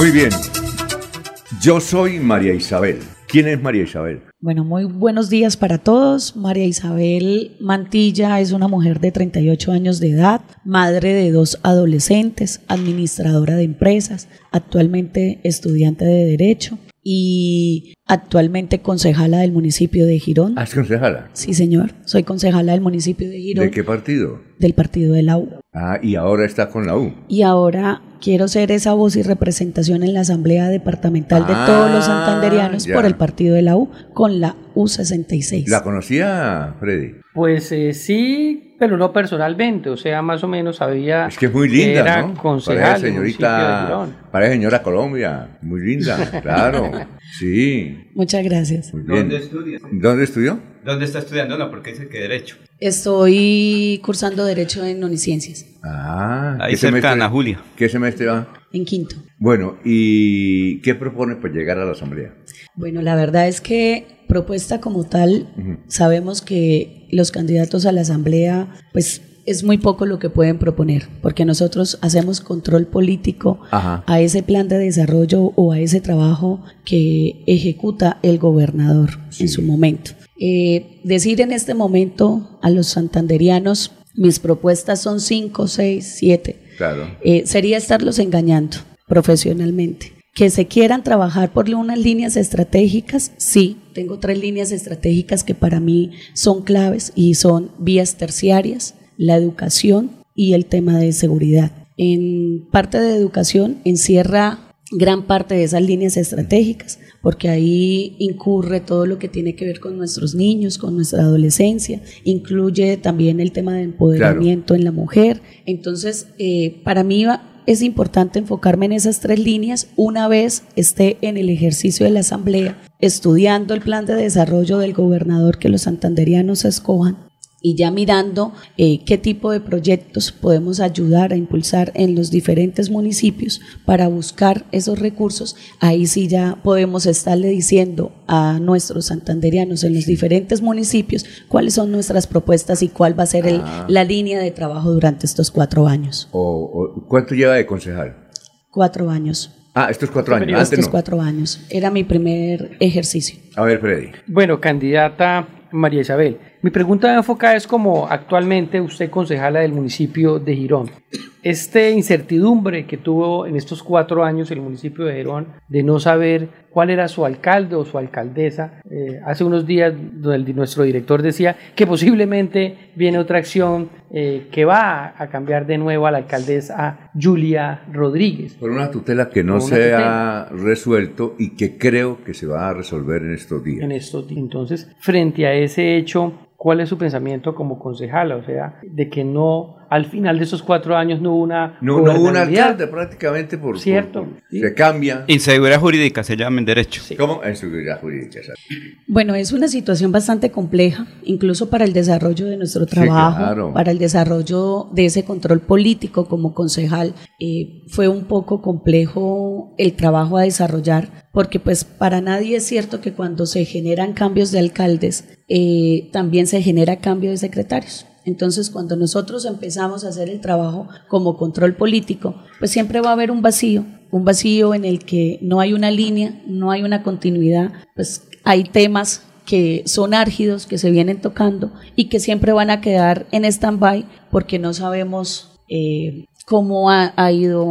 Muy bien. Yo soy María Isabel. ¿Quién es María Isabel? Bueno, muy buenos días para todos. María Isabel Mantilla es una mujer de 38 años de edad, madre de dos adolescentes, administradora de empresas, actualmente estudiante de Derecho y actualmente concejala del municipio de Girón. ¿Ah, es concejala? Sí, señor. Soy concejala del municipio de Girón, ¿De qué partido? del partido de la U. Ah, y ahora está con la U. Y ahora quiero ser esa voz y representación en la Asamblea Departamental de Ah, todos los santanderianos ya. por el partido de la U con la U66. ¿La conocía, Freddy? Pues eh, sí, pero no personalmente, o sea, más o menos sabía Es que es muy linda, era ¿no? concejal municipio de señorita, Girón. parece señora Colombia. Muy linda, claro. Sí. Muchas gracias. Muy bien. ¿Dónde estudia? ¿Dónde estudió? ¿Dónde está estudiando? No, porque dice que Derecho. Estoy cursando Derecho en Uniciencias, Ah, Ahí ¿qué cerca de semestre- Ana Julia. ¿Qué semestre va? en quinto. Bueno, ¿y qué propone para llegar a la asamblea? Bueno, la verdad es que propuesta como tal, sabemos que los candidatos a la Asamblea, pues es muy poco lo que pueden proponer, porque nosotros hacemos control político Ajá. a ese plan de desarrollo o a ese trabajo que ejecuta el gobernador en su momento. Eh, decir en este momento a los santanderianos, mis propuestas son cinco, seis, siete, Claro. eh, sería estarlos engañando profesionalmente. Que se quieran trabajar por unas líneas estratégicas, sí, tengo tres líneas estratégicas que para mí son claves y son vías terciarias, la educación y el tema de seguridad. En parte de educación encierra gran parte de esas líneas estratégicas, porque ahí incurre todo lo que tiene que ver con nuestros niños, con nuestra adolescencia, incluye también el tema de empoderamiento en la mujer. Entonces, eh, para mí es importante enfocarme en esas tres líneas una vez esté en el ejercicio de la Asamblea, estudiando el plan de desarrollo del gobernador que los santanderianos escojan y ya mirando eh, qué tipo de proyectos podemos ayudar a impulsar en los diferentes municipios para buscar esos recursos, ahí sí ya podemos estarle diciendo a nuestros santanderianos en los diferentes municipios cuáles son nuestras propuestas y cuál va a ser el- Ah. la línea de trabajo durante estos cuatro años. O, o- ¿Cuánto lleva de concejal? Cuatro años. Ah, estos cuatro años. Antes Estos no. cuatro años. Era mi primer ejercicio. A ver, Freddy. Bueno, candidata María Isabel, mi pregunta enfocada es como actualmente usted concejala del municipio de Girón. Este incertidumbre que tuvo en estos cuatro años el municipio de Girón de no saber cuál era su alcalde o su alcaldesa. Eh, hace unos días donde nuestro director decía que posiblemente viene otra acción eh, que va a cambiar de nuevo a la alcaldesa Julia Rodríguez. Por una tutela que no se tutela. ha resuelto y que creo que se va a resolver en estos días. en estos días. Entonces, frente a ese hecho, ¿cuál es su pensamiento como concejala? O sea, de que no, al final de esos cuatro años no hubo una No, no hubo un gobernabilidad. alcalde prácticamente por... Cierto, por- sí. Se cambia. Inseguridad jurídica se llama en derecho. ¿Cómo? En seguridad jurídica. exacto. Bueno, es una situación bastante compleja, incluso para el desarrollo de nuestro Sí, trabajo, claro. para el desarrollo de ese control político como concejal. eh, fue un poco complejo el trabajo a desarrollar, porque pues para nadie es cierto que cuando se generan cambios de alcaldes, eh, también se genera cambio de secretarios. Entonces, cuando nosotros empezamos a hacer el trabajo como control político, pues siempre va a haber un vacío, un vacío en el que no hay una línea, no hay una continuidad, pues hay temas que son árgidos, que se vienen tocando y que siempre van a quedar en stand-by porque no sabemos eh, cómo ha, ido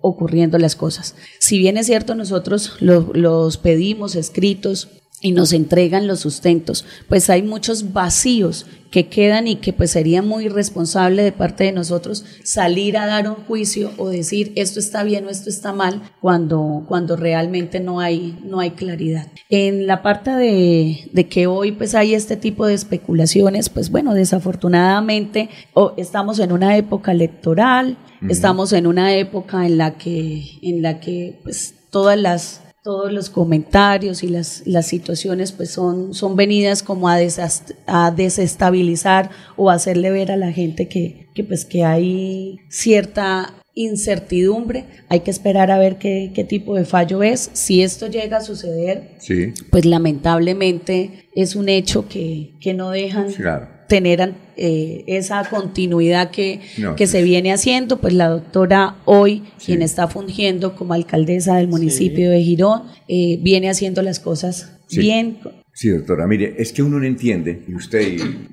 ocurriendo las cosas. Si bien es cierto, nosotros lo- los pedimos escritos y nos entregan los sustentos, pues hay muchos vacíos que quedan y que pues sería muy irresponsable de parte de nosotros salir a dar un juicio o decir esto está bien o esto está mal cuando, cuando realmente no hay, no hay claridad. En la parte de, de que hoy pues hay este tipo de especulaciones, pues bueno, desafortunadamente o estamos en una época electoral, estamos en una época en la que, en la que pues todas las todos los comentarios y las, las situaciones pues son, son venidas como a, desast- a desestabilizar o a hacerle ver a la gente que, que pues que hay cierta incertidumbre, hay que esperar a ver qué, qué tipo de fallo es. Si esto llega a suceder, Sí, pues lamentablemente es un hecho que, que no dejan claro. tener eh, esa continuidad que, No, que sí. se viene haciendo, pues la doctora hoy, quien está fungiendo como alcaldesa del municipio de Girón, eh, viene haciendo las cosas Sí. bien. Sí, doctora, mire, es que uno no entiende, y usted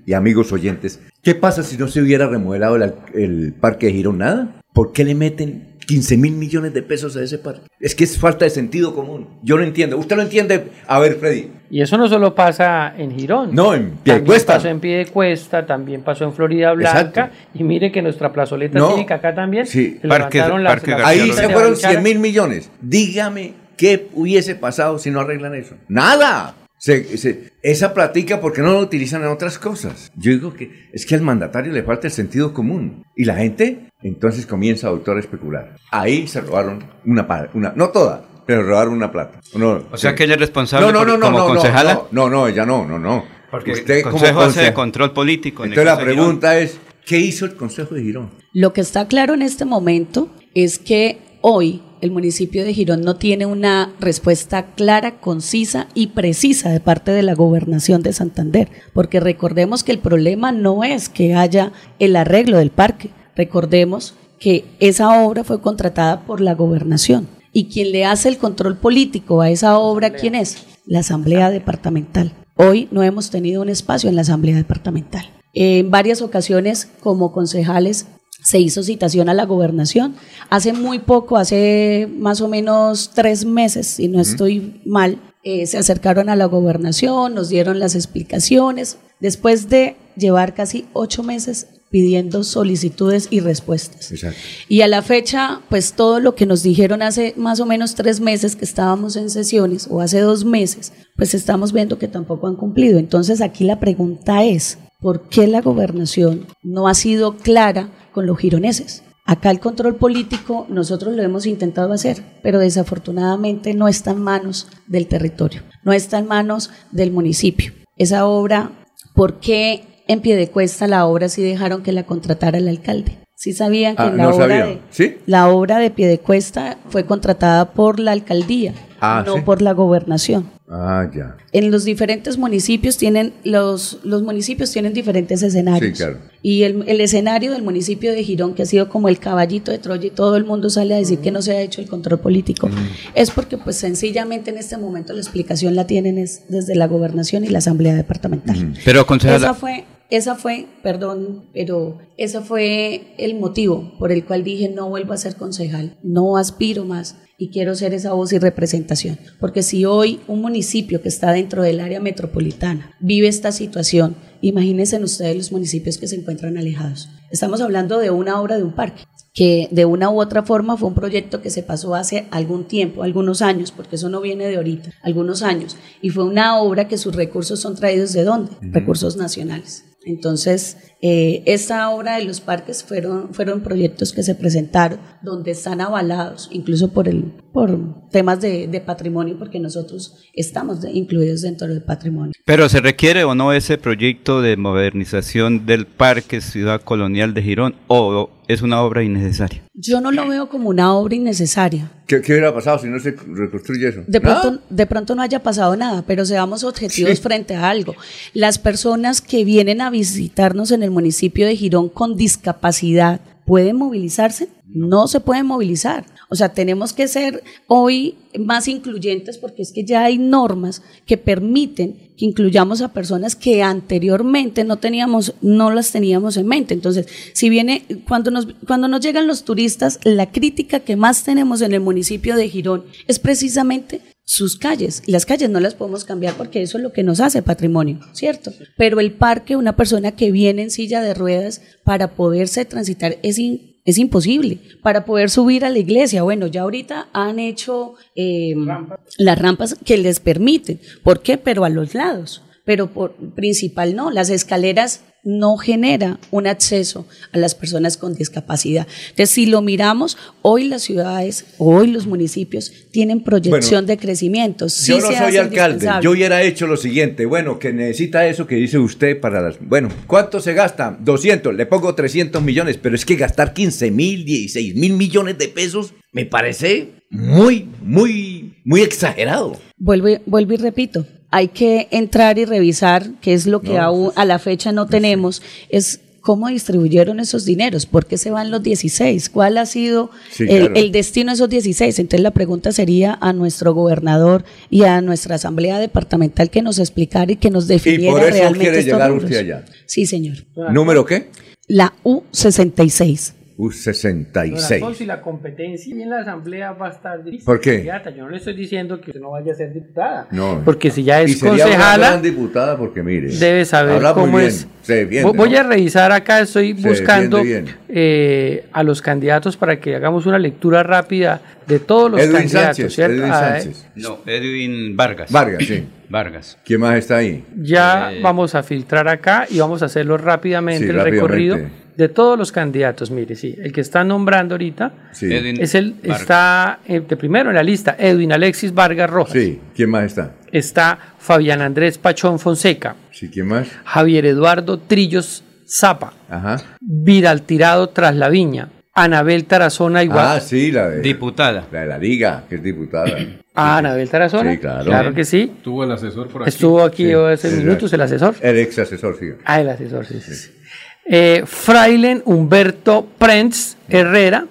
y, y amigos oyentes, ¿qué pasa si no se hubiera remodelado el parque de Girón? Nada. ¿Por qué le meten 15 mil millones de pesos a ese parque? Es que es falta de sentido común. Yo no entiendo. ¿Usted lo entiende? A ver, Freddy. Y eso no solo pasa en Girón. No, en También Piedecuesta. pasó en Piedecuesta, también pasó en Florida Blanca. Exacto. Y mire que nuestra plazoleta No. cívica acá también. Sí, se levantaron las- las Ahí se fueron Barichara. 100 mil millones. Dígame qué hubiese pasado si no arreglan eso. Nada. Se- se- esa platica, ¿por qué no lo utilizan en otras cosas? Yo digo que es que al mandatario le falta el sentido común. Y la gente entonces comienza, doctor, a especular. Ahí se robaron una, una no toda, pero robaron una plata. No, O sea sí. que ella es responsable no, no, por- no, no, como no, no, concejala. No, no, no, ella no, no, no. Porque Usted el como consejo hace conse- control político. en el Entonces la de pregunta es, ¿qué hizo el Consejo de Girón? Lo que está claro en este momento es que hoy el municipio de Girón no tiene una respuesta clara, concisa y precisa de parte de la gobernación de Santander, porque recordemos que el problema no es que haya el arreglo del parque, recordemos que esa obra fue contratada por la gobernación y quien le hace el control político a esa obra, ¿quién es? La Asamblea Departamental. Hoy no hemos tenido un espacio en la Asamblea Departamental. En varias ocasiones, como concejales, se hizo citación a la gobernación. Hace muy poco, hace más o menos tres meses, si no estoy mal, eh, se acercaron a la gobernación, nos dieron las explicaciones. Después de llevar casi ocho meses pidiendo solicitudes y respuestas. Exacto. Y a la fecha, pues todo lo que nos dijeron hace más o menos tres meses que estábamos en sesiones, o hace dos meses, pues estamos viendo que tampoco han cumplido. Entonces aquí la pregunta es, ¿por qué la gobernación no ha sido clara con los gironeses? Acá el control político nosotros lo hemos intentado hacer, pero desafortunadamente no está en manos del territorio, no está en manos del municipio. Esa obra, ¿por qué en Piedecuesta la obra sí dejaron que la contratara el alcalde? Sí sabían que Ah, la, no obra sabía. de, ¿Sí? la obra de Piedecuesta fue contratada por la alcaldía, Ah, no ¿sí? por la gobernación. Ah, ya. En los diferentes municipios tienen, los, los municipios tienen diferentes escenarios. Sí, claro. Y el, el escenario del municipio de Girón, que ha sido como el caballito de Troya y todo el mundo sale a decir que no se ha hecho el control político, es porque pues sencillamente en este momento la explicación la tienen es desde la gobernación y la asamblea departamental. Pero, concejala- Esa fue, esa fue, perdón, pero ese fue el motivo por el cual dije no vuelvo a ser concejal, no aspiro más y quiero ser esa voz y representación. Porque si hoy un municipio que está dentro del área metropolitana vive esta situación, imagínense ustedes los municipios que se encuentran alejados. Estamos hablando de una obra de un parque que de una u otra forma fue un proyecto que se pasó hace algún tiempo, algunos años, porque eso no viene de ahorita, algunos años, y fue una obra que sus recursos son traídos de dónde? Recursos nacionales. Entonces, eh, esta obra de los parques fueron, fueron proyectos que se presentaron donde están avalados, incluso por, el, por temas de, patrimonio, porque nosotros estamos incluidos dentro del patrimonio. Pero ¿se requiere o no ese proyecto de modernización del Parque Ciudad Colonial de Girón o es una obra innecesaria? Yo no lo veo como una obra innecesaria. ¿Qué, qué hubiera pasado si no se reconstruye eso? De Nada. pronto, de pronto no haya pasado nada, pero seamos objetivos frente a algo. Las personas que vienen a visitarnos en el municipio de Girón con discapacidad, ¿pueden movilizarse? No se pueden movilizar. O sea, tenemos que ser hoy más incluyentes porque es que ya hay normas que permiten que incluyamos a personas que anteriormente no teníamos, no las teníamos en mente. Entonces, si viene, cuando nos, cuando nos llegan los turistas, la crítica que más tenemos en el municipio de Girón es precisamente sus calles. Las calles no las podemos cambiar porque eso es lo que nos hace patrimonio, ¿cierto? Pero el parque, una persona que viene en silla de ruedas para poderse transitar es, es imposible. Para poder subir a la iglesia, bueno, ya ahorita han hecho eh, las rampas que les permiten. ¿Por qué? Pero a los lados. Pero por principal no, las escaleras no genera un acceso a las personas con discapacidad. Entonces, si lo miramos, hoy las ciudades, hoy los municipios tienen proyección Bueno, de crecimiento. Sí yo no soy alcalde, yo hubiera hecho lo siguiente, bueno, que necesita eso que dice usted para las... Bueno, ¿cuánto se gasta? 200, le pongo 300 millones, pero es que gastar 15 mil, 16 mil millones de pesos me parece muy, muy, muy exagerado. Vuelvo, y- vuelvo y repito, hay que entrar y revisar qué es lo que No, aún a la fecha no tenemos, es cómo distribuyeron esos dineros, por qué se van los 16, cuál ha sido Sí, el, claro. el destino de esos 16. Entonces la pregunta sería a nuestro gobernador y a nuestra asamblea departamental que nos explicara y que nos Y definiera por eso realmente quiere estos llegar usted allá. Sí, señor. ¿Número qué? La U66. U66. Alfonso, y la competencia y en la asamblea va a estar difícil. ¿Por qué? Candidata, Yo no le estoy diciendo que usted no vaya a ser diputada. No. Porque si ya Y es sería una concejala, gran diputada porque mire. debe saber habla muy cómo bien, es. Se defiende, Vo- Voy ¿no? a revisar acá, estoy Se buscando eh, a los candidatos para que hagamos una lectura rápida de todos los Edwin candidatos. Sánchez, ¿cierto? Edwin Ah, eh, Sánchez. No, Edwin Vargas. Vargas, sí. Vargas. ¿Quién más está ahí? Ya Eh, vamos a filtrar acá y vamos a hacerlo rápidamente Sí, el rápidamente. recorrido de todos los candidatos. Mire, sí, el que está nombrando ahorita Sí. Edwin es el Vargas. está eh, de primero en la lista Edwin Alexis Vargas Rojas. Sí. ¿Quién más está? Está Fabián Andrés Pachón Fonseca, Sí, ¿quién más? Javier Eduardo Trillos Zapa, Ajá. Vidal Tirado Tras la Viña, Anabel Tarazona igual. Ah, sí, la de Diputada. la de la Liga, que es diputada. Ah, Anabel Tarazona. Sí, claro. Claro que sí. Tuvo el asesor por aquí. Estuvo aquí Sí, hace exacto. minutos el asesor. El ex asesor, sí. Ah, el asesor, sí, sí, sí. Eh, Frailen Humberto Prents Herrera,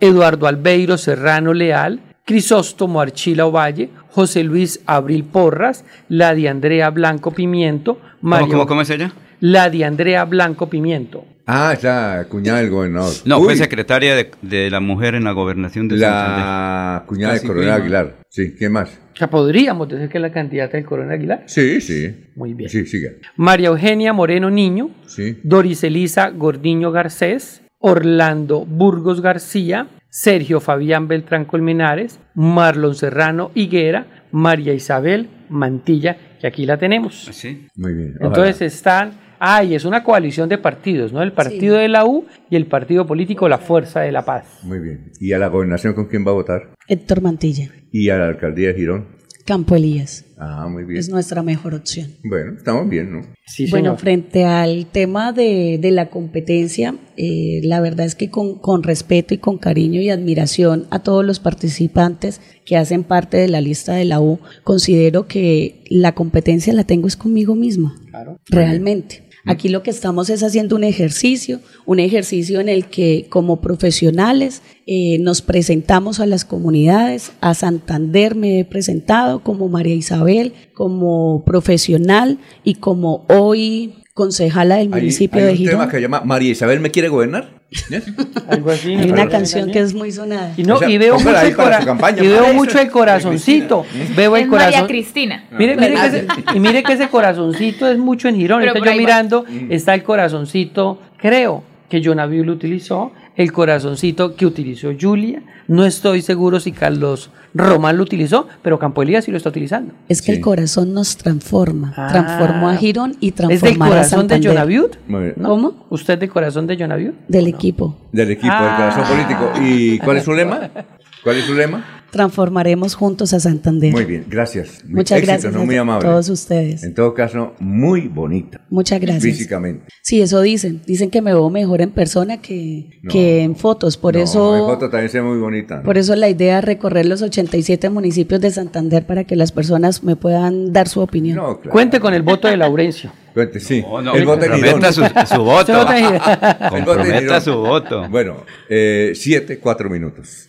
Eduardo Albeiro Serrano Leal, Crisóstomo Archila Ovalle, José Luis Abril Porras, la de Andrea Blanco Pimiento, ¿Cómo, Mario, cómo, cómo es ella? La de Andrea Blanco Pimiento. Ah, es la cuñada del gobernador. No, Uy, fue secretaria de, de la mujer en la gobernación de Santander. La cuñada de Casi Coronel prima. Aguilar. Sí, ¿quién más? O sea, podríamos decir que es la candidata del Coronel Aguilar. Sí, sí. Muy bien. Sí, siga. María Eugenia Moreno Niño, Sí. Doris Elisa Gordiño Garcés, Orlando Burgos García, Sergio Fabián Beltrán Colmenares, Marlon Serrano Higuera, María Isabel Mantilla, que aquí la tenemos. Muy bien. Entonces están, ah, y es una coalición de partidos, ¿no? El partido de la U y el partido político La Fuerza de la Paz. Muy bien. ¿Y a la gobernación con quién va a votar? Héctor Mantilla, ¿Y a la alcaldía de Girón? Campo Elías. Ah, muy bien. Es nuestra mejor opción. Bueno, estamos bien, ¿no? bueno, frente al tema de, de la competencia, eh, la verdad es que con, con respeto y con cariño y admiración a todos los participantes que hacen parte de la lista de la U, considero que la competencia la tengo es conmigo misma. Realmente. Aquí lo que estamos es haciendo un ejercicio, un ejercicio en el que como profesionales eh, nos presentamos a las comunidades, a Santander me he presentado como María Isabel, como profesional y como hoy concejala del municipio hay de un Girón. tema que llama María Isabel me quiere gobernar. Algo así. Hay una canción que es muy sonada. Y, no, O sea, y veo mucho, el, cora- campaña, y veo para mucho el corazoncito. Veo el Es María corazón. Cristina. Mire, mire que ese- y mire que ese corazoncito es mucho en Girón. Por yo va. mirando está el corazoncito, creo que Jonaviu lo utilizó, el corazoncito que utilizó Julia. No estoy seguro si Carlos Román lo utilizó, pero Campo Elías sí lo está utilizando. Es que el corazón nos transforma. Ah. Transformó a Girón y ¿Es del transformará a corazón de Santander. Jonaviu? Muy bien. ¿Cómo? ¿Usted del corazón de Jonaviu? Del equipo. Del equipo, del Ah. corazón político. ¿Y cuál es su lema? ¿Cuál es su lema? Transformaremos juntos a Santander. Muy bien, gracias. Muchas éxito, gracias ¿no? a muy todos ustedes. En todo caso, muy bonita. Muchas gracias. Físicamente. Sí, eso dicen. Dicen que me veo mejor en persona que, No. que en fotos. Por No, eso... en foto también se ve muy bonita. Por eso la idea es recorrer los 87 municipios de Santander para que las personas me puedan dar su opinión. Cuente con el voto de Laurencio. Cuente, sí. no, el voto Girón. su- su voto. Comprometa su voto. Bueno, eh, siete, cuatro minutos.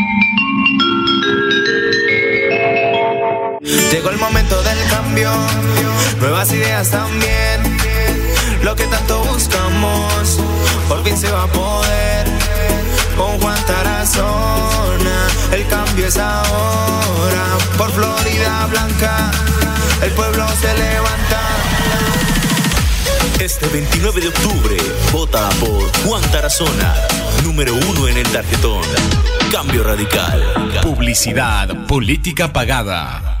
Llegó el momento del cambio, nuevas ideas también. Lo que tanto buscamos, por fin se va a poder. Con Juan Tarazona, el cambio es ahora. Por Florida Blanca, el pueblo se levanta. Este 29 de octubre, vota por Juan Tarazona, número uno en el tarjetón. Cambio radical. Publicidad, política pagada.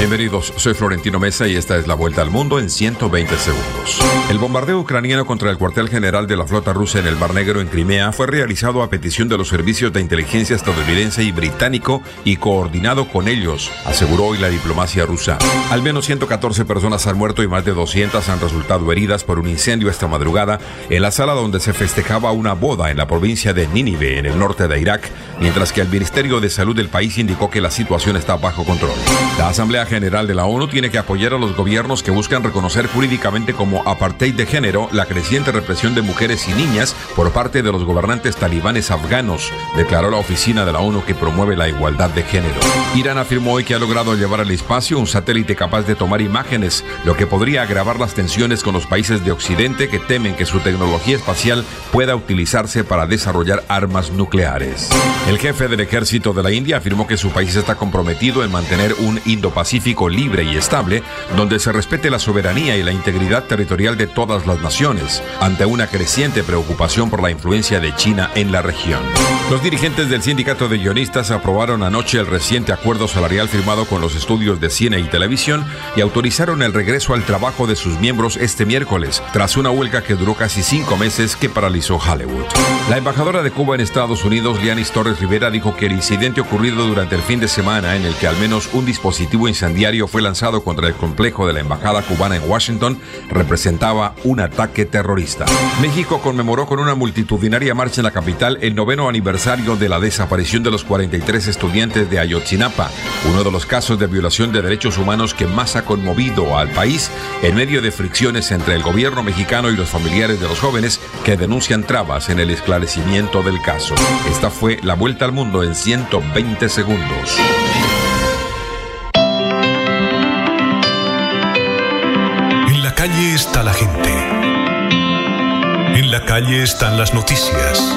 Bienvenidos, soy Florentino Mesa y esta es la vuelta al mundo en 120 segundos. El bombardeo ucraniano contra el cuartel general de la flota rusa en el Mar Negro en Crimea fue realizado a petición de los servicios de inteligencia estadounidense y británico y coordinado con ellos, aseguró hoy la diplomacia rusa. Al menos 114 personas han muerto y más de 200 han resultado heridas por un incendio esta madrugada en la sala donde se festejaba una boda en la provincia de Nínive, en el norte de Irak, mientras que el Ministerio de Salud del país indicó que la situación está bajo control. La Asamblea General de la ONU tiene que apoyar a los gobiernos que buscan reconocer jurídicamente como apartheid de género la creciente represión de mujeres y niñas por parte de los gobernantes talibanes afganos, declaró la oficina de la ONU que promueve la igualdad de género. Irán afirmó hoy que ha logrado llevar al espacio un satélite capaz de tomar imágenes, lo que podría agravar las tensiones con los países de Occidente que temen que su tecnología espacial pueda utilizarse para desarrollar armas nucleares. El jefe del ejército de la India afirmó que su país está comprometido en mantener un Indo-Pacífico libre y estable, donde se respete la soberanía y la integridad territorial de todas las naciones, ante una creciente preocupación por la influencia de China en la región. Los dirigentes del sindicato de guionistas aprobaron anoche el reciente acuerdo salarial firmado con los estudios de cine y televisión y autorizaron el regreso al trabajo de sus miembros este miércoles, tras una huelga que duró casi cinco meses que paralizó Hollywood. La embajadora de Cuba en Estados Unidos, Lianis Torres Rivera, dijo que el incidente ocurrido durante el fin de semana en el que al menos un dispositivo incendiario fue lanzado contra el complejo de la Embajada cubana en Washington representaba un ataque terrorista. México conmemoró con una multitudinaria marcha en la capital el noveno aniversario de la desaparición de los 43 estudiantes de Ayotzinapa, uno de los casos de violación de derechos humanos que más ha conmovido al país en medio de fricciones entre el gobierno mexicano y los familiares de los jóvenes que denuncian trabas en el esclarecimiento del caso. Esta fue la vuelta al mundo en 120 segundos. En la calle está la gente. En la calle están las noticias.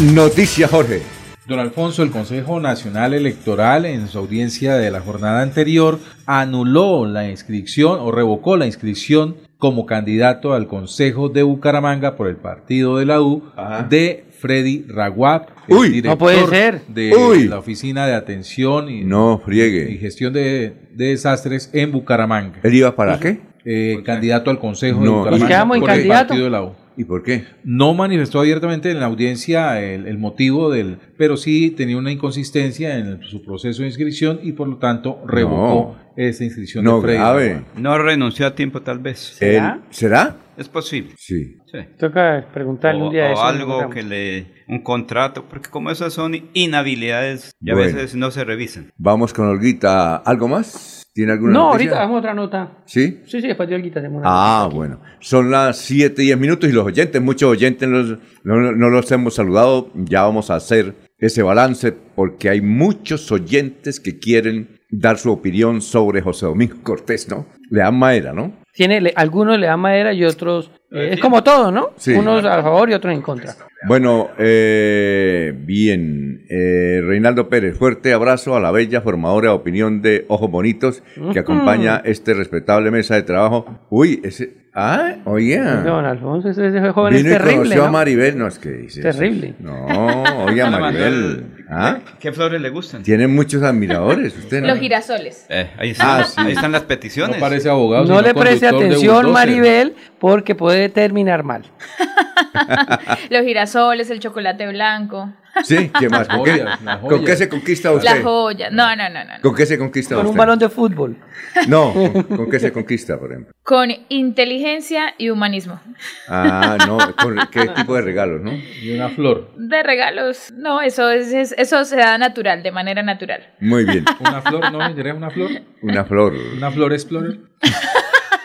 Noticia, Jorge. Don Alfonso, el Consejo Nacional Electoral en su audiencia de la jornada anterior anuló la inscripción o revocó la inscripción como candidato al Consejo de Bucaramanga por el partido de la U de Freddy Raguap, el Uy, director no puede ser. de Uy. la Oficina de Atención y, No friegue. y Gestión de, de Desastres en Bucaramanga. ¿Él iba para qué? Eh, candidato al Consejo de. Bucaramanga ¿Y quedamos en por el partido de la U. ¿Y por qué? No manifestó abiertamente en la audiencia el, el motivo del, pero sí tenía una inconsistencia en el- su proceso de inscripción y por lo tanto revocó esa inscripción No, de grave. No renunció a tiempo tal vez. ¿Será? ¿Será? Es posible. Sí. Sí. Toca preguntarle O, un día o eso. algo que le... un contrato, porque como esas son inhabilidades y a veces no se revisan. Vamos con Olguita. ¿Algo más? ¿Tiene alguna No, noticia? ahorita hagamos otra nota. ¿Sí? Sí, sí, después de Olguita hacemos una Ah, nota. bueno. Son las 7 y 10 minutos y los oyentes, muchos oyentes los- no, no los hemos saludado. Ya vamos a hacer ese balance porque hay muchos oyentes que quieren dar su opinión sobre José Domingo Cortés, ¿no? Le dan madera, ¿no? Tiene, le- algunos le dan madera y otros... eh, es como todo, ¿no? Sí. Unos a favor y otros en contra. Bueno, eh, bien. Eh, Reinaldo Pérez, fuerte abrazo a la bella formadora de opinión de Ojos Bonitos que acompaña este respetable mesa de trabajo. Uy, ese... Ah, oye. Don Alfonso, ese, ese joven Vino es y terrible, a ¿no? Maribel, no es que dice. Terrible. No, oye, a Maribel. ¿Ah? ¿Qué flores le gustan? Tiene muchos admiradores, usted no. Los girasoles. Eh, ahí, están, Ah, sí. ahí están las peticiones. No parece abogado. No le de atención. Maribel, porque puede terminar mal. Los girasoles, el chocolate blanco, Sí, ¿qué más? ¿Con, qué, con qué se conquista la usted? joya. No, no, no, no. ¿Con qué se conquista Con un usted? balón de fútbol. No, ¿con, con qué se conquista, por ejemplo? Con inteligencia y humanismo. Ah, no, ¿con qué tipo de regalos, no? Y una flor. De regalos, no, eso es, es- eso se da natural, de manera natural. Muy bien. Una flor, ¿no? ¿Diré una flor? Una flor. Una flor explorer.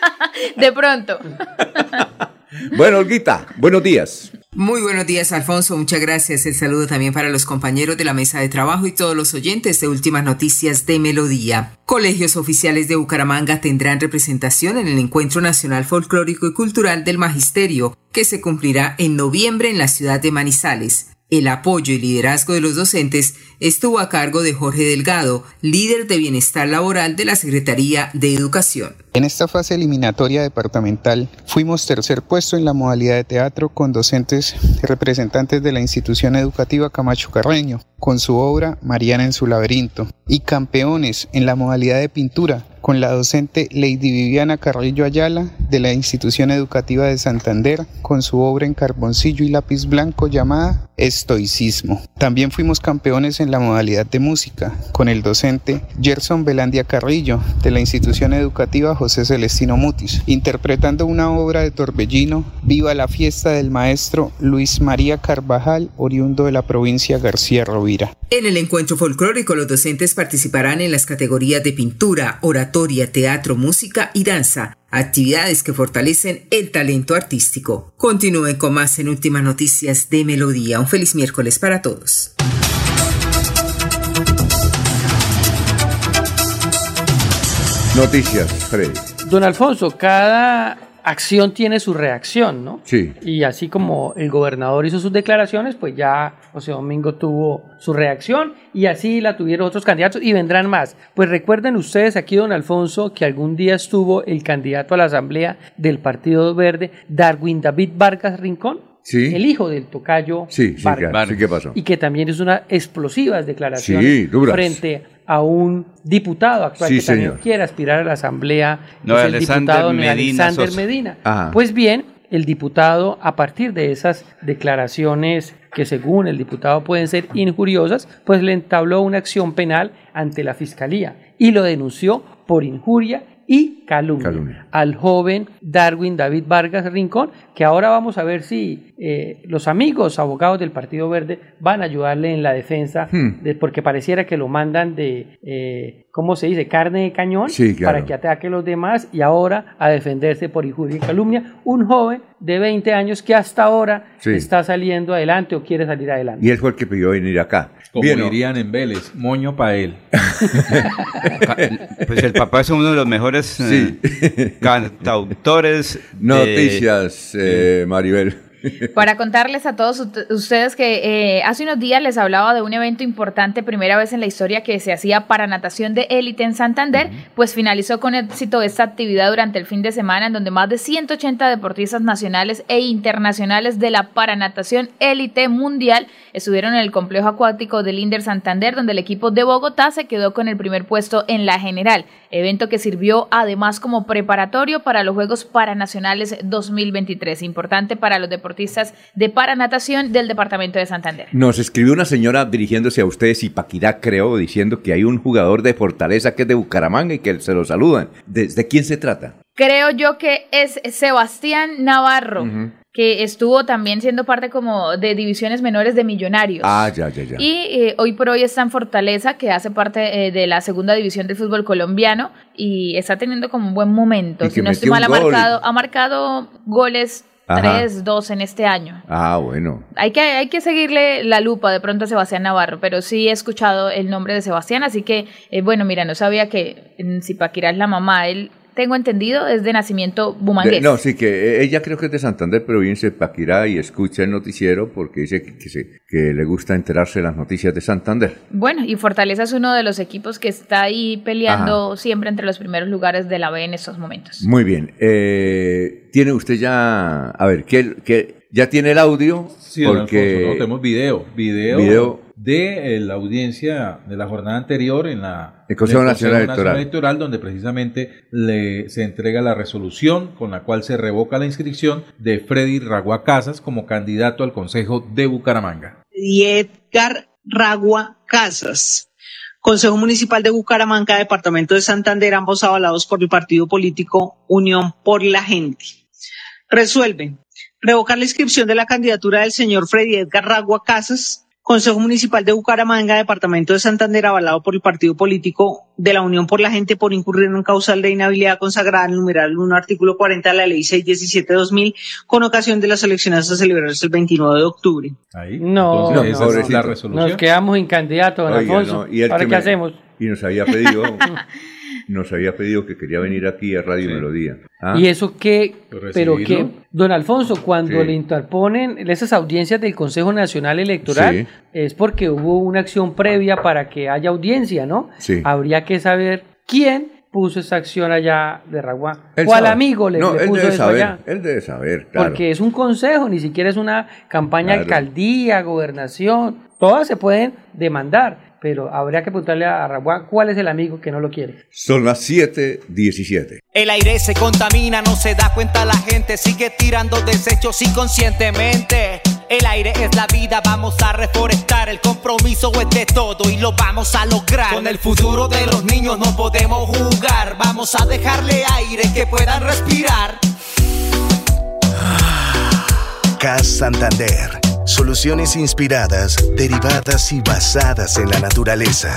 De pronto. Bueno, Olguita, buenos días. Muy buenos días, Alfonso. Muchas gracias. El saludo también para los compañeros de la mesa de trabajo y todos los oyentes de Últimas Noticias de Melodía. Colegios oficiales de Bucaramanga tendrán representación en el Encuentro Nacional Folclórico y Cultural del Magisterio, que se cumplirá en noviembre en la ciudad de Manizales. El apoyo y liderazgo de los docentes estuvo a cargo de Jorge Delgado, líder de bienestar laboral de la Secretaría de Educación. En esta fase eliminatoria departamental fuimos tercer puesto en la modalidad de teatro con docentes representantes de la institución educativa Camacho Carreño, con su obra Mariana en su laberinto, y campeones en la modalidad de pintura con la docente Lady Viviana Carrillo Ayala de la institución educativa de Santander, con su obra en carboncillo y lápiz blanco llamada Estoicismo. También fuimos campeones en la modalidad de música, con el docente Gerson Belandia Carrillo de la institución educativa José Celestino Mutis, interpretando una obra de Torbellino, Viva la fiesta del maestro Luis María Carvajal, oriundo de la provincia García Rovira. En el encuentro folclórico, los docentes participarán en las categorías de pintura, oratoria, teatro, música y danza, actividades que fortalecen el talento artístico. Continúen con más en Últimas Noticias de Melodía. Un feliz miércoles para todos. Noticias, Freddy. Don Alfonso, cada acción tiene su reacción, ¿no? Sí. Y así como el gobernador hizo sus declaraciones, pues ya José Domingo tuvo su reacción y así la tuvieron otros candidatos y vendrán más. Pues recuerden ustedes aquí, don Alfonso, que algún día estuvo el candidato a la Asamblea del Partido Verde, Darwin David Vargas Rincón. Sí. El hijo del tocayo Sí, sí, Vargas. claro, sí, ¿qué pasó? Y que también es unas explosivas declaraciones frente a un diputado actual Sí, que también quiere aspirar a la Asamblea, No, que es el Alexander diputado Medina Alexander. Medina. Ajá. Pues bien, el diputado, a partir de esas declaraciones que según el diputado pueden ser injuriosas, pues le entabló una acción penal ante la fiscalía y lo denunció por injuria y calumnia, Calumnia. al joven Darwin David Vargas Rincón, que ahora vamos a ver si eh, los amigos abogados del Partido Verde van a ayudarle en la defensa, Hmm. de- porque pareciera que lo mandan de, eh, ¿cómo se dice?, carne de cañón Sí, claro. para que ataque a los demás y ahora a defenderse por injuria y calumnia. Un joven de 20 años que hasta ahora Sí. está saliendo adelante o quiere salir adelante. Y él fue el que pidió venir acá. Como Bien, ¿no? dirían en Vélez, moño pa' él. Pues el papá es uno de los mejores eh, cantautores. de- Noticias, eh, Maribel. Para contarles a todos ustedes que eh, hace unos días les hablaba de un evento importante, primera vez en la historia que se hacía para natación de élite en Santander, pues finalizó con éxito esta actividad durante el fin de semana en donde más de 180 deportistas nacionales e internacionales de la paranatación élite mundial estuvieron en el complejo acuático del Inder Santander, donde el equipo de Bogotá se quedó con el primer puesto en la general, evento que sirvió además como preparatorio para los Juegos Paranacionales 2023, importante para los deportistas de paranatación del departamento de Santander. Nos escribió una señora dirigiéndose a ustedes, y Paquirá creo, diciendo que hay un jugador de Fortaleza que es de Bucaramanga y que se lo saludan. ¿De, de quién se trata? Creo yo que es Sebastián Navarro, que estuvo también siendo parte como de divisiones menores de Millonarios. Ah, ya, ya, ya. Y eh, hoy por hoy está en Fortaleza, que hace parte eh, de la segunda división del fútbol colombiano y está teniendo como un buen momento. Y Si no estoy mal, ha marcado, ha marcado goles Ajá. 3, 2 en este año. Ah, bueno. Hay que, hay que seguirle la lupa de pronto a Sebastián Navarro, pero sí he escuchado el nombre de Sebastián, así que, eh, bueno, mira, no sabía que en Zipaquirá es la mamá. Él, tengo entendido, es de nacimiento bumangués. De- no, sí, que eh, ella creo que es de Santander, pero viene de Paquirá y escucha el noticiero porque dice que, que se- que le gusta enterarse de las noticias de Santander. Bueno, y Fortaleza es uno de los equipos que está ahí peleando siempre entre los primeros lugares de la B en estos momentos. Muy bien. Eh, ¿Tiene usted ya, a ver, ¿qué, qué- ya tiene el audio? Sí, don porque Alfonso, no, tenemos video, video, Video. de eh, la audiencia de la jornada anterior en la El Consejo Nacional Electoral. Electoral, donde precisamente le, se entrega la resolución con la cual se revoca la inscripción de Freddy Ragua Casas como candidato al Consejo de Bucaramanga. y Edgar Ragua Casas. Consejo Municipal de Bucaramanga, Departamento de Santander, ambos avalados por el partido político Unión por la Gente. Resuelven revocar la inscripción de la candidatura del señor Freddy Edgar Ragua Casas, Consejo Municipal de Bucaramanga, Departamento de Santander, avalado por el partido político de la Unión por la Gente por incurrir en un causal de inhabilidad consagrada en el numeral 1, artículo 40 de la Ley 617-2000, con ocasión de las elecciones a celebrarse el 29 de octubre. Ahí. No, Entonces, no, esa es no. la resolución. Nos quedamos sin candidato, don Oiga, Alfonso. no, y él ¿Ahora que qué me- hacemos? Y nos había pedido, nos había pedido que quería venir aquí a Radio Melodía. ¿Ah? Y eso que, pero que, don Alfonso, cuando Sí. le interponen esas audiencias del Consejo Nacional Electoral, Sí. es porque hubo una acción previa para que haya audiencia, ¿no? Sí. Habría que saber quién puso esa acción allá de Raguá. Él ¿Cuál sabe. amigo le, no, le él puso eso saber, allá? Él debe saber, claro. Porque es un consejo, ni siquiera es una campaña Claro. alcaldía, gobernación. Todas se pueden demandar, pero habría que preguntarle a Raguá cuál es el amigo que no lo quiere. Son las 7:17. El aire se contamina, no se da cuenta la gente, sigue tirando desechos inconscientemente. El aire es la vida, vamos a reforestar, el compromiso es de todo y lo vamos a lograr. Con el futuro de los niños no podemos jugar, vamos a dejarle aire que puedan respirar. CAS Santander. Soluciones inspiradas, derivadas y basadas en la naturaleza.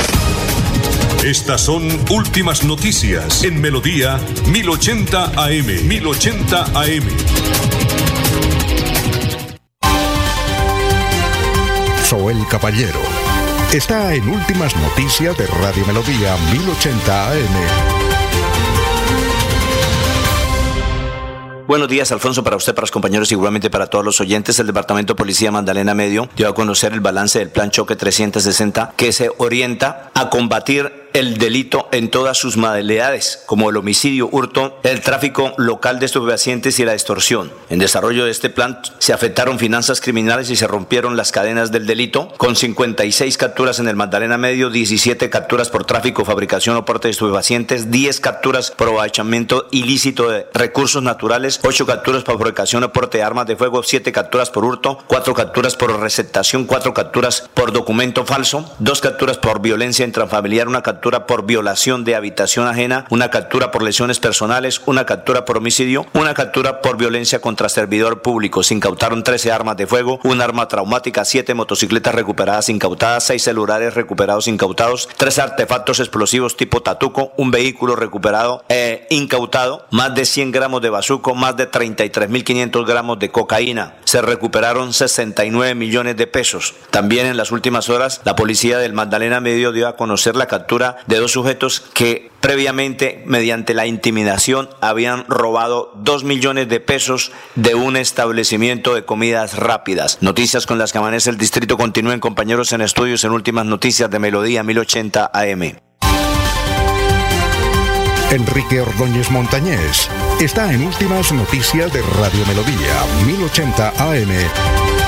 Estas son últimas noticias en Melodía 1080 AM. 1080 AM. Soel Caballero está en Últimas Noticias de Radio Melodía 1080 AM. Buenos días, Alfonso, para usted, para los compañeros y igualmente para todos los oyentes. El Departamento de Policía Magdalena Medio dio a conocer el balance del Plan Choque 360 que se orienta a combatir el delito en todas sus modalidades, como el homicidio, hurto, el tráfico local de estupefacientes y la extorsión. En desarrollo de este plan se afectaron finanzas criminales y se rompieron las cadenas del delito, con 56 capturas en el Magdalena Medio, 17 capturas por tráfico, fabricación o porte de estupefacientes, 10 capturas por aprovechamiento ilícito de recursos naturales, 8 capturas por fabricación o porte de armas de fuego, 7 capturas por hurto, 4 capturas por receptación, 4 capturas por documento falso, 2 capturas por violencia intrafamiliar, una captura captura por violación de habitación ajena, una captura por lesiones personales, una captura por homicidio, una captura por violencia contra servidor público. Se incautaron 13 armas de fuego, un arma traumática, 7 motocicletas recuperadas incautadas, 6 celulares recuperados incautados, 3 artefactos explosivos tipo tatuco, un vehículo recuperado e incautado, más de 100 gramos de bazuco, más de 33.500 gramos de cocaína. Se recuperaron 69 millones de pesos. También en las últimas horas, la policía del Magdalena Medio dio a conocer la captura de dos sujetos que previamente, mediante la intimidación, habían robado dos millones de pesos de un establecimiento de comidas rápidas. Noticias con las que amanece el distrito continúen compañeros en estudios en últimas noticias de Melodía 1080 AM. Enrique Ordóñez Montañés está en últimas noticias de Radio Melodía 1080 AM.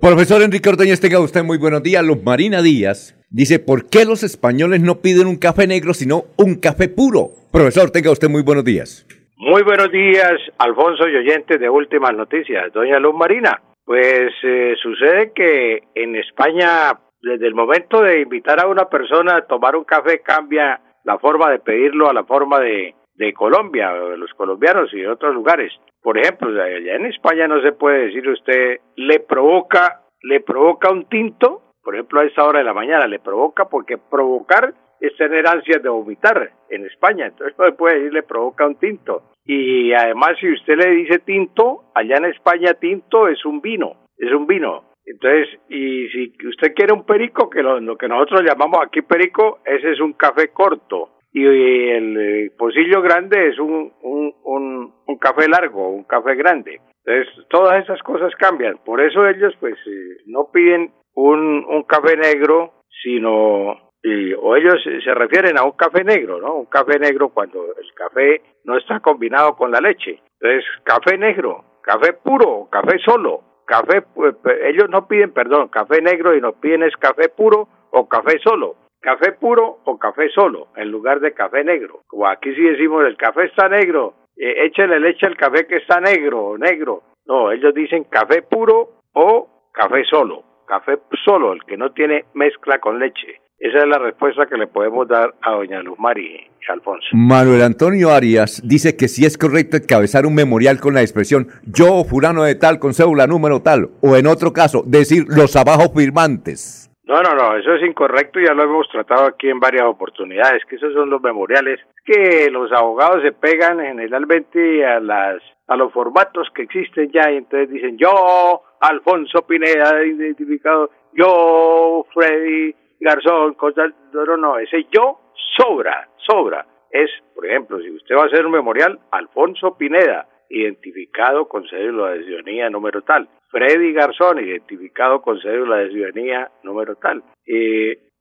Profesor Enrique Ordóñez, tenga usted muy buenos días. Luz Marina Díaz dice, ¿por qué los españoles no piden un café negro sino un café puro? Profesor, tenga usted muy buenos días. Muy buenos días, Alfonso y oyentes de Últimas Noticias. Doña Luz Marina, pues eh, sucede que en España, desde el momento de invitar a una persona a tomar un café, cambia la forma de pedirlo a la forma de, de Colombia, de los colombianos y de otros lugares. Por ejemplo, allá en España no se puede decir usted le provoca, le provoca un tinto, por ejemplo a esta hora de la mañana, le provoca porque provocar es tener ansias de vomitar en España, entonces no se puede decir le provoca un tinto. Y además si usted le dice tinto, allá en España tinto es un vino, es un vino. Entonces, y si usted quiere un perico, que lo, lo que nosotros llamamos aquí perico, ese es un café corto y el eh, pocillo grande es un, un, un, café largo, un café grande. Entonces, todas esas cosas cambian. Por eso ellos, pues, eh, no piden un, un café negro, sino, o ellos se refieren a un café negro, ¿no? Un café negro cuando el café no está combinado con la leche. Entonces, café negro, café puro, café solo. Café, pues, ellos no piden, perdón, café negro y no piden es café puro o café solo café puro o café solo, en lugar de café negro. Como aquí sí decimos, el café está negro, eh, échale leche al café que está negro, negro. No, ellos dicen café puro o café solo, café solo, el que no tiene mezcla con leche. Esa es la respuesta que le podemos dar a doña Luz Mari Alfonso. Manuel Antonio Arias dice que si es correcto encabezar un memorial con la expresión yo, furano de tal, con cédula número tal, o en otro caso, decir los abajo firmantes. No, no, no, eso es incorrecto, ya lo hemos tratado aquí en varias oportunidades, que esos son los memoriales, que los abogados se pegan generalmente a las a los formatos que existen ya y entonces dicen yo, Alfonso Pineda identificado, yo, Freddy Garzón, cosas, no, no, ese yo sobra, sobra. Es, por ejemplo, si usted va a hacer un memorial, Alfonso Pineda, identificado con cédula de ciudadanía número tal. Freddy Garzón, identificado con cédula de ciudadanía número tal.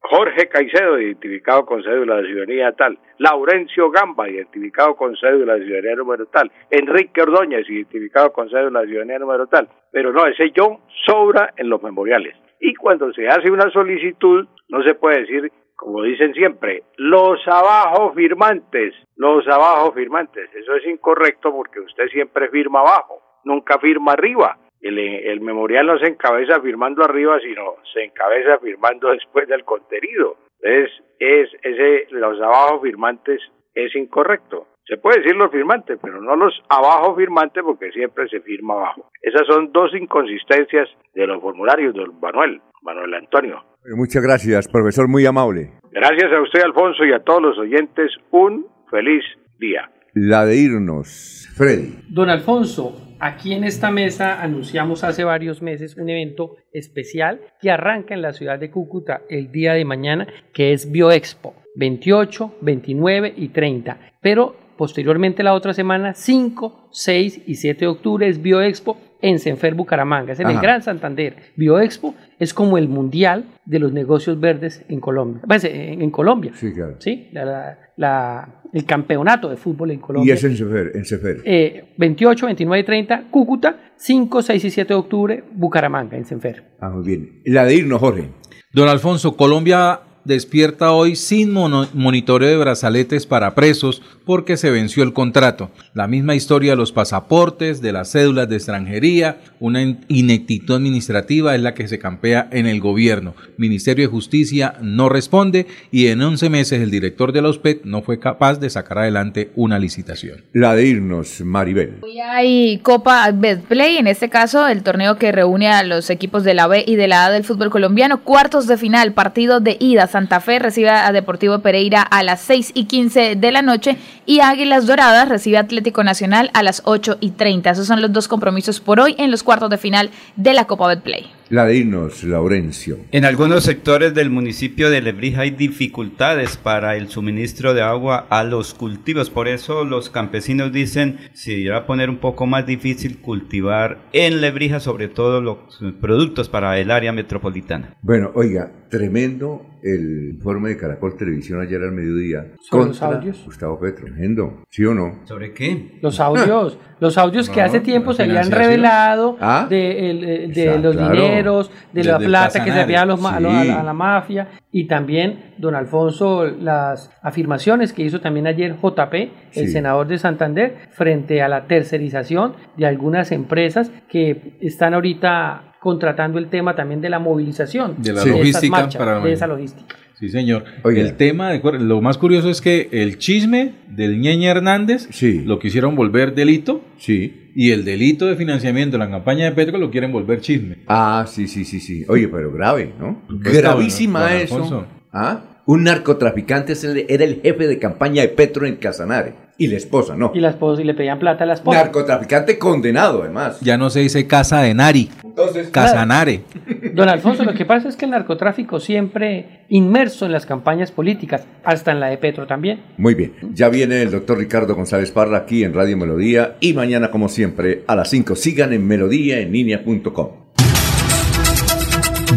Jorge Caicedo, identificado con cédula de ciudadanía tal. Laurencio Gamba, identificado con cédula de ciudadanía número tal. Enrique Ordóñez, identificado con cédula de ciudadanía número tal. Pero no, ese yo sobra en los memoriales. Y cuando se hace una solicitud, no se puede decir como dicen siempre, los abajo firmantes, los abajo firmantes. Eso es incorrecto porque usted siempre firma abajo, nunca firma arriba. el, el memorial no se encabeza firmando arriba, sino se encabeza firmando después del contenido. Entonces, es, ese, los abajo firmantes es incorrecto. Se puede decir los firmantes, pero no los abajo firmantes porque siempre se firma abajo. Esas son dos inconsistencias de los formularios de Manuel, Manuel Antonio. Muchas gracias, profesor, muy amable. Gracias a usted, Alfonso, y a todos los oyentes. Un feliz día. La de irnos, Freddy. Don Alfonso, aquí en esta mesa anunciamos hace varios meses un evento especial que arranca en la ciudad de Cúcuta el día de mañana, que es Bioexpo, 28, 29 y 30. Pero posteriormente la otra semana, 5, 6 y 7 de octubre es Bioexpo en Senfer Bucaramanga, es en el. Gran Santander. Bioexpo es como el mundial de los negocios verdes en Colombia. Pues, en, en Colombia. Sí, claro. Sí, la- la- la- el campeonato de fútbol en Y Colombia. es en Cefer. En. Eh, 28, 29 y 30, Cúcuta, 5, 6 y 7 de octubre, Bucaramanga, en Senfer. Ah, muy bien. La de irnos, Jorge. Don Alfonso, Colombia despierta hoy sin mono- monitoreo de brazaletes para presos porque se venció el contrato. La misma historia de los pasaportes, de las cédulas de extranjería, una in- ineptitud administrativa es la que se campea en el gobierno. Ministerio de Justicia no responde y en 11 meses el director de la OSPED no fue capaz de sacar adelante una licitación. La de irnos, Maribel. Hoy hay Copa Betplay, en este caso el torneo que reúne a los equipos de la B y de la A del fútbol colombiano. Cuartos de final, partido de ida. Santa Fe recibe a Deportivo Pereira a las 6 y 15 de la noche y Águilas Doradas recibe Atlético Nacional a las 8 y 30. Esos son los dos compromisos por hoy en los cuartos de final de la Copa Betplay. La de Laurencio. En algunos sectores del municipio de Lebrija hay dificultades para el suministro de agua a los cultivos. Por eso los campesinos dicen se irá a poner un poco más difícil cultivar en Lebrija, sobre todo los productos para el área metropolitana. Bueno, oiga, tremendo el informe de Caracol Televisión ayer al mediodía. ¿Sobre los audios? Gustavo Petro. Tremendo. ¿Sí o no? ¿Sobre qué? Los audios, los audios que No, hace tiempo se habían revelado Ah. de, el, eh, de Exacto, los claro. dineros, de la plata que se había a, los ma- a lo- a sí. la, a la mafia y también, don Alfonso, las afirmaciones que hizo también ayer JP, el Sí. senador de Santander, frente a la tercerización de algunas empresas que están ahorita contratando el tema también de la movilización De la logística marchas, para- de esa logística. Sí, señor. Oiga. El tema, de, lo más curioso es que el chisme del Ñeñe Hernández lo quisieron volver delito. Sí. Y el delito de financiamiento de la campaña de Petro lo quieren volver chisme. Ah, sí, sí, sí, sí. Oye, pero grave, ¿no? Gravísima bueno, eso. ¿Ah? Un narcotraficante era el jefe de campaña de Petro en Casanare. Y la esposa, ¿no? Y la esposa, y le pedían plata a la esposa. Narcotraficante condenado, además. Ya no se dice casa de Nari. Entonces, Casanare. Don Alfonso, lo que pasa es que el narcotráfico siempre inmerso en las campañas políticas, hasta en la de Petro también. Muy bien. Ya viene el doctor Ricardo González Parra aquí en Radio Melodía. Y mañana, como siempre, a las 5. Sigan en melodíaenlínea.com.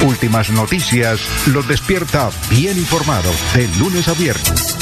Últimas noticias los despierta bien informados de lunes a viernes.